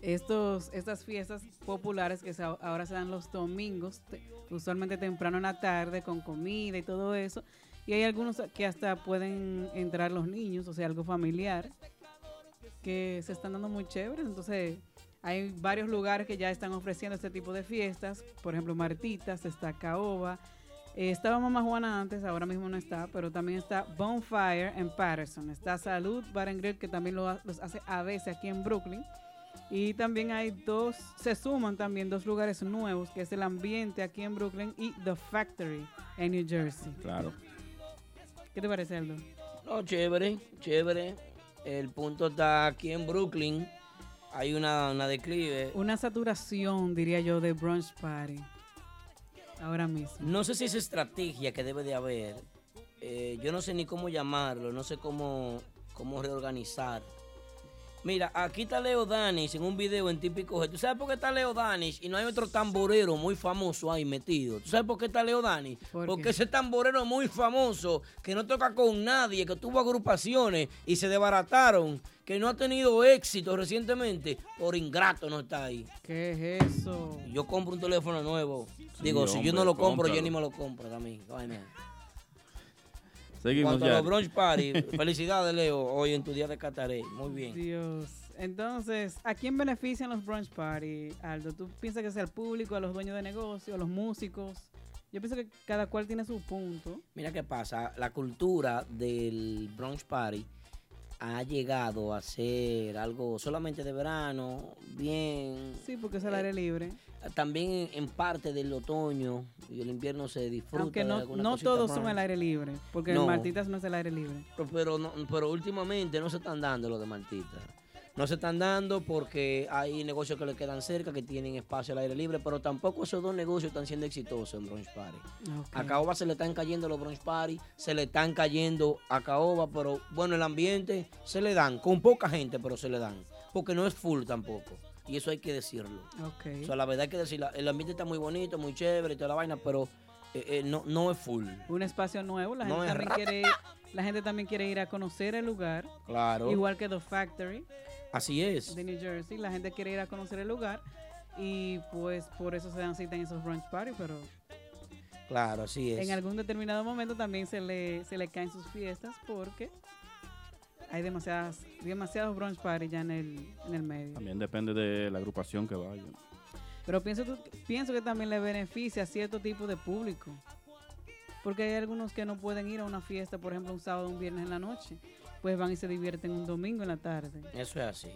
Estos, estas fiestas populares que se- ahora se dan los domingos, te- usualmente temprano en la tarde, con comida y todo eso. Y hay algunos que hasta pueden entrar los niños, o sea, algo familiar, que se están dando muy chéveres. Entonces, hay varios lugares que ya están ofreciendo este tipo de fiestas. Por ejemplo, Martitas, está Caoba. Eh, estaba Mamá Juana antes, ahora mismo no está, pero también está Bonfire en Patterson. Está Salud Bar and Grill, que también lo ha- los hace a veces aquí en Brooklyn. Y también hay dos, se suman también dos lugares nuevos, que es el ambiente aquí en Brooklyn y The Factory en New Jersey. Claro. ¿Qué te parece, Aldo? No, chévere, chévere. El punto está aquí en Brooklyn. Hay una, una declive. Una saturación, diría yo, de brunch party. Ahora mismo. No sé si es estrategia que debe de haber. Eh, yo no sé ni cómo llamarlo, no sé cómo, cómo reorganizar. Mira, aquí está Leo Danish en un video en Típico G. ¿Tú sabes por qué está Leo Danish y no hay otro tamborero muy famoso ahí metido? ¿Tú sabes por qué está Leo Danish? ¿Por Porque qué? ese tamborero muy famoso, que no toca con nadie, que tuvo agrupaciones y se desbarataron, que no ha tenido éxito recientemente, por ingrato no está ahí. ¿Qué es eso? Yo compro un teléfono nuevo. Digo, si yo no lo compro, yo ni me lo compro también. Seguimos Cuanto a ya. los brunch party, *laughs* felicidades Leo, hoy en tu día de Cataré. Muy bien. Dios. Entonces, ¿a quién benefician los brunch party, Aldo? ¿Tú piensas que sea al público, a los dueños de negocio, a los músicos? Yo pienso que cada cual tiene su punto. Mira qué pasa, la cultura del brunch party ha llegado a ser algo solamente de verano, bien. Sí, porque es al aire libre. También en, parte del otoño y el invierno se disfruta. Aunque de no, alguna no todos más. son al aire libre, porque No. el Martitas no es el aire libre. Pero, pero, no- pero últimamente no se están dando los de Martita. No se están dando porque hay negocios que le quedan cerca, que tienen espacio al aire libre, pero tampoco esos dos negocios están siendo exitosos en Brunch Party. A Caoba se le están cayendo los Brunch Party, se le están cayendo a Caoba, pero bueno, el ambiente se le dan, con poca gente, pero se le dan. Porque no es full tampoco. Y eso hay que decirlo. Ok. O sea, la verdad hay que decirlo. El ambiente está muy bonito, muy chévere y toda la vaina, pero eh, eh, no, no es full. Un espacio nuevo, la No gente también quiere ir, la gente también quiere ir a conocer el lugar. Claro. Igual que The Factory Así es. de New Jersey, la gente quiere ir a conocer el lugar y pues por eso se dan cita en esos brunch party, pero Claro, así es. en algún determinado momento también se le, se le caen sus fiestas porque hay demasiadas, demasiados brunch party ya en el, en el medio. También depende de la agrupación que vaya. Pero pienso, pienso que también le beneficia a cierto tipo de público. Porque hay algunos que no pueden ir a una fiesta, por ejemplo, un sábado o un viernes en la noche. Pues van y se divierten un domingo en la tarde. Eso es así.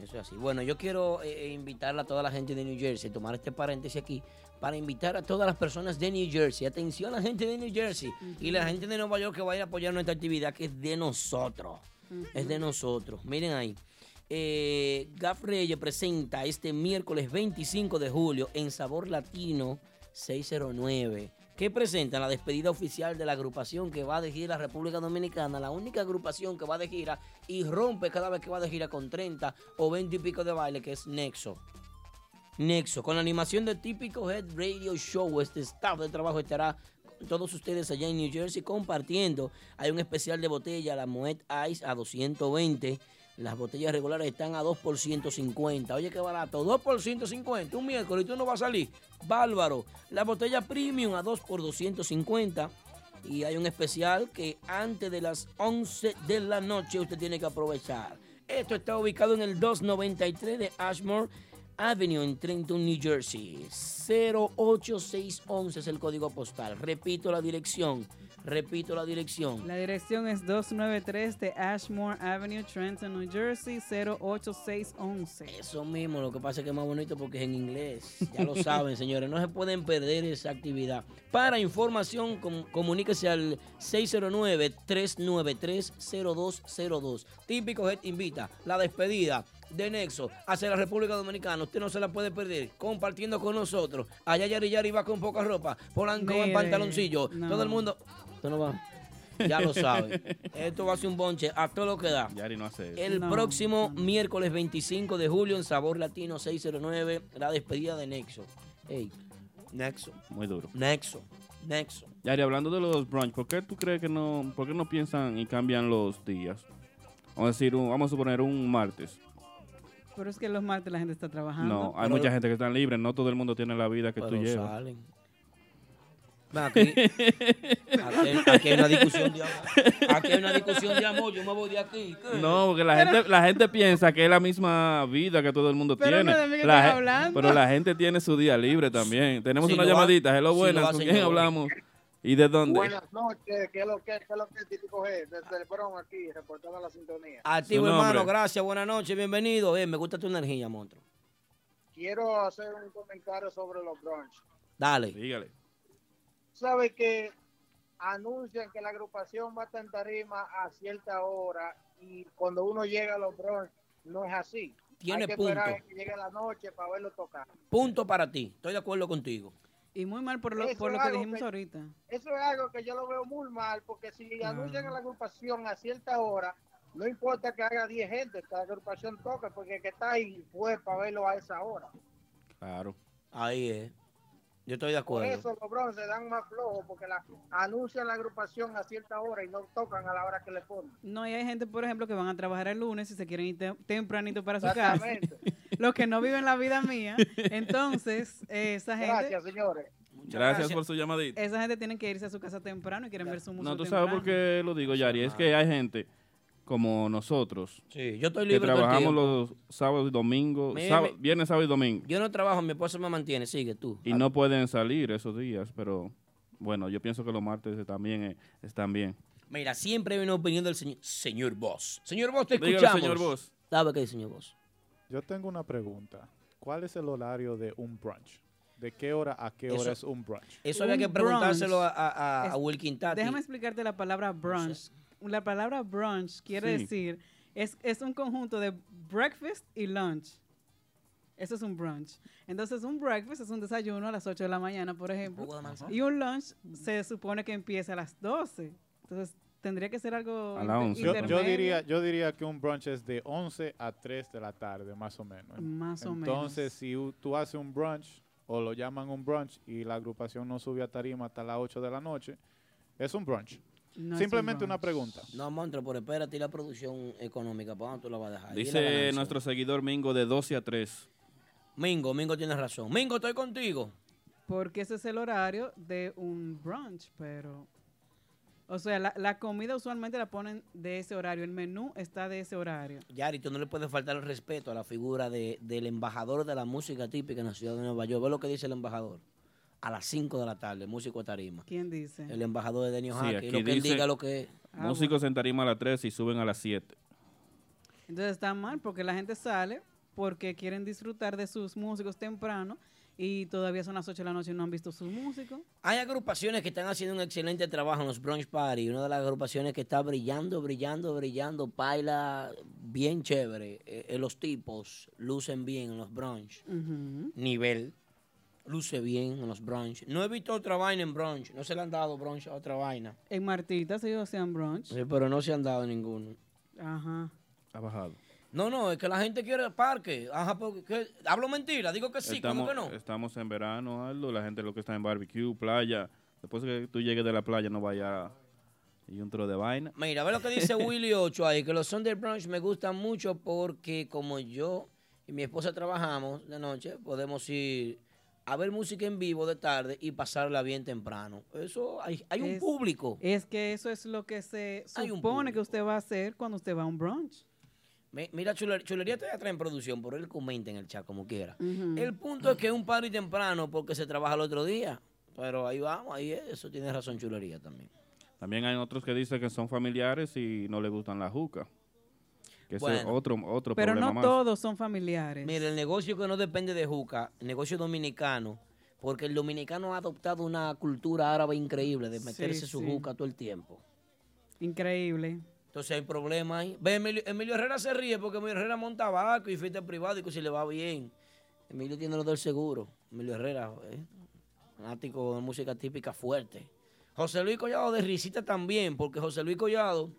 Eso es así. Bueno, yo quiero eh, eh, invitar a toda la gente de New Jersey, tomar este paréntesis aquí, para invitar a todas las personas de New Jersey. Atención a la gente de New Jersey y la gente de Nueva York que vaya a apoyar nuestra actividad, que es de nosotros. Es de nosotros. Miren ahí. Eh, Gaf Reyes presenta este miércoles 25 de julio en Sabor Latino 609. que presenta la despedida oficial de la agrupación que va de gira a República Dominicana, la única agrupación que va de gira y rompe cada vez que va de gira con 30 o 20 y pico de baile, que es Nexo. Nexo, con la animación de típico Head Radio Show, este staff de trabajo estará todos ustedes allá en New Jersey compartiendo. Hay un especial de botella, la Moet Ice a 220. Las botellas regulares están a 2 por 150. Oye, qué barato. 2 por 150. Un miércoles y tú no vas a salir. Bárbaro. La botella premium a 2 por 250. Y hay un especial que antes de las 11 de la noche usted tiene que aprovechar. Esto está ubicado en el 293 de Ashmore Avenue en Trenton, New Jersey. 08611 es el código postal. Repito la dirección. Repito la dirección. La dirección es 293 de Ashmore Avenue, Trenton, New Jersey, 08611. Eso mismo, lo que pasa es que es más bonito porque es en inglés. Ya lo saben, *laughs* señores, no se pueden perder esa actividad. Para información, com- comuníquese al 609-393-0202. Típico Head invita, la despedida de Nexo hacia la República Dominicana. Usted no se la puede perder compartiendo con nosotros. Allá Yari Yari va con poca ropa, Polanco en pantaloncillo. no. Todo el mundo... Usted no va... Ya lo *laughs* sabe. Esto va a ser un bonche a todo lo que da. Yari no hace eso. El No, próximo miércoles 25 de julio en Sabor Latino 609, la despedida de Nexo. Ey, Nexo. Muy duro. Nexo. Nexo. Yari, hablando de los brunch, ¿por qué tú crees que no, por qué no piensan y cambian los días? Vamos a decir, un- vamos a suponer un martes. Pero es que los martes la gente está trabajando. No, hay mucha gente que está libre, no todo el mundo tiene la vida que tú Pero llevas. salen. Aquí, aquí, aquí hay una discusión de amor. Aquí hay una discusión de amor. Yo me voy de aquí. ¿qué? No, porque la gente, la gente piensa que es la misma vida que todo el mundo Pero tiene. no de mí que La estás gen- hablando. Pero la gente tiene su día libre también. Tenemos una lo llamadita. Hello, lo buenas. ¿Con quién hablamos? ¿Y de dónde? Buenas noches, ¿qué es lo que, qué es lo que es típico G? Desde el Bronx aquí, reportando la sintonía. Activo, Su nombre. hermano. Gracias. Buenas noches. Bienvenido. Eh, me gusta tu energía, monstruo. Quiero hacer un comentario sobre los brunch. Dale. Dígale. Sabe que anuncian que la agrupación va a estar en tarima a cierta hora y cuando uno llega a los brunch no es así. Tiene Hay que punto. esperar a que llegue la noche para verlo tocar. Punto para ti. Estoy de acuerdo contigo. Y muy mal por lo, Eso por lo que dijimos que- ahorita. Eso es algo que yo lo veo muy mal porque si Ah. anuncian a la agrupación a cierta hora, no importa que haga 10 gente, que la agrupación toque porque el que está ahí fue para verlo a esa hora. Claro. Ahí es. Yo estoy de Por acuerdo. eso los bronce se dan más flojos porque la, anuncian la agrupación a cierta hora y no tocan a la hora que le ponen. No, y hay gente, por ejemplo, que van a trabajar el lunes y se quieren ir te- tempranito para su casa. Exactamente. *laughs* Los que no viven la vida mía. Entonces, esa gente... Gracias, señores. Gracias, por su llamadita. Esa gente tiene que irse a su casa temprano y quieren ver su música No, tú sabes por qué lo digo, Yari. Es que hay gente como nosotros. Sí, yo estoy que libre todo el trabajamos los sábados y domingos. Sábado- viernes, sábado y domingo. Yo no trabajo, mi esposa me mantiene. Sigue tú. Y no pueden salir esos días, pero bueno, yo pienso que los martes también eh, están bien. Mira, siempre hay una opinión del señor, señor Boss. Señor Boss, te escuchamos. señor Boss. ¿Sabe qué dice, señor Boss? Yo tengo una pregunta. ¿Cuál es el horario de un brunch? ¿De qué hora a qué hora Eso- es un brunch? Eso había Un que preguntárselo a, brunch a, a, Wilkin Tati. Déjame explicarte la palabra brunch. La palabra brunch quiere Sí. decir, es, es un conjunto de breakfast y lunch. Eso es un brunch. Entonces, un breakfast es un desayuno a las 8 de la mañana, por ejemplo. Y un lunch se supone que empieza a las 12. Entonces, tendría que ser algo A las 11. Yo, yo diría, yo diría que un brunch es de 11 a 3 de la tarde, más o menos. Más o Entonces, si tú haces un brunch o lo llaman un brunch y la agrupación no sube a tarima hasta las 8 de la noche, es un brunch. No Simplemente un una pregunta. No, monstruo, pero espérate, ¿y la producción económica? ¿Para dónde tú la vas a dejar? La Dice nuestro seguidor Mingo de 12 a 3. Mingo, Mingo tienes razón. Mingo, estoy contigo. Porque ese es el horario de un brunch, pero... O sea, la, la comida usualmente la ponen de ese horario. El menú está de ese horario. Yari, tú no le puedes faltar el respeto a la figura de, del embajador de la música típica en la ciudad de Nueva York. Ve lo que dice el embajador. A las 5 de la tarde, músico de tarima. ¿Quién dice? El embajador de Denio Sí, Jaque. lo que él dice, diga lo que es. Ah, Músicos en tarima a las 3 y suben a las 7. Entonces está mal porque la gente sale porque quieren disfrutar de sus músicos temprano y todavía son las 8 de la noche y no han visto sus músicos. Hay agrupaciones que están haciendo un excelente trabajo en los brunch party. Una de las agrupaciones que está brillando, brillando, brillando, baila bien chévere. Eh, eh, los tipos lucen bien en los brunch. Nivel luce bien en los brunch. No he visto otra vaina en brunch. No se le han dado brunch a otra vaina. En Martitas ellos hacían brunch. Sí, pero no se han dado ninguno. Ajá. Ha bajado. No, no, es que la gente quiere parque. Ajá, porque ¿qué? hablo mentira, digo que sí, estamos, ¿cómo que no? estamos en verano, Aldo. La gente lo que está en barbecue, playa. Después que tú llegues de la playa, no vaya y un tro de vaina. Mira, ve lo que dice Willy 8 ahí, que los Sunday Brunch me gustan mucho porque como yo y mi esposa trabajamos de noche, podemos ir a ver música en vivo de tarde y pasarla bien temprano. Eso, hay, hay un Es- público. Es que eso es lo que se Hay un supone que usted va a hacer cuando usted va a un brunch. Mi- Mira, Chuler- Chulería te trae en producción, pero él comenta en el chat como quiera. El punto es que es un party temprano porque se trabaja el otro día. Pero ahí vamos, ahí es, eso tiene razón Chulería también. También hay otros que dicen que son familiares y no les gustan la juca. Que ese es otro, otro Pero problema no más. todos son familiares. Mira, el negocio que no depende de Juca, el negocio dominicano, porque el dominicano ha adoptado una cultura árabe increíble de meterse su sí. juca todo el tiempo. Increíble. Entonces hay problemas ahí. Ve, Emilio, Emilio Herrera se ríe porque Emilio Herrera monta vaco y fiesta privada y que si le va bien. Emilio tiene lo del seguro. Emilio Herrera, eh, fanático de música típica fuerte. José Luis Collado de risita también, porque José Luis Collado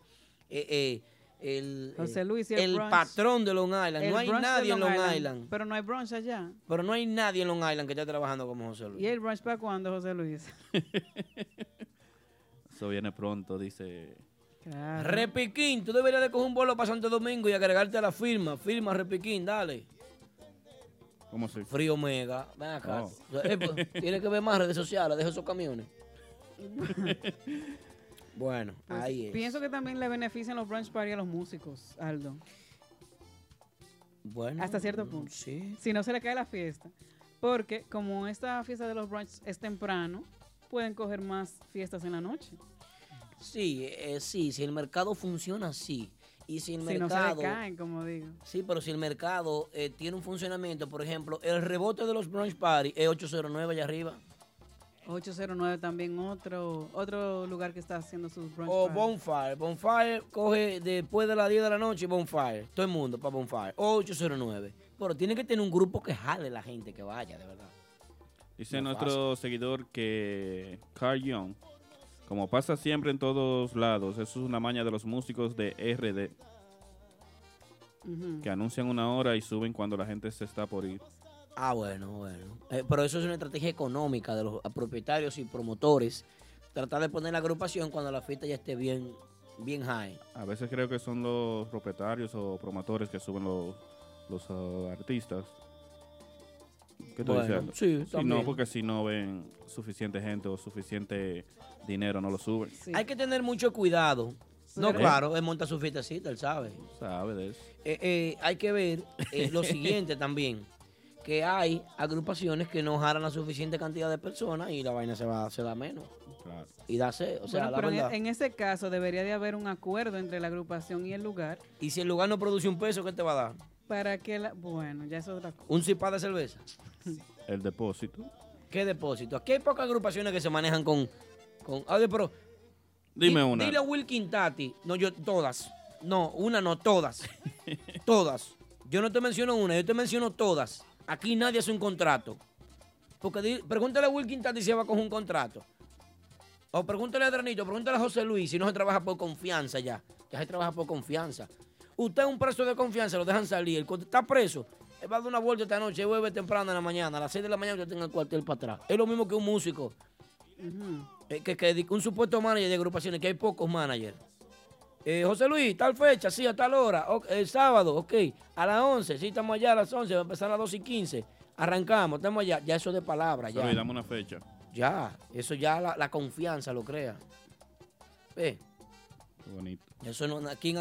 eh, eh, el, José eh, Luis y el el patrón de Long Island. El no hay nadie en Long Long Island. Island. Pero no hay brunch allá. Pero no hay nadie en Long Island que esté trabajando como José Luis. ¿Y el brunch para cuándo, José Luis? *laughs* Eso viene pronto, dice. Repiquín, tú deberías de coger un bolo para Santo Domingo y agregarte a la firma. Firma Repiquín, dale. ¿Cómo se? Frío Mega. Ven acá. Oh. Eh, pues, *laughs* Tienes que ver más redes sociales, deja esos camiones. *laughs* bueno, Pues, ahí es. Pienso que también le benefician los brunch party a los músicos, Aldo. Bueno, Hasta cierto punto. Sí. Si no se le cae la fiesta. Porque como esta fiesta de los brunch es temprano, pueden coger más fiestas en la noche. Sí, eh, sí, si el mercado funciona así. Y si el Si no se mercado. caen, como digo. Sí, pero si el mercado eh, tiene un funcionamiento, por ejemplo, el rebote de los brunch party es 809 allá arriba. 809 también otro otro lugar que está haciendo sus brunch O party. Bonfire. Bonfire coge después de las 10 de la noche Bonfire. Todo el mundo para Bonfire. 809. Pero tiene que tener un grupo que jale la gente que vaya, de verdad. Dice No nuestro seguidor que Carl Young, como pasa siempre en todos lados, eso es una maña de los músicos de RD, que anuncian una hora y suben cuando la gente se está por ir. Ah, bueno, bueno. Eh, pero eso es una estrategia económica de los propietarios y promotores. Tratar de poner la agrupación cuando la fiesta ya esté bien, bien high. A veces creo que son los propietarios o promotores que suben los, los ah, artistas. ¿Qué tú Bueno, dices? Aldo? sí, Si también. no, porque si no ven suficiente gente o suficiente dinero, no lo suben. Hay que tener mucho cuidado. No, claro, él monta su fiestecita, él sabe. Sabe de eso. Eh, eh, hay que ver eh, lo *laughs* siguiente también, que hay agrupaciones que no jalan la suficiente cantidad de personas y la vaina se va se da menos. Y dase, o sea, Bueno, la pero en, verdad. en ese caso debería de haber un acuerdo entre la agrupación y el lugar Y si el lugar no produce un peso, ¿qué te va a dar? para que la... Bueno, ya es otra cosa. Un cipá de cerveza. El depósito. ¿Qué depósito? Aquí hay pocas agrupaciones que se manejan con... con pero... Dime di- una. Dile a Wilkin Tati. No, yo, todas. No, una no, todas. *laughs* todas. Yo no te menciono una, yo te menciono todas. Aquí nadie hace un contrato. Porque di- pregúntale a Wilkin Tati si va con un contrato. O pregúntale a Dranito, pregúntale a José Luis si no se trabaja por confianza ya. Ya se trabaja por confianza. Usted es un preso de confianza, lo dejan salir. Cuando está preso, él va a dar una vuelta esta noche, vuelve temprano en la mañana. A las 6 de la mañana usted tenga el cuartel para atrás. Es lo mismo que un músico. Eh, que, que un supuesto manager de agrupaciones, que hay pocos managers. Eh, José Luis, tal fecha, sí, a tal hora. El sábado, ok. A las 11, sí, estamos allá a las 11, va a empezar a las 2 y 15. Arrancamos, estamos allá. Ya eso de palabra, ya. Luis, dame una fecha. Ya, eso ya la, la confianza lo crea. Ve, Qué bonito. eso no, ¿quién,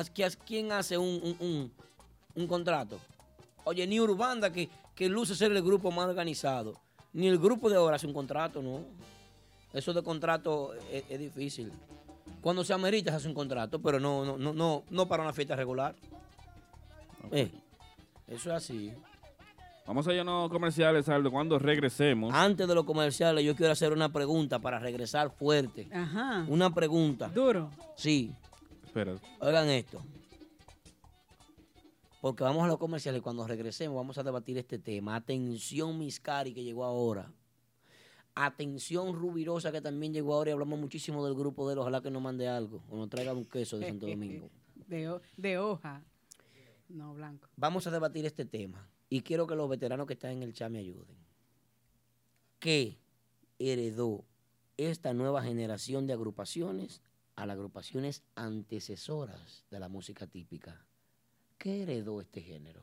quién hace un, un- un- un contrato? Oye, ni Urbanda, que, que luce ser el grupo más organizado, ni el grupo de ahora hace un contrato, ¿no? Eso de contrato es, es difícil. Cuando se amerita se hace un contrato, pero no, no, no, no, no para una fiesta regular. Eh, eso es así. Vamos a irnos comerciales, Aldo. Cuando regresemos. Antes de los comerciales, yo quiero hacer una pregunta para regresar fuerte. Ajá. Una pregunta. Duro. Sí. Espera. Oigan esto. Porque vamos a los comerciales y cuando regresemos vamos a debatir este tema. Atención, Miscari, que llegó ahora. Atención, Rubirosa, que también llegó ahora y hablamos muchísimo del grupo de él. Ojalá que nos mande algo o nos traiga un queso de Santo Domingo. *laughs* De, ho- de hoja. No, blanco. Vamos a debatir este tema y quiero que los veteranos que están en el chat me ayuden. ¿Qué heredó esta nueva generación de agrupaciones a las agrupaciones antecesoras de la música típica? ¿Qué heredó este género?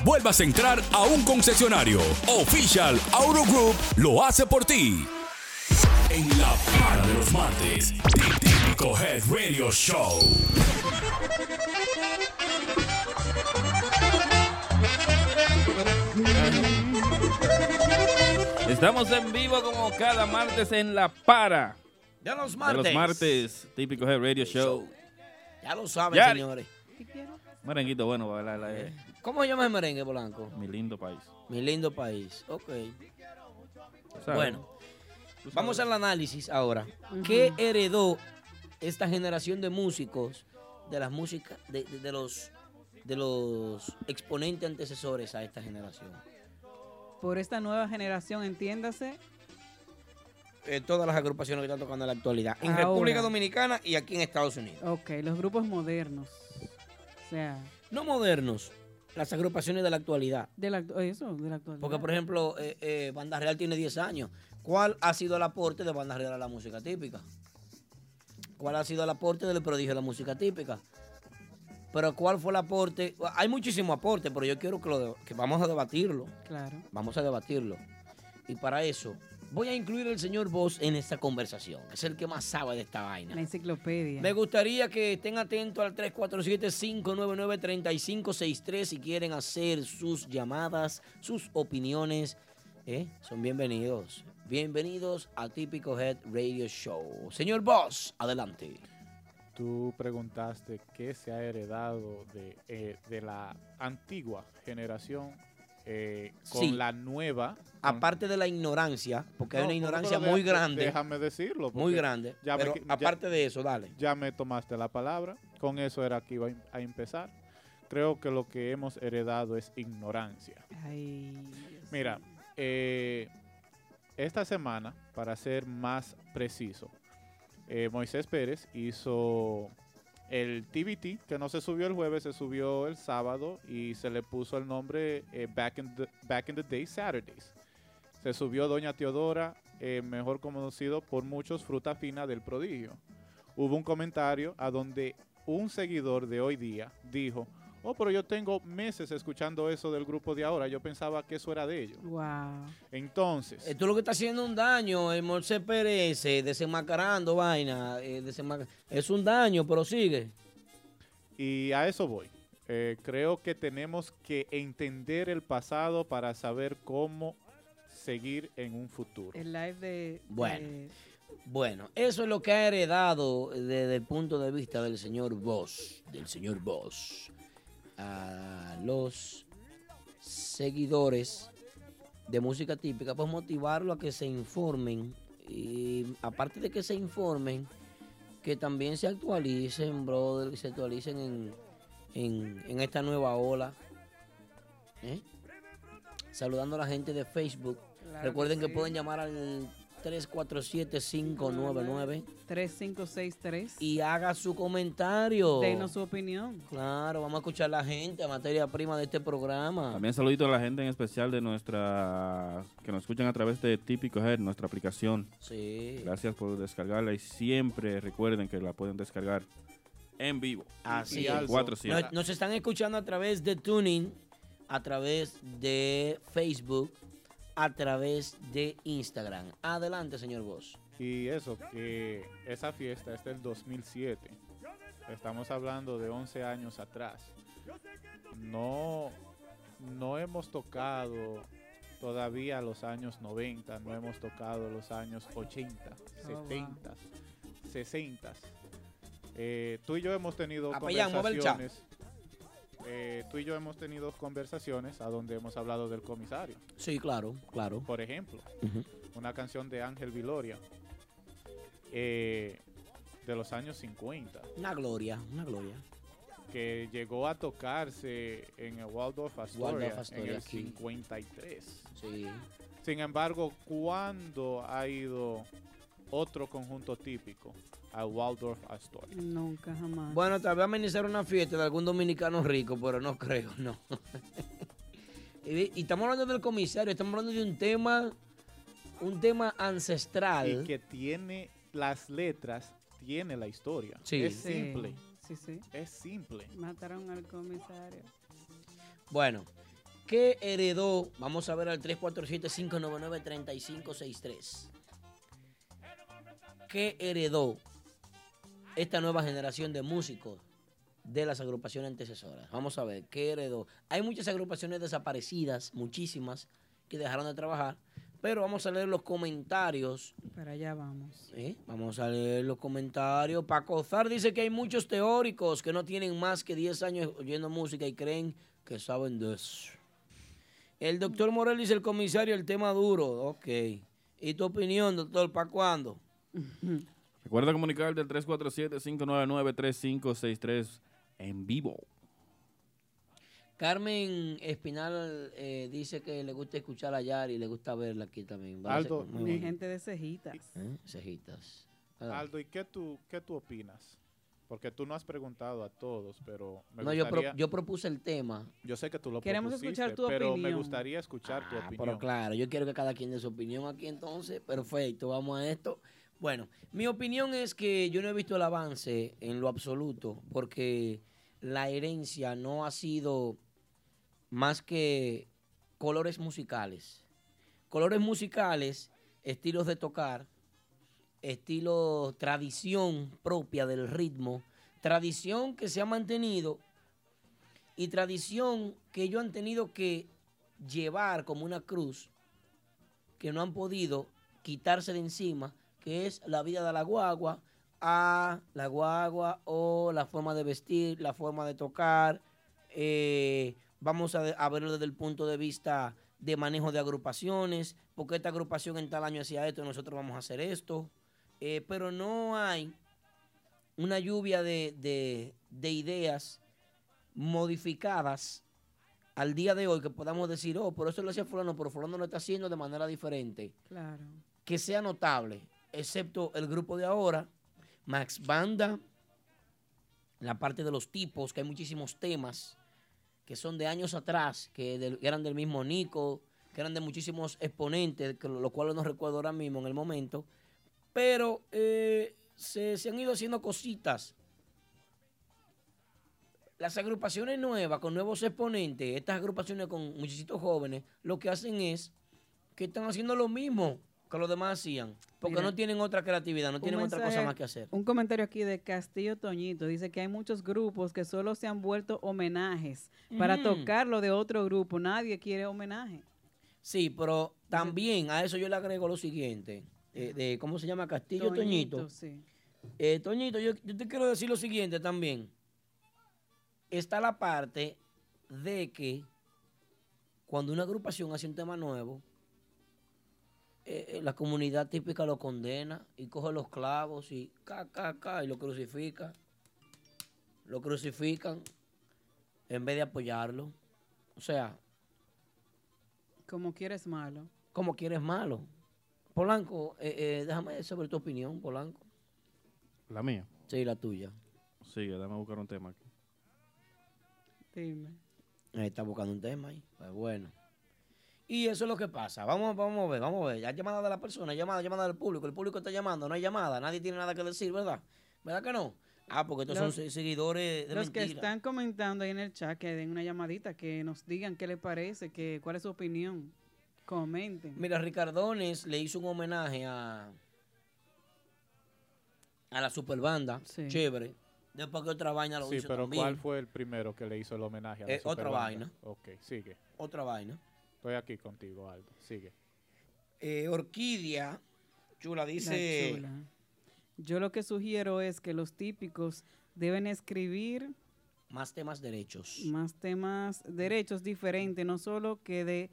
vuelvas a entrar a un concesionario. Official Auto Group lo hace por ti. En la para de los martes, Típico Head Radio Show. Estamos en vivo como cada martes en La Para. De los De martes. los martes, típico Head Radio Show. Ya lo saben, Yari. señores. Merenguito bueno para bailar. la- eh, ¿Cómo se llama el merengue, Polanco? Mi lindo país. Mi lindo país. Ok. Bueno, vamos al análisis ahora. ¿Qué heredó esta generación de músicos de las músicas, de, de- de los de los exponentes antecesores a esta generación? Por esta nueva generación, entiéndase, Eh, todas las agrupaciones que están tocando en la actualidad. En Ahora. República Dominicana y aquí en Estados Unidos. ok, los grupos modernos. O sea, No modernos, las agrupaciones de la actualidad. de la, eso, de la actualidad. Porque, por ejemplo, eh, eh, Banda Real tiene 10 años. ¿Cuál ha sido el aporte de Banda Real a la música típica? ¿Cuál ha sido el aporte del prodigio de la música típica? Pero ¿cuál fue el aporte? Hay muchísimo aporte, pero yo quiero que, lo que vamos a debatirlo. Claro. Vamos a debatirlo. Y para eso voy a incluir al señor Voss en esta conversación. Es el que más sabe de esta vaina. La enciclopedia. Me gustaría que estén atentos al 347-599-3563 si quieren hacer sus llamadas, sus opiniones. ¿eh? Son bienvenidos. Bienvenidos a Típico Head Radio Show. Señor Boss, adelante. Tú preguntaste qué se ha heredado de, eh, de la antigua generación eh, con Sí. la nueva. Aparte de la ignorancia, porque hay No, una pero- ignorancia muy grande. Déjame decirlo. Muy grande. ya me pero ya- aparte de eso, dale. Ya me tomaste la palabra. Con eso era que iba a em- empezar. Creo que lo que hemos heredado es ignorancia. Mira, eh, esta semana, para ser más preciso, eh, Moisés Pérez hizo el TBT, que no se subió el jueves, se subió el sábado y se le puso el nombre eh, Back, in the, Back in the Day Saturdays. Se subió Doña Teodora, eh, mejor conocido por muchos Fruta Fina del Prodigio. Hubo un comentario a donde un seguidor de hoy día dijo, oh, pero yo tengo meses escuchando eso del grupo de ahora, yo pensaba que eso era de ellos. Wow. Entonces, Esto es lo que está haciendo un daño, el Morse Pérez, eh, desenmascarando vaina. eh, Es un daño, pero sigue. Y a eso voy. Eh, creo que tenemos que entender el pasado para saber cómo seguir en un futuro. El live de... Bueno. de- Bueno, eso es lo que ha heredado desde el punto de vista del señor Boss, del señor Boss, a los seguidores de música típica, pues motivarlo a que se informen y aparte de que se informen, que también se actualicen, brother, que se actualicen en, en- en esta nueva ola. ¿eh? Saludando a la gente de Facebook. Claro Recuerden que que sí. pueden llamar al 347-599 3563. y haga su comentario. Denos su opinión. Claro, vamos a escuchar a la gente, a materia prima de este programa. También saludito a la gente en especial de nuestra que nos escuchan a través de Típico Head, nuestra aplicación. Sí. Gracias por descargarla y siempre recuerden que la pueden descargar en vivo. Así es. cuatro, siete. Nos, nos están escuchando a través de Tuning, a través de Facebook, a través de Instagram. Adelante, señor Boss. Y eso, que esa fiesta es del 2007. Estamos hablando de 11 años atrás. No, no hemos tocado todavía los años 90, no hemos tocado los años 80, Oh, wow. 70, 60. Eh, tú y yo hemos tenido conversaciones. Eh, tú y yo hemos tenido conversaciones a donde hemos hablado del comisario. Sí, claro, claro. Por ejemplo, una canción de Ángel Viloria eh, de los años 50 Una gloria, una gloria. que llegó a tocarse en el Waldorf Astoria, Waldorf en Astoria, el sí. 53. Sí. Sin embargo, ¿cuándo ha ido otro conjunto típico al Waldorf Astoria? Nunca, jamás. Bueno, tal vez amenizar una fiesta de algún dominicano rico, pero no creo, no. *laughs* y, y estamos hablando del comisario, estamos hablando de un tema, un tema ancestral. Y que tiene las letras, tiene la historia. Sí. Es Sí. simple. Sí, sí. Es simple. Mataron al comisario. Bueno, ¿qué heredó? Vamos a ver al 347-599-3563. ¿Qué heredó esta nueva generación de músicos de las agrupaciones antecesoras. Vamos a ver, ¿qué heredó? Hay muchas agrupaciones desaparecidas, muchísimas, que dejaron de trabajar, pero vamos a leer los comentarios. Para allá vamos. ¿eh? Vamos a leer los comentarios. Paco Zar dice que hay muchos teóricos que no tienen más que 10 años oyendo música y creen que saben de eso. El doctor Morel dice el comisario, el tema duro. Ok. ¿Y tu opinión, doctor? ¿Para cuándo? Recuerda comunicarte al 347-599-3563 en vivo. Carmen Espinal eh, dice que le gusta escuchar a Yari y le gusta verla aquí también. Va a Aldo, ser muy Mi bueno. gente de cejitas. ¿Eh? Cejitas. Ah. Aldo, ¿y qué tú, qué tú opinas? Porque tú no has preguntado a todos, pero me No, yo, pro- yo propuse el tema. Yo sé que tú lo Queremos escuchar tu pero me gustaría escuchar tu Ah, opinión. pero claro, yo quiero que cada quien dé su opinión aquí entonces. Perfecto, vamos a esto. Bueno, mi opinión es que yo no he visto el avance en lo absoluto porque la herencia no ha sido más que colores musicales. Colores musicales, estilos de tocar, estilo tradición propia del ritmo, tradición que se ha mantenido y tradición que ellos han tenido que llevar como una cruz que no han podido quitarse de encima, que es la vida de la guagua, a la guagua o la forma de vestir, la forma de tocar. eh, vamos a, a verlo desde el punto de vista de manejo de agrupaciones, porque esta agrupación en tal año hacía esto, nosotros vamos a hacer esto. Eh, pero no hay una lluvia de, de- de ideas modificadas al día de hoy que podamos decir, oh, por eso lo hacía fulano, pero fulano lo está haciendo de manera diferente. Claro. Que sea notable, excepto el grupo de ahora, Max Banda, la parte de los tipos, que hay muchísimos temas que son de años atrás, que eran del mismo Nico, que eran de muchísimos exponentes, que lo cual no recuerdo ahora mismo en el momento, pero eh, se, se han ido haciendo cositas. Las agrupaciones nuevas, con nuevos exponentes, estas agrupaciones con muchísimos jóvenes, lo que hacen es que están haciendo lo mismo que los demás hacían, porque Mira, no tienen otra creatividad, no tienen otra cosa más que hacer. Un comentario aquí de Castillo Toñito. Dice que hay muchos grupos que solo se han vuelto homenajes para Ujú. tocar lo de otro grupo. Nadie quiere homenaje. Sí, pero también a eso yo le agrego lo siguiente. eh, de, ¿Cómo se llama? Castillo Toñito. sí. Eh, Toñito, yo, yo te quiero decir lo siguiente también. Está la parte de que cuando una agrupación hace un tema nuevo, eh, eh, la comunidad típica lo condena y coge los clavos y ca, ca, ca, y lo crucifica. Lo crucifican en vez de apoyarlo. O sea, Como quieres malo. como quieres malo. Polanco, eh, eh, déjame sobre tu opinión, Polanco. La mía. Sí, la tuya. Sigue, dame a buscar un tema aquí. Dime. Está buscando un tema ahí. Pues bueno. Y eso es lo que pasa. Vamos, vamos a ver, vamos a ver. Ya llamada de la persona, llamada, llamada del público. El público está llamando, no hay llamada. Nadie tiene nada que decir, ¿verdad? ¿Verdad que no? Ah, porque estos Los- son se- seguidores de Los que mentira. están comentando ahí en el chat, que den una llamadita, que nos digan qué les parece, que, cuál es su opinión. Comenten. Mira, Ricardones le hizo un homenaje a, a la superbanda. Chévere. Después que otra vaina lo Sí, hizo pero también. ¿cuál fue el primero que le hizo el homenaje a la Eh, otra vaina. Ok, sigue. Otra vaina. Estoy aquí contigo, Aldo. Sigue. Eh, Orquídea, chula, La dice... chula. Yo lo que sugiero es que los típicos deben escribir Más temas derechos. más temas, derechos diferentes, no solo que de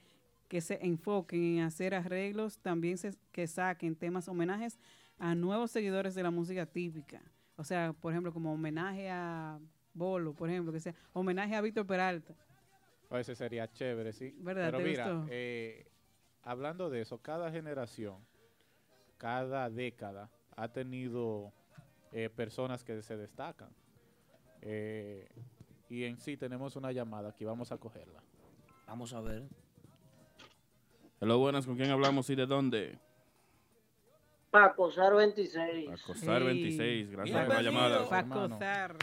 que se enfoquen en hacer arreglos, también se- que saquen temas homenajes a nuevos seguidores de la música típica. O sea, por ejemplo, como homenaje a Bolo, por ejemplo, que sea homenaje a Víctor Peralta. O ese sería chévere, sí. ¿Verdad? Pero ¿Te mira, eh, hablando de eso, cada generación, cada década ha tenido eh, personas que se destacan. Eh, y en sí tenemos una llamada aquí, vamos a cogerla. Vamos a ver. Hello, buenas, ¿con quién hablamos y de dónde? Paco Sar 26. Acosar 26, gracias por la llamada. Paco Zar.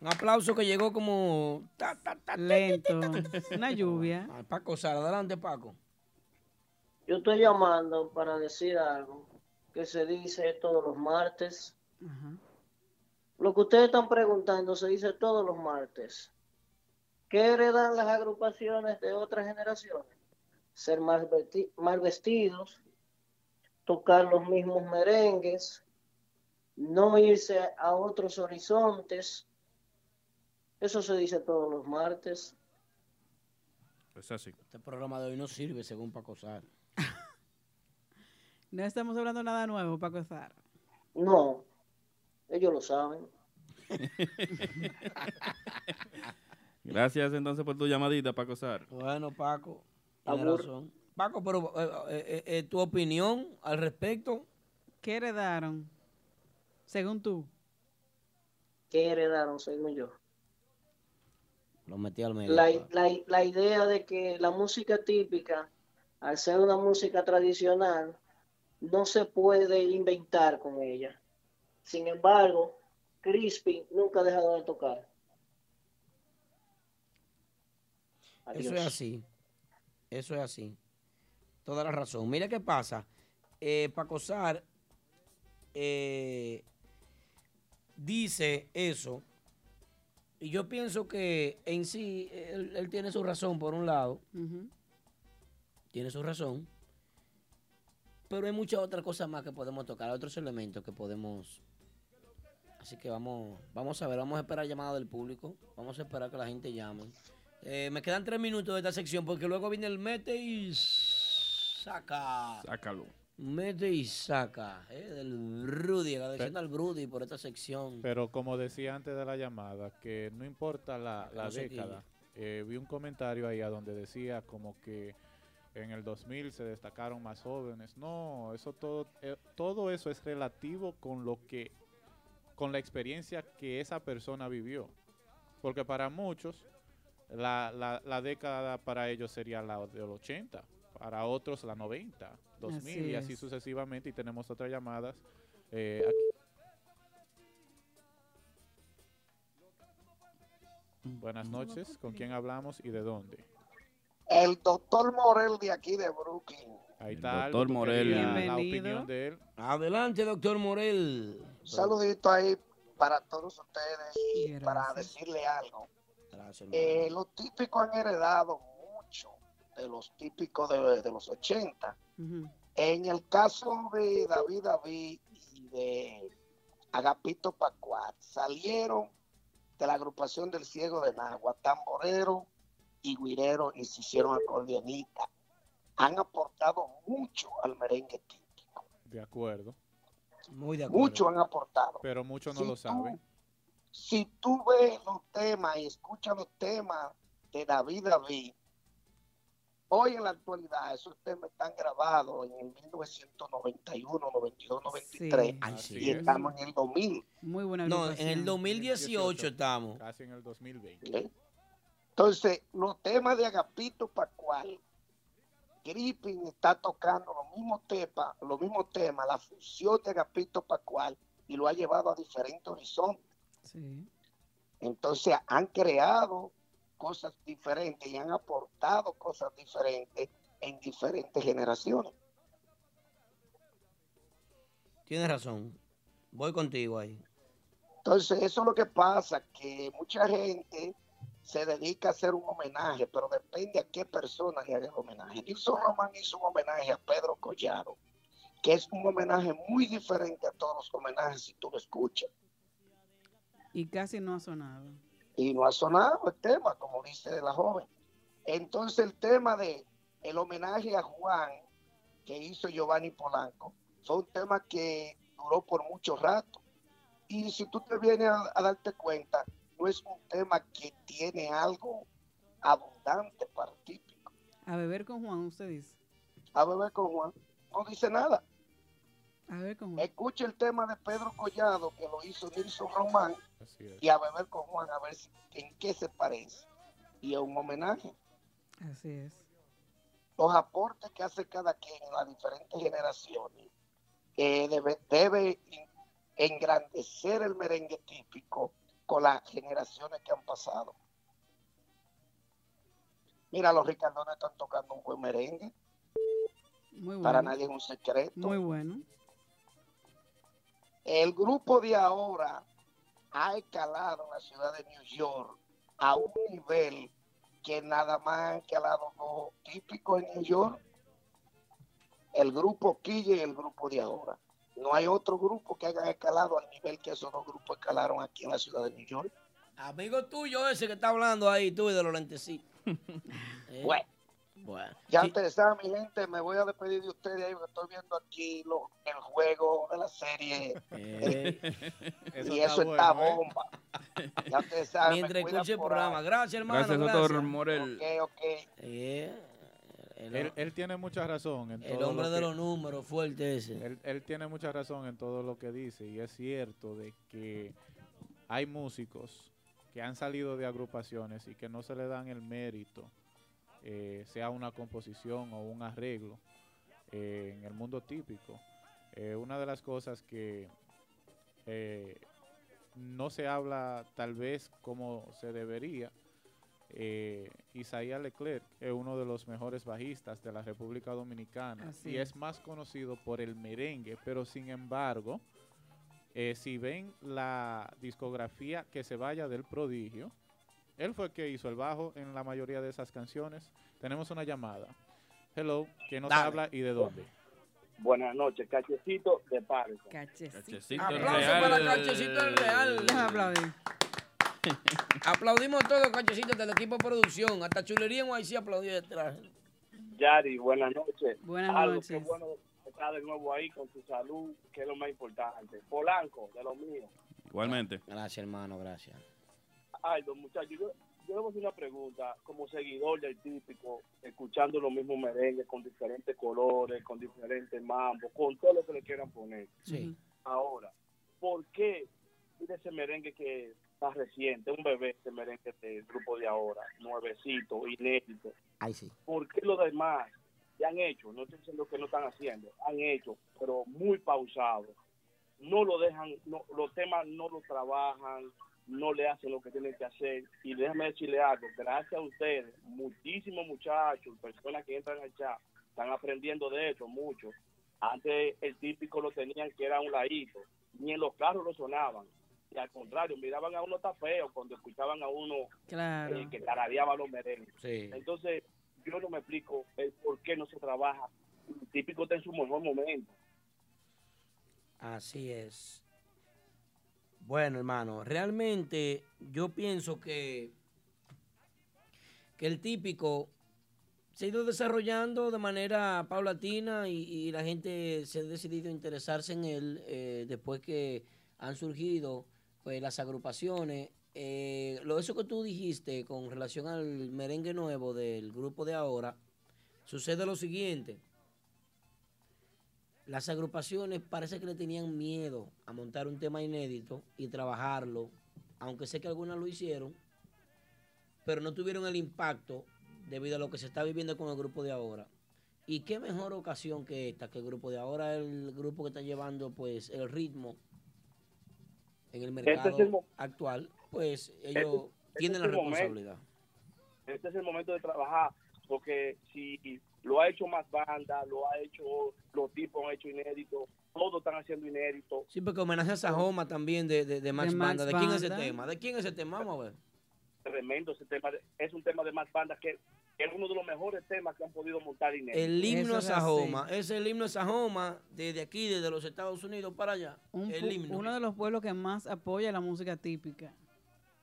Un aplauso que llegó como... ta, ta, ta, Lento. Una lluvia. Ah, Paco Sara, adelante Paco. Yo estoy llamando para decir algo que se dice todos los martes Lo que ustedes están preguntando se dice todos los martes. ¿Qué heredan las agrupaciones de otras generaciones? Ser más, vesti- mal vestidos, tocar los mismos merengues, no irse a otros horizontes. Eso se dice todos los martes. Es así. Este programa de hoy no sirve según Paco Sar. *laughs* No estamos hablando nada nuevo, Paco Zar. No, ellos lo saben. *laughs* Gracias entonces por tu llamadita, Paco Sar. Bueno, Paco, tiene razón. Paco, pero eh, eh, eh, tu opinión al respecto. ¿Qué heredaron? Según tú. ¿Qué heredaron, según yo? Lo metí al medio. La, Paco. la, la idea de que la música típica, al ser una música tradicional, no se puede inventar con ella. Sin embargo, Crispy nunca ha dejado de tocar. Eso es así. Eso es así. Toda la razón. Mira qué pasa. Eh, Paco Sar eh, dice eso. Y yo pienso que en sí él, él tiene su razón por un lado. Tiene su razón. Pero hay muchas otras cosas más que podemos tocar, otros elementos que podemos. Así que vamos, vamos a ver, vamos a esperar llamada del público. Vamos a esperar que la gente llame. Eh, me quedan tres minutos de esta sección porque luego viene el mete y saca. Sácalo. Mete y saca. eh, del Rudy, agradeciendo al Rudy por esta sección. Pero como decía antes de la llamada, que no importa la, la No década. Eh, vi un comentario ahí a donde decía como que en el 2000 se destacaron más jóvenes. No, eso todo, eh, todo eso es relativo con lo que, con la experiencia que esa persona vivió. Porque para muchos la, la, la década para ellos sería la del 80, para otros la 90, 2000 Así y así es. sucesivamente. Y tenemos otras llamadas. eh, aquí. Buenas noches, ¿con quién hablamos y de dónde? El doctor Morel de aquí de Brooklyn. Ahí está doctor algo, tú Morel. La Bienvenido. opinión de él. Adelante, doctor Morel. Un saludito ahí para todos ustedes y Gracias. para decirle algo. Gracias, Eh, los típicos han heredado de los típicos de, de los 80. En el caso de David David y de Agapito Pacuat, salieron de la agrupación del Ciego de Nagua, tamborero y guirero y se hicieron acordeonistas. Han aportado mucho al merengue típico. De acuerdo. Muy de Mucho han aportado. Pero muchos no Si lo saben. Si tú ves los temas y escuchas los temas de David David, hoy en la actualidad esos temas están grabados en el 1991, 92, 93 Así y es. estamos en el 2000. Muy buena No, en el 2018 estamos. Casi en el 2020. ¿ok? Entonces, los temas de Agapito Pascual, Griffin está tocando los mismos temas, los mismos temas, la fusión de Agapito Pascual y lo ha llevado a diferentes horizontes. Sí. Entonces han creado cosas diferentes y han aportado cosas diferentes en diferentes generaciones. Tienes razón. Voy contigo ahí. Entonces eso es lo que pasa, que mucha gente se dedica a hacer un homenaje, pero depende a qué persona le haga el homenaje. Nilson Román hizo un homenaje a Pedro Collado, que es un homenaje muy diferente a todos los homenajes si tú lo escuchas. Y casi no ha sonado. Y no ha sonado el tema, como dice la joven. Entonces el tema de el homenaje a Juan que hizo Giovanni Polanco fue un tema que duró por mucho rato. Y si tú te vienes a, a darte cuenta, no es un tema que tiene algo abundante para ti. A beber con Juan, usted dice. A beber con Juan, no dice nada. A beber con Juan. Escucha el tema de Pedro Collado que lo hizo Nilson Román Así es. y a beber con Juan a ver si- en qué se parece. Y es un homenaje. Así es. los aportes que hace cada quien en las diferentes generaciones eh, debe, debe en- engrandecer el merengue típico con las generaciones que han pasado. Mira, los ricardones están tocando un buen merengue, Muy bueno. para nadie es un secreto. Muy bueno. El grupo de ahora ha escalado la ciudad de New York a un nivel que nada más ha escalado lo típico en New York, el grupo Quille y el grupo de ahora. No hay otro grupo que haya escalado al nivel que esos dos grupos escalaron aquí en la ciudad de New York. Amigo tuyo ese que está hablando ahí, tú y de los lentecitos. *laughs* Eh, Bueno. Bueno. Ya Sí. ustedes saben, mi gente, me voy a despedir de ustedes ahí porque estoy viendo aquí lo- el juego de la serie. Eh. *laughs* y eso está, bueno, ¿eh? bomba. Ya ustedes saben. Mientras escuche el programa. ahí. Gracias, hermano. Gracias, doctor Morel. Ok, ok. Eh, Él, él tiene mucha razón. En El todo hombre lo de que- los números, fuerte ese. Él, él tiene mucha razón en todo lo que dice y es cierto de que hay músicos que han salido de agrupaciones y que no se le dan el mérito, eh, sea una composición o un arreglo eh, en el mundo típico. Eh, una de las cosas que no se habla tal vez como se debería, Isaías Leclerc es uno de los mejores bajistas de la República Dominicana Así y es. es más conocido por el merengue, pero sin embargo, si ven la discografía que se vaya del prodigio, él fue el que hizo el bajo en la mayoría de esas canciones. Tenemos una llamada. Hello, ¿quién nos Dale. habla y de dónde? Buenas noches, Cachecito de Parque. Cachecito Aplauso real. para Cachecito del Real. Déjame aplaudir. *laughs* Aplaudimos todos, Cachecito, del equipo de producción. Hasta Chulería en YC aplaudió detrás. Yari, buenas noches. Buenas Algo noches. que bueno estar de nuevo ahí con tu salud, que es lo más importante. Polanco, de lo mío. Igualmente. Gracias, hermano, gracias. Ay, los muchachos, yo, yo le voy a hacer una pregunta. Como seguidor del típico, escuchando los mismos merengues con diferentes colores, con diferentes mambos, con todo lo que le quieran poner. Sí. Ahora, ¿por qué ese merengue que está reciente, un bebé, ese merengue del grupo de ahora, nuevecito, inédito? Ahí sí. ¿Por qué los demás ya han hecho? No estoy diciendo que no están haciendo, han hecho, pero muy pausado. No lo dejan, no, los temas no lo trabajan, no le hacen lo que tienen que hacer. Y déjame decirle algo, gracias a ustedes, muchísimos muchachos, personas que entran al chat, están aprendiendo de esto mucho. Antes el típico lo tenían que era un ladito, ni en los carros lo sonaban. Y al contrario, miraban a uno tan feo cuando escuchaban a uno Claro. eh, que tarareaba los merengues. Sí. Entonces, yo no me explico el por qué no se trabaja. El típico está en su mejor momento. Así es. Bueno, hermano, realmente yo pienso que, que el típico se ha ido desarrollando de manera paulatina y, la gente se ha decidido interesarse en él eh, después que han surgido pues, las agrupaciones. Eh, lo eso que tú dijiste con relación al merengue nuevo del grupo de ahora, sucede lo siguiente las agrupaciones parece que le tenían miedo a montar un tema inédito y trabajarlo, aunque sé que algunas lo hicieron, pero no tuvieron el impacto debido a lo que se está viviendo con el grupo de ahora. Y qué mejor ocasión que esta, que el grupo de ahora, el grupo que está llevando pues el ritmo en el Este es mercado el actual, pues Este- ellos este tienen la momento. responsabilidad. Este es el momento de trabajar, porque si lo ha hecho más banda, lo ha hecho, los tipos han hecho inédito, todos están haciendo inédito. Sí, porque homenaje a Sajoma también de, de, de Max De Max Banda. ¿De quién es ese tema? ¿De quién es ese tema? Vamos a ver. Tremendo ese tema, es un tema de más banda que es uno de los mejores temas que han podido montar inédito. El himno a Sajoma. Es el himno a Sajoma desde aquí, desde los Estados Unidos para allá. Un el himno. uno de los pueblos que más apoya la música típica.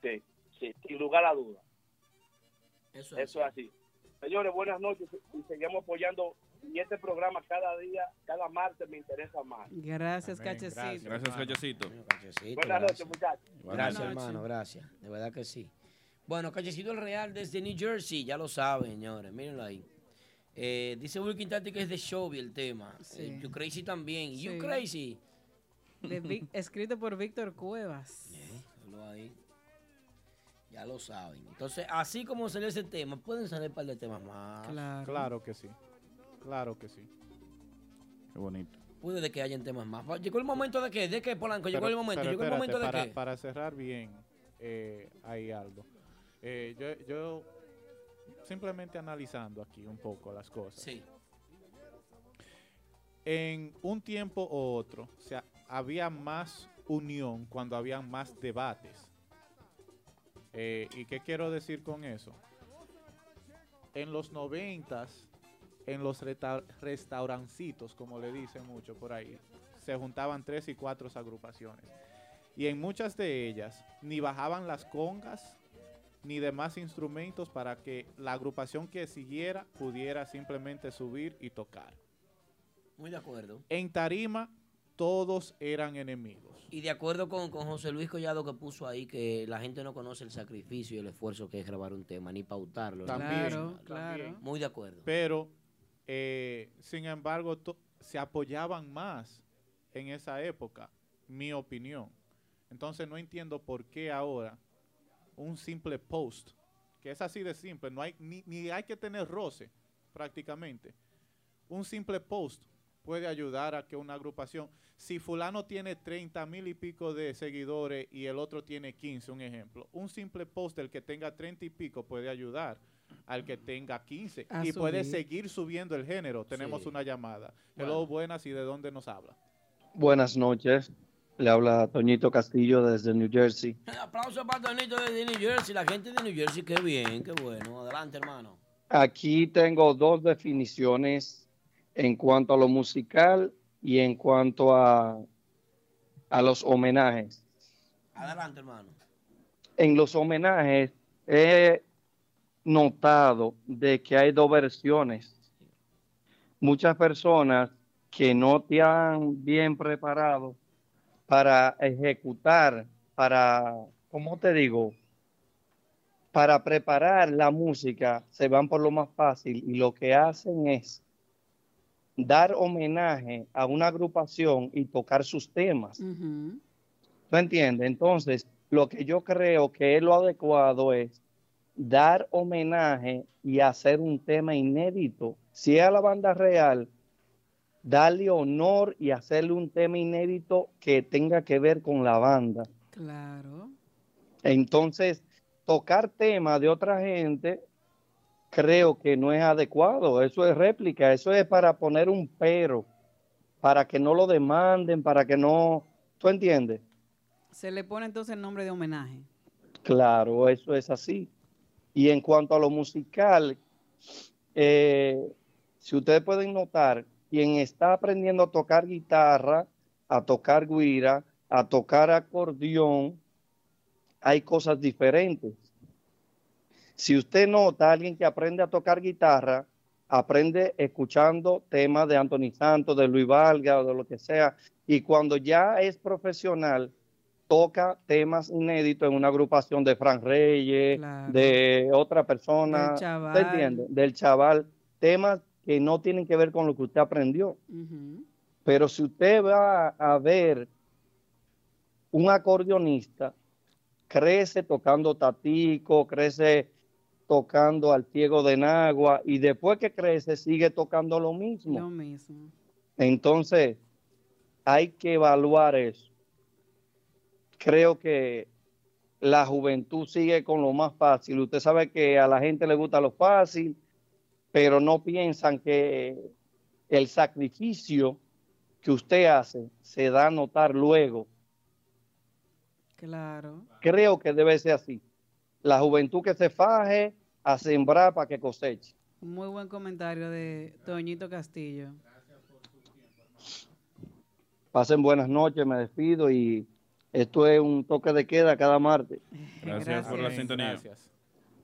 Sí, sí, sin lugar a dudas. Eso es así. Señores, buenas noches y seguimos apoyando. Y este programa cada día, cada martes me interesa más. Gracias, Amén, Cachecito. gracias. Gracias, Cachecito. Buenas noches, muchachos. Gracias, hermano, gracias. De verdad que sí. Bueno, Cachecito el Real desde New Jersey, ya lo saben, señores. Mírenlo ahí. Eh, dice Wilkin Tati que es de Shovey el tema. Eh, you Crazy también. You. Crazy. De Vic- *laughs* escrito por Víctor Cuevas. Ponlo ahí. Ya lo saben. Entonces, así como salió ese tema, pueden salir un par de temas más. Claro que sí. Claro que sí. Qué bonito. Puede de que hayan temas más. Llegó el momento de qué? ¿De qué, Polanco? Llegó Pero- el momento. pero Llegó el momento de para, qué. Para cerrar bien, eh, hay algo. Eh, yo, yo simplemente analizando aquí un poco las cosas. Sí. En un tiempo u otro, o sea, había más unión cuando habían más debates. Eh, ¿Y qué quiero decir con eso? En los noventas, en los reta- restaurancitos, como le dicen mucho por ahí, se juntaban tres y cuatro agrupaciones. Y en muchas de ellas ni bajaban las congas ni demás instrumentos para que la agrupación que siguiera pudiera simplemente subir y tocar. Muy de acuerdo. En tarima todos eran enemigos. Y de acuerdo con, con José Luis Collado que puso ahí que la gente no conoce el sacrificio y el esfuerzo que es grabar un tema, ni pautarlo. También, también. Muy de acuerdo. Pero, eh, sin embargo, to- se apoyaban más en esa época, mi opinión. Entonces no entiendo por qué ahora un simple post, que es así de simple, no hay, ni, ni hay que tener roce prácticamente. Un simple post puede ayudar a que una agrupación, si fulano tiene 30 mil y pico de seguidores y el otro tiene 15, un ejemplo, un simple post del que tenga 30 y pico puede ayudar al que tenga 15 A y puede seguir subiendo el género. Tenemos Sí. una llamada. Hello, buenas, ¿y de dónde nos habla? Buenas noches. Le habla Toñito Castillo desde New Jersey. Aplauso para Tonito de New Jersey, la gente de New Jersey, qué bien, qué bueno. Adelante, hermano. Aquí tengo dos definiciones en cuanto a lo musical y en cuanto a, a los homenajes. Adelante, hermano. En los homenajes he notado de que hay dos versiones. Muchas personas que no te han bien preparado para ejecutar, para, ¿cómo te digo? Para preparar la música, se van por lo más fácil y lo que hacen es dar homenaje a una agrupación y tocar sus temas. ¿Tú entiendes? Entonces, lo que yo creo que es lo adecuado es dar homenaje y hacer un tema inédito. Si es a la banda real, darle honor y hacerle un tema inédito que tenga que ver con la banda. Claro. Entonces, tocar temas de otra gente creo que no es adecuado. Eso es réplica, eso es para poner un pero, para que no lo demanden, para que no... ¿Tú entiendes? Se le pone entonces el nombre de homenaje. Claro, eso es así. Y en cuanto a lo musical, eh, si ustedes pueden notar, quien está aprendiendo a tocar guitarra, a tocar guira, a tocar acordeón, hay cosas diferentes. Si usted nota a alguien que aprende a tocar guitarra, aprende escuchando temas de Anthony Santos, de Luis Valga o de lo que sea, y cuando ya es profesional, toca temas inéditos en una agrupación de Frank Reyes, Claro. de otra persona, Del chaval. Del chaval, temas que no tienen que ver con lo que usted aprendió. Pero si usted va a ver un acordeonista, crece tocando tatico, crece tocando al ciego de Nagua y después que crece sigue tocando lo mismo. Lo mismo. Entonces, hay que evaluar eso. Creo que la juventud sigue con lo más fácil. Usted sabe que a la gente le gusta lo fácil, pero no piensan que el sacrificio que usted hace se da a notar luego. Claro. Creo que debe ser así. La juventud que se faje a sembrar para que coseche. Muy buen comentario de Toñito Castillo. Pasen buenas noches, me despido y esto es un toque de queda cada martes. *laughs* Gracias, por la sintonía. Gracias.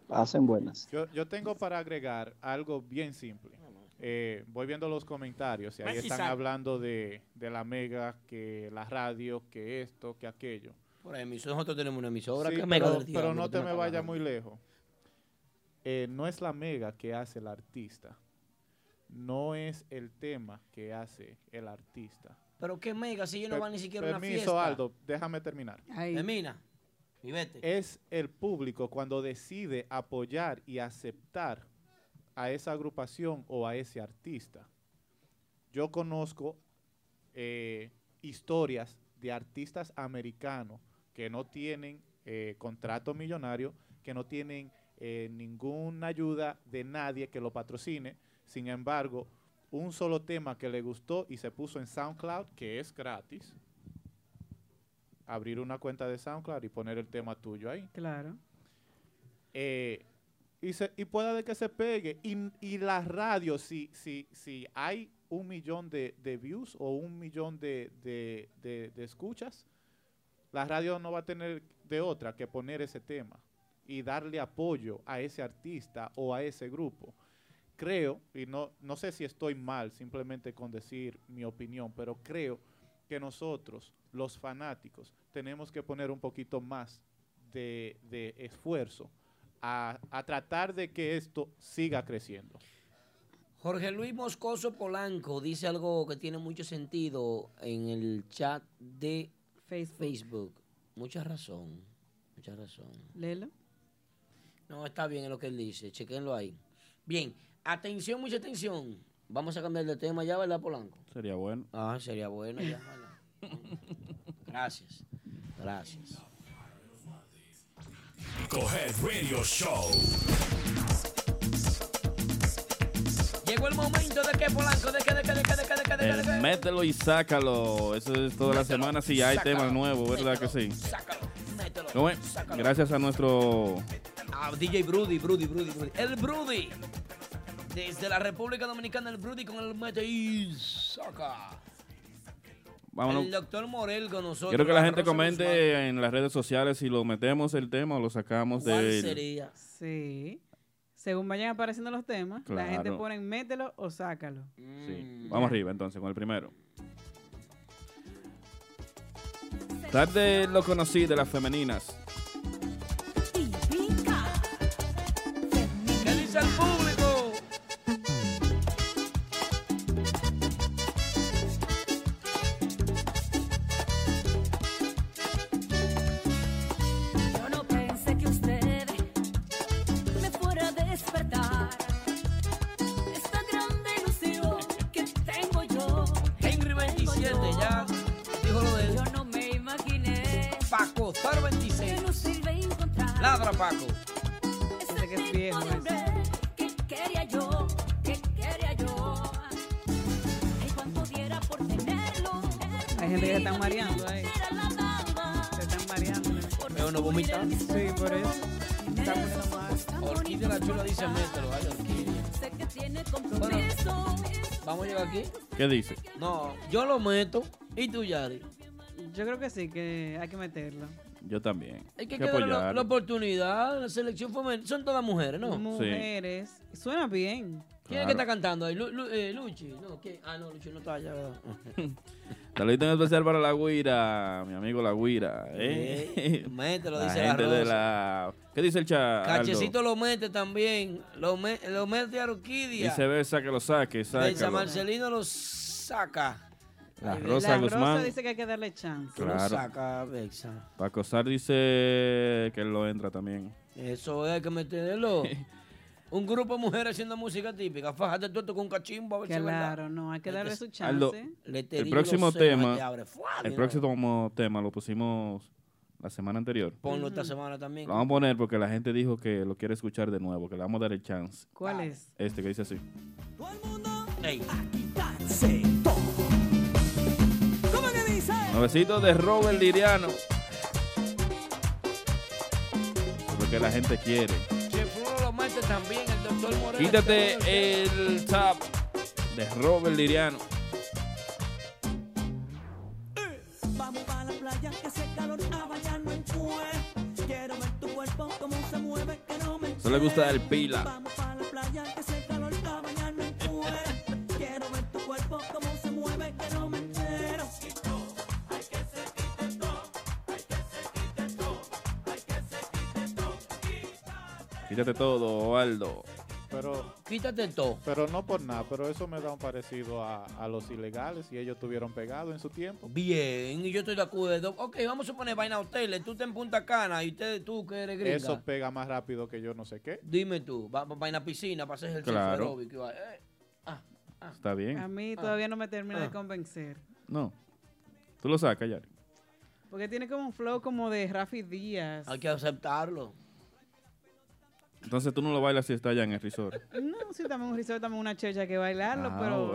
Pasen buenas. Yo, yo tengo para agregar algo bien simple. Eh, voy viendo los comentarios y ahí están hablando de, de la mega, que la radio, que esto, que aquello. Por ahí, nosotros tenemos una emisora Sí, que pero, mega pero no te me vayas muy lejos. Eh, no es la mega que hace el artista. No es el tema que hace el artista. Pero qué mega, si ellos no Per- van ni siquiera a una Permiso, fiesta. Aldo, déjame terminar. Termina. Y vete. Es el público cuando decide apoyar y aceptar a esa agrupación o a ese artista. Yo conozco eh, historias de artistas americanos que no tienen eh, contrato millonario, que no tienen eh, ninguna ayuda de nadie que lo patrocine. Sin embargo, un solo tema que le gustó y se puso en SoundCloud, que es gratis, abrir una cuenta de SoundCloud y poner el tema tuyo ahí. Claro. Eh, y, se, y pueda de que se pegue. Y, y la radio, si, si, si hay un millón de, de views o un millón de, de- de- de escuchas, la radio no va a tener de otra que poner ese tema y darle apoyo a ese artista o a ese grupo. Creo, y no, no sé si estoy mal simplemente con decir mi opinión, pero creo que nosotros, los fanáticos, tenemos que poner un poquito más de, de esfuerzo a, a tratar de que esto siga creciendo. Jorge Luis Moscoso Polanco dice algo que tiene mucho sentido en el chat de Facebook. Mucha razón, mucha razón. Lelo. No, está bien en lo que él dice, chequenlo ahí. Bien, atención, mucha atención. Vamos a cambiar de tema ya, ¿verdad, Polanco? Sería bueno. Ah, sería bueno ya. Gracias, gracias. Coger Radio Show. Llegó el momento de que Polanco, de que, de que, de que, de que, de que, de que, de El que. mételo y sácalo. Eso es toda la semana si hay sácalo, temas nuevos, ¿verdad que sí? Sácalo, mételo. ¿Cómo es? sácalo. Gracias a nuestro Ah, DJ Brudy, Brudy, Brudy, Brudy. El Brudy. Desde la República Dominicana, el Brudy con el mete y saca. Vámonos. El doctor Morel con nosotros. Quiero que la la gente Rosa comente en las redes sociales si lo metemos el tema o lo sacamos ¿Cuál de sería? Sí. Según vayan apareciendo los temas, la gente pone mételo o sácalo. Sí. Vamos arriba entonces con el primero. Tarde lo conocí de las femeninas. ¿Qué dice? No, yo lo meto. ¿Y tú, Yari? Yo creo que sí, que hay que meterlo. Yo también. Hay que, Hay que darle la, la oportunidad. La selección femenina. Son todas mujeres, ¿no? Mujeres. Suena bien. ¿Quién es que está cantando ahí? Lu- Lu- eh, Luchi. No, ¿quién? Ah, no, Luchi no está allá, *laughs* ¿verdad? Saludito en especial para la Guira, mi amigo la Guira. ¿eh? Eh, mételo, la dice la gente de Rosa. la... ¿Qué dice el chat? Cachecito lo mete también. Lo, me- lo mete a Orquídea. Viceversa que lo saque, De San sácalo. Marcelino lo saca. La La Rosa Rosa Guzmán. dice que hay que darle chance. Claro. saca. Paco Sar dice que él lo entra también. Eso es, hay que meterlo. *laughs* Un grupo de mujeres haciendo música típica. Fájate tú esto con un cachimbo a ver si. Claro, no, hay que darle su chance. Aldo, el próximo tema, te abre. ¡Fua! el próximo tema lo pusimos la semana anterior. Ponlo esta semana también. Lo vamos a poner porque la gente dijo que lo quiere escuchar de nuevo, que le vamos a dar el chance. ¿Cuál es? Este que dice así. Ey. ¿Cómo que dice? Nuevecito de Robert Liriano. Lo que la gente quiere. También, el doctor Moreno. Quítate el tap de Robert Liriano. Vamos para la playa, que ese calor a bañarnos en fue. Quiero ver tu cuerpo, cómo se mueve, que no me Eso le gusta el pila. Vamos para la playa, que ese calor a bañarnos en. Quiero ver tu cuerpo, cómo Quítate todo, Aldo. Pero, Quítate todo. pero no por nada, pero eso me da un parecido a, a los ilegales y ellos tuvieron pegado en su tiempo. Bien, y yo estoy de acuerdo. Ok, vamos a poner vaina hoteles. Tú estás en Punta Cana y usted, tú que eres gringa. Eso pega más rápido que yo no sé qué. Dime tú, va, va- vaina piscina para hacer ejercicio Claro. aeróbico. eh, ah, ah. Está bien. A mí todavía no me termina de Ah. convencer. No. Tú lo sacas, Yari. Porque tiene como un flow como de Rafi Díaz. Hay que aceptarlo. Entonces tú no lo bailas si está allá en el resort. No, sí, también un risotto, también una checha que bailarlo, Ah, pero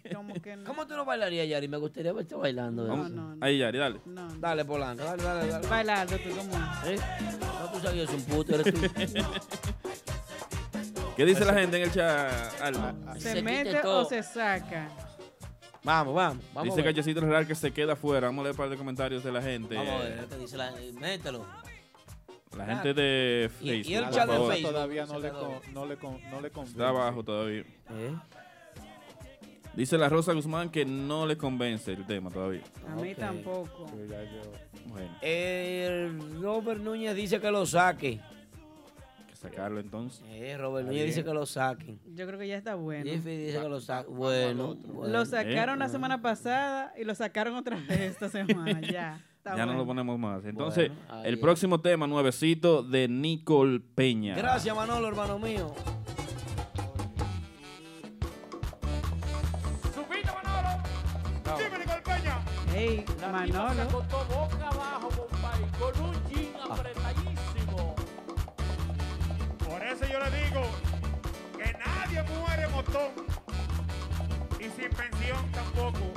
*laughs* como que no. ¿Cómo tú no bailarías, Yari? Me gustaría verte bailando. ¿eh? Ahí, Yari, dale. Dale, Polanco, dale, dale, dale. Bailarlo, tú, ¿cómo? ¿Eh? No, tú sabías, es un puto, eres tú. *laughs* ¿Qué dice la gente en el chat, Alma? ¿Se, Se mete o se saca? Vamos, vamos, vamos. Dice. Cachecito Real que se queda afuera. Vamos a leer un par de comentarios de la gente. Vamos a ver, ¿qué dice la eh, Mételo. La gente de Facebook. y el chat de. Facebook. Todavía no le, Senador. con- no le, con- no le convence. Está abajo todavía. ¿Eh? Dice la Rosa Guzmán que no le convence el tema todavía. A mí tampoco. Bueno, El Robert Núñez dice que lo saque. hay que sacarlo entonces. Eh, Robert Núñez dice que lo saquen. Yo creo que ya está bueno. Jeffy dice que lo saquen. Bueno, bueno. Lo sacaron Eh, la semana pasada y lo sacaron otra vez esta *laughs* semana. Ya. Está ya no bueno. lo ponemos más. Entonces, Bueno, el es. próximo tema, nuevecito, de Nicole Peña. Gracias, Manolo, hermano mío. Subite, Manolo. Dime, Nicole Peña. Hey, Manolo. Con todo boca abajo, compadre, con un jean apretadísimo. Por eso yo le digo que nadie muere motón y sin pensión tampoco.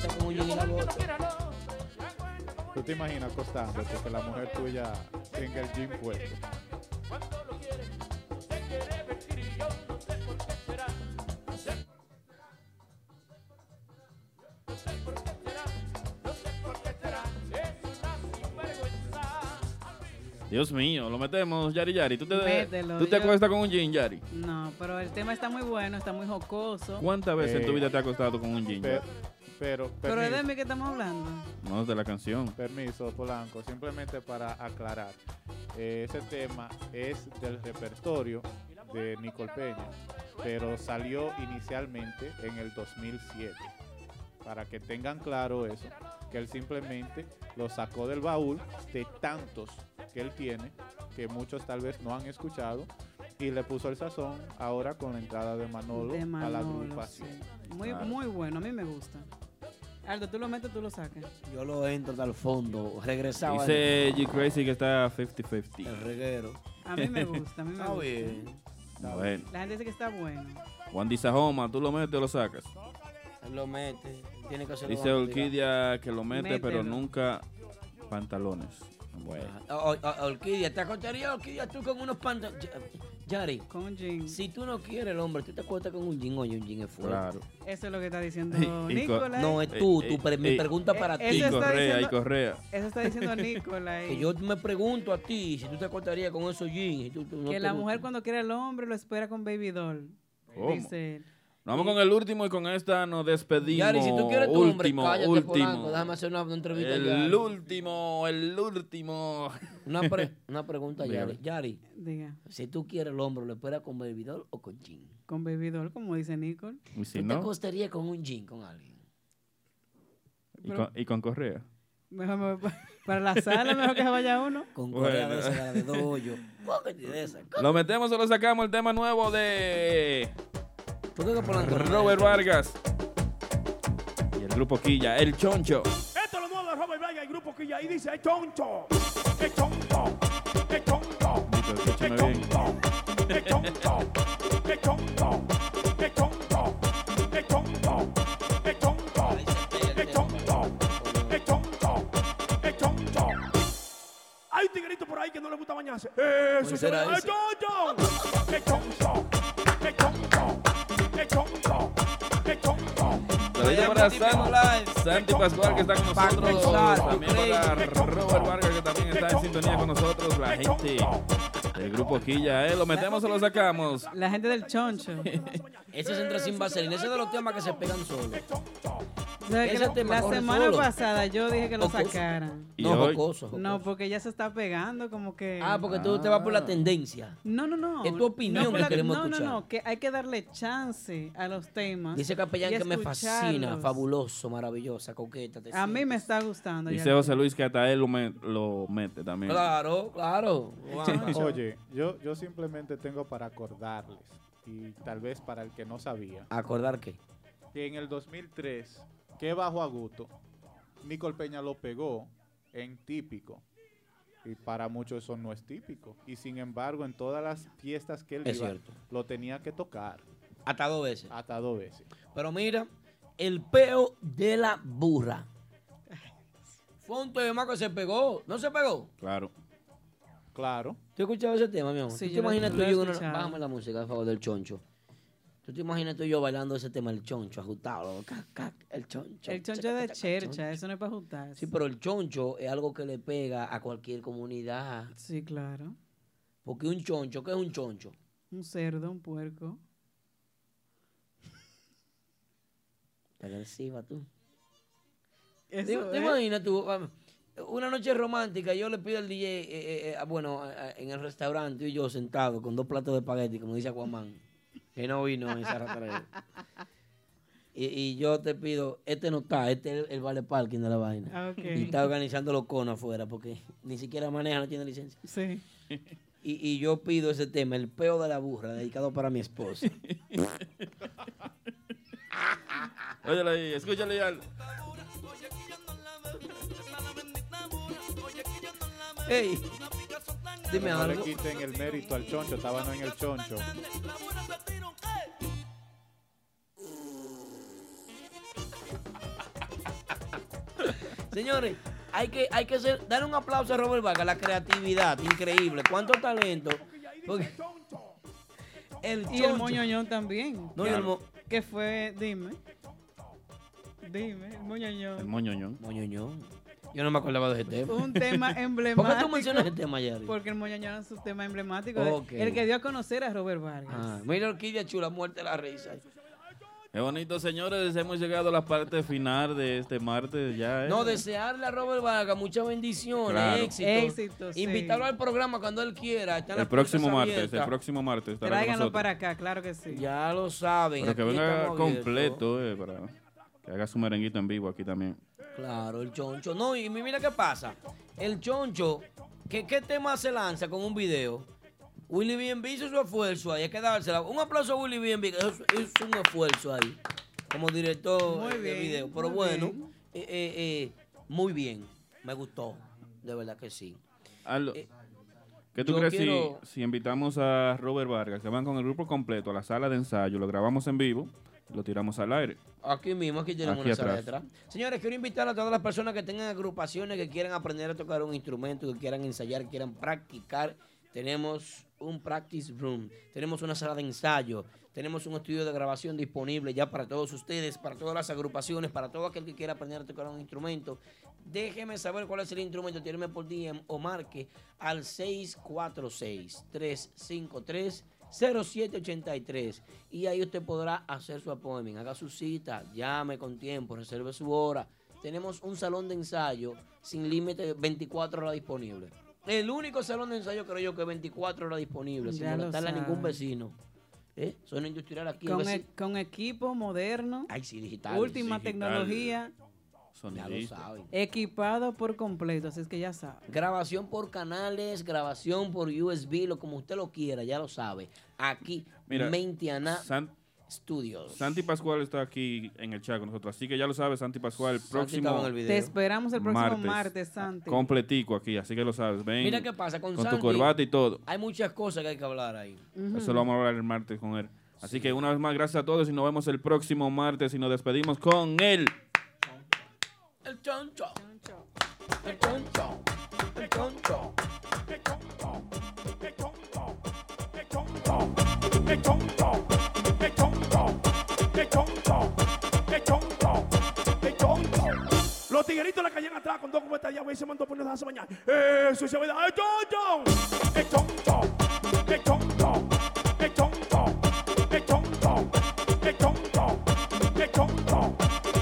Se acuesta con un jean y la bota. ¿Tú te imaginas acostándote que la mujer tuya tenga el jean puesto? Dios mío, lo metemos, Yari Yari. ¿Tú te, Mételo, ¿tú te yo- acuestas con un jean, Yari? No, pero el tema está muy bueno, está muy jocoso. ¿Cuántas veces en tu Eh, vida te has acostado con un jean? Pero, Pero es de mí que estamos hablando. No, de la canción. permiso, Polanco, simplemente para aclarar. eh, ese tema es del repertorio de Nicole Peña, pero salió inicialmente en el 2007. Para que tengan claro eso, que él simplemente lo sacó del baúl de tantos que él tiene, que muchos tal vez no han escuchado, y le puso el sazón ahora con la entrada de Manolo, De a la agrupación. sí. Muy, muy bueno, a mí me gusta. Aldo, tú lo metes, tú lo sacas. Yo lo entro hasta el fondo. Regresaba. Dice G Crazy que está 50-50. El reguero. A mí me gusta, a mí me Está gusta. bien. Bueno. La gente dice que está bueno. Juan dice Sajoma, ¿tú lo metes o lo sacas? Él lo mete. Tiene que hacerlo. Dice. Orquídea que lo mete, pero nunca pantalones. Bueno. O- o- Orquídea, ¿te acostarías, Orquídea, tú con unos pantalones? Yari, con jean. Si tú no quieres el hombre, tú te acuestas con un jean, oye, un jean es fuerte. Claro. Eso es lo que está diciendo *laughs* Nicolás. No, es tú, tú, eh, pero mi eh, pregunta para eh, ti. eso Y está correa, y diciendo- correa. Eso está diciendo Nicolás. Que yo me pregunto a ti si tú te acostarías con esos jeans. y tú- tú no que la mujer cuando quiere al hombre lo espera con baby doll. ¿Cómo? Dice él. Nos vamos con el último y con esta nos despedimos. Yari, si tú quieres tu hombre, último, cállate, último. Polanco, déjame hacer una, una entrevista a El Yari. último, el último. Una, pre- una pregunta. Yari. Yari, Diga, si tú quieres el hombre, ¿lo esperas con baby doll o con jean? con baby doll, como dice Nicole. Y si ¿Tú te no, acostarías con un jean con alguien? y con, y con correa. Mejor me voy pa- para la sala, mejor que se vaya uno. Con Bueno. correa de esa, cara de doyo. Póngate de esa. Lo metemos o lo sacamos el tema nuevo de ¿Por qué no Robert Vargas. Y el grupo Quilla, el choncho. Esto es lo nuevo de Robert Vargas, el grupo ya ahí dice, ¡es tonto! ¡Es tonto! ¡Es tonto! Nico, escúchame bien. ¡Es tonto! ¡Es tonto! ¡Es tonto! ¡Es tonto! ¡Es tonto! ¡Es tonto! ¡Es tonto! ¡Es tonto! Hay un tiguerito por ahí que no le gusta bañarse. ¡Eso Pues será! será ¡Es tonto! ¡Es tonto! ¡Es the chongo, the chongo. Saludos para San- Santi Pascual que está con nosotros. También para Robert Vargas que también está en sintonía con nosotros. La gente del grupo Quilla, ¿eh? ¿Lo metemos o lo sacamos? La gente del choncho. *laughs* Ese se entra sin vaselina. Ese es de los temas que se pegan solos. O sea, que Ese la- semana solo. pasada yo dije que lo Jocoso. sacaran. Y No, hoy, jocoso, jocoso. No, porque ya se está pegando como que... Ah, porque tú te vas por la tendencia. No, no, no. Es tu opinión No, que la- queremos no, escuchar. No, no, que hay que darle chance a los temas. Dice Capellán que me fascina, fabuloso, maravillosa, coqueta. te A mí me está gustando. ya. dice José Luis que hasta él lo, me- lo mete también. Claro, claro. *laughs* Oye, yo, yo simplemente tengo para acordarles y tal vez para el que no sabía, ¿Acordar qué? que en el 2003, que bajo a gusto, Nicole Peña lo pegó en típico. Y para muchos eso no es típico. Y sin embargo, en todas las fiestas que él Es iba, cierto. lo tenía que tocar. Hasta dos veces. Hasta dos veces. Pero mira, el peo de la burra. Fue un tema que se pegó. ¿No se pegó? Claro. Claro. ¿Tú has escuchado ese tema, mi amor? Sí, ¿Tú te yo lo- imaginas lo tú y he yo? escuchado. Bájame la música, por favor, del choncho. ¿Tú te imaginas tú y yo bailando ese tema, el choncho, ajustado? cac, cac, el choncho. El choncho es de chercha, eso no es para ajustar. Sí, pero el choncho es algo que le pega a cualquier comunidad. Sí, claro. Porque un choncho, ¿qué es un choncho? Un cerdo, un puerco. Te agresiva tú. Eso ¿Te, imaginas tú? Una noche romántica, yo le pido al DJ, eh, eh, eh, bueno, en el restaurante, y yo sentados con dos platos de espagueti, como dice Aquaman, que no vino en esa rastrera. *laughs* Y, y yo te pido, este no está, este es el, el vale parking de la vaina. Ah, ok. Y está organizando los conos afuera, porque ni siquiera maneja, no tiene licencia. Sí. Y, y yo pido ese tema, el peo de la burra, dedicado para mi esposa. *laughs* Óyale ahí, escúchale ya. Ey, dime no algo. le quiten el mérito al choncho, estaba no en el choncho. Señores, hay que, hay que hacer, dar un aplauso a Robert Vargas, la creatividad, increíble. ¿Cuánto talento? Porque el Y el moñoñón también. No, y el mo- ¿Qué fue? Dime. Dime, el moñoñón. El moñoñón. Moñoñón. Yo no me acordaba de ese tema. Un tema emblemático. *laughs* ¿Por qué tú mencionas ese tema, Jerry? Porque el moñoñón es un tema emblemático. El que dio a conocer a Robert Vargas. Ah, mira Orquídea Chula, muerte de la risa. Qué bonito, señores. Hemos llegado a la parte final de este martes ya. ¿eh? No, desearle a Robert Vargas muchas bendiciones, Claro. Éxitos, sí. Invitarlo al programa cuando él quiera. El próximo martes, abiertas. el próximo martes con Tráiganlo para acá, claro que sí. Ya lo saben. Pero que venga completo, eh, para que haga su merenguito en vivo aquí también. Claro, el choncho. No, y mira qué pasa. El choncho, ¿qué, qué tema se lanza con un video? Willy B&B hizo su esfuerzo ahí, hay que dársela. Un aplauso a Willy que es, es un esfuerzo ahí, como director Muy de video. Pero muy bueno, bien. eh, eh, eh, muy bien, me gustó, de verdad que sí. Aldo, ¿Qué tú crees si- quiero- si, invitamos a Robert Vargas, que van con el grupo completo a la sala de ensayo, lo grabamos en vivo, lo tiramos al aire? Aquí mismo, aquí tenemos Aquí una sala detrás. Señores, quiero invitar a todas las personas que tengan agrupaciones, que quieran aprender a tocar un instrumento, que quieran ensayar, que quieran practicar. Tenemos un practice room, tenemos una sala de ensayo, tenemos un estudio de grabación disponible ya para todos ustedes, para todas las agrupaciones, para todo aquel que quiera aprender a tocar un instrumento. Déjeme saber cuál es el instrumento, tíreme por DM o marque al 646-353. 0783 y ahí usted podrá hacer su appointment, haga su cita, llame con tiempo, reserve su hora. Tenemos un salón de ensayo sin límite, 24 horas disponible. El único salón de ensayo creo yo que 24 horas disponible, sin molestarle a ningún vecino. ¿Eh? Zona industrial aquí. Con, e- con equipo moderno. Ay, sí, digital. Última Digital. tecnología. Ya lo saben. Equipado por completo, así es que ya saben. Grabación por canales, grabación por USB, lo como usted lo quiera, ya lo sabe. Aquí, Mira, Mentiana San- Studios. Santi Pascual está aquí en el chat con nosotros, así que ya lo sabe, Santi Pascual, el próximo estaba en el video. Te esperamos el próximo martes, Santi. Completico aquí, así que lo sabes. Ven Mira qué pasa con tu Santi. corbata y todo. Hay muchas cosas que hay que hablar ahí. Eso lo vamos a hablar el martes con él. Así que una vez más, gracias a todos y nos vemos el próximo martes y nos despedimos con él. El choncho. El choncho. El choncho. ¡Qué chonto! ¡Qué Los tigueritos le caían atrás con dos cubetas de agua y se mandó a poner a mañana. ¡Eso se ve! ¡Ay, chonto! ¡Qué chonto! ¡Qué chonto! ¡Qué chonto! ¡Qué chonto! ¡Qué chonto! ¡Qué chonto!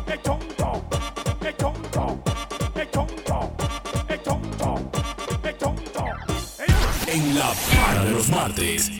¡Qué chonto! ¡Qué chonto! ¡Qué chonto! ¡Qué chonto! ¡Qué chonto! En la para de los martes,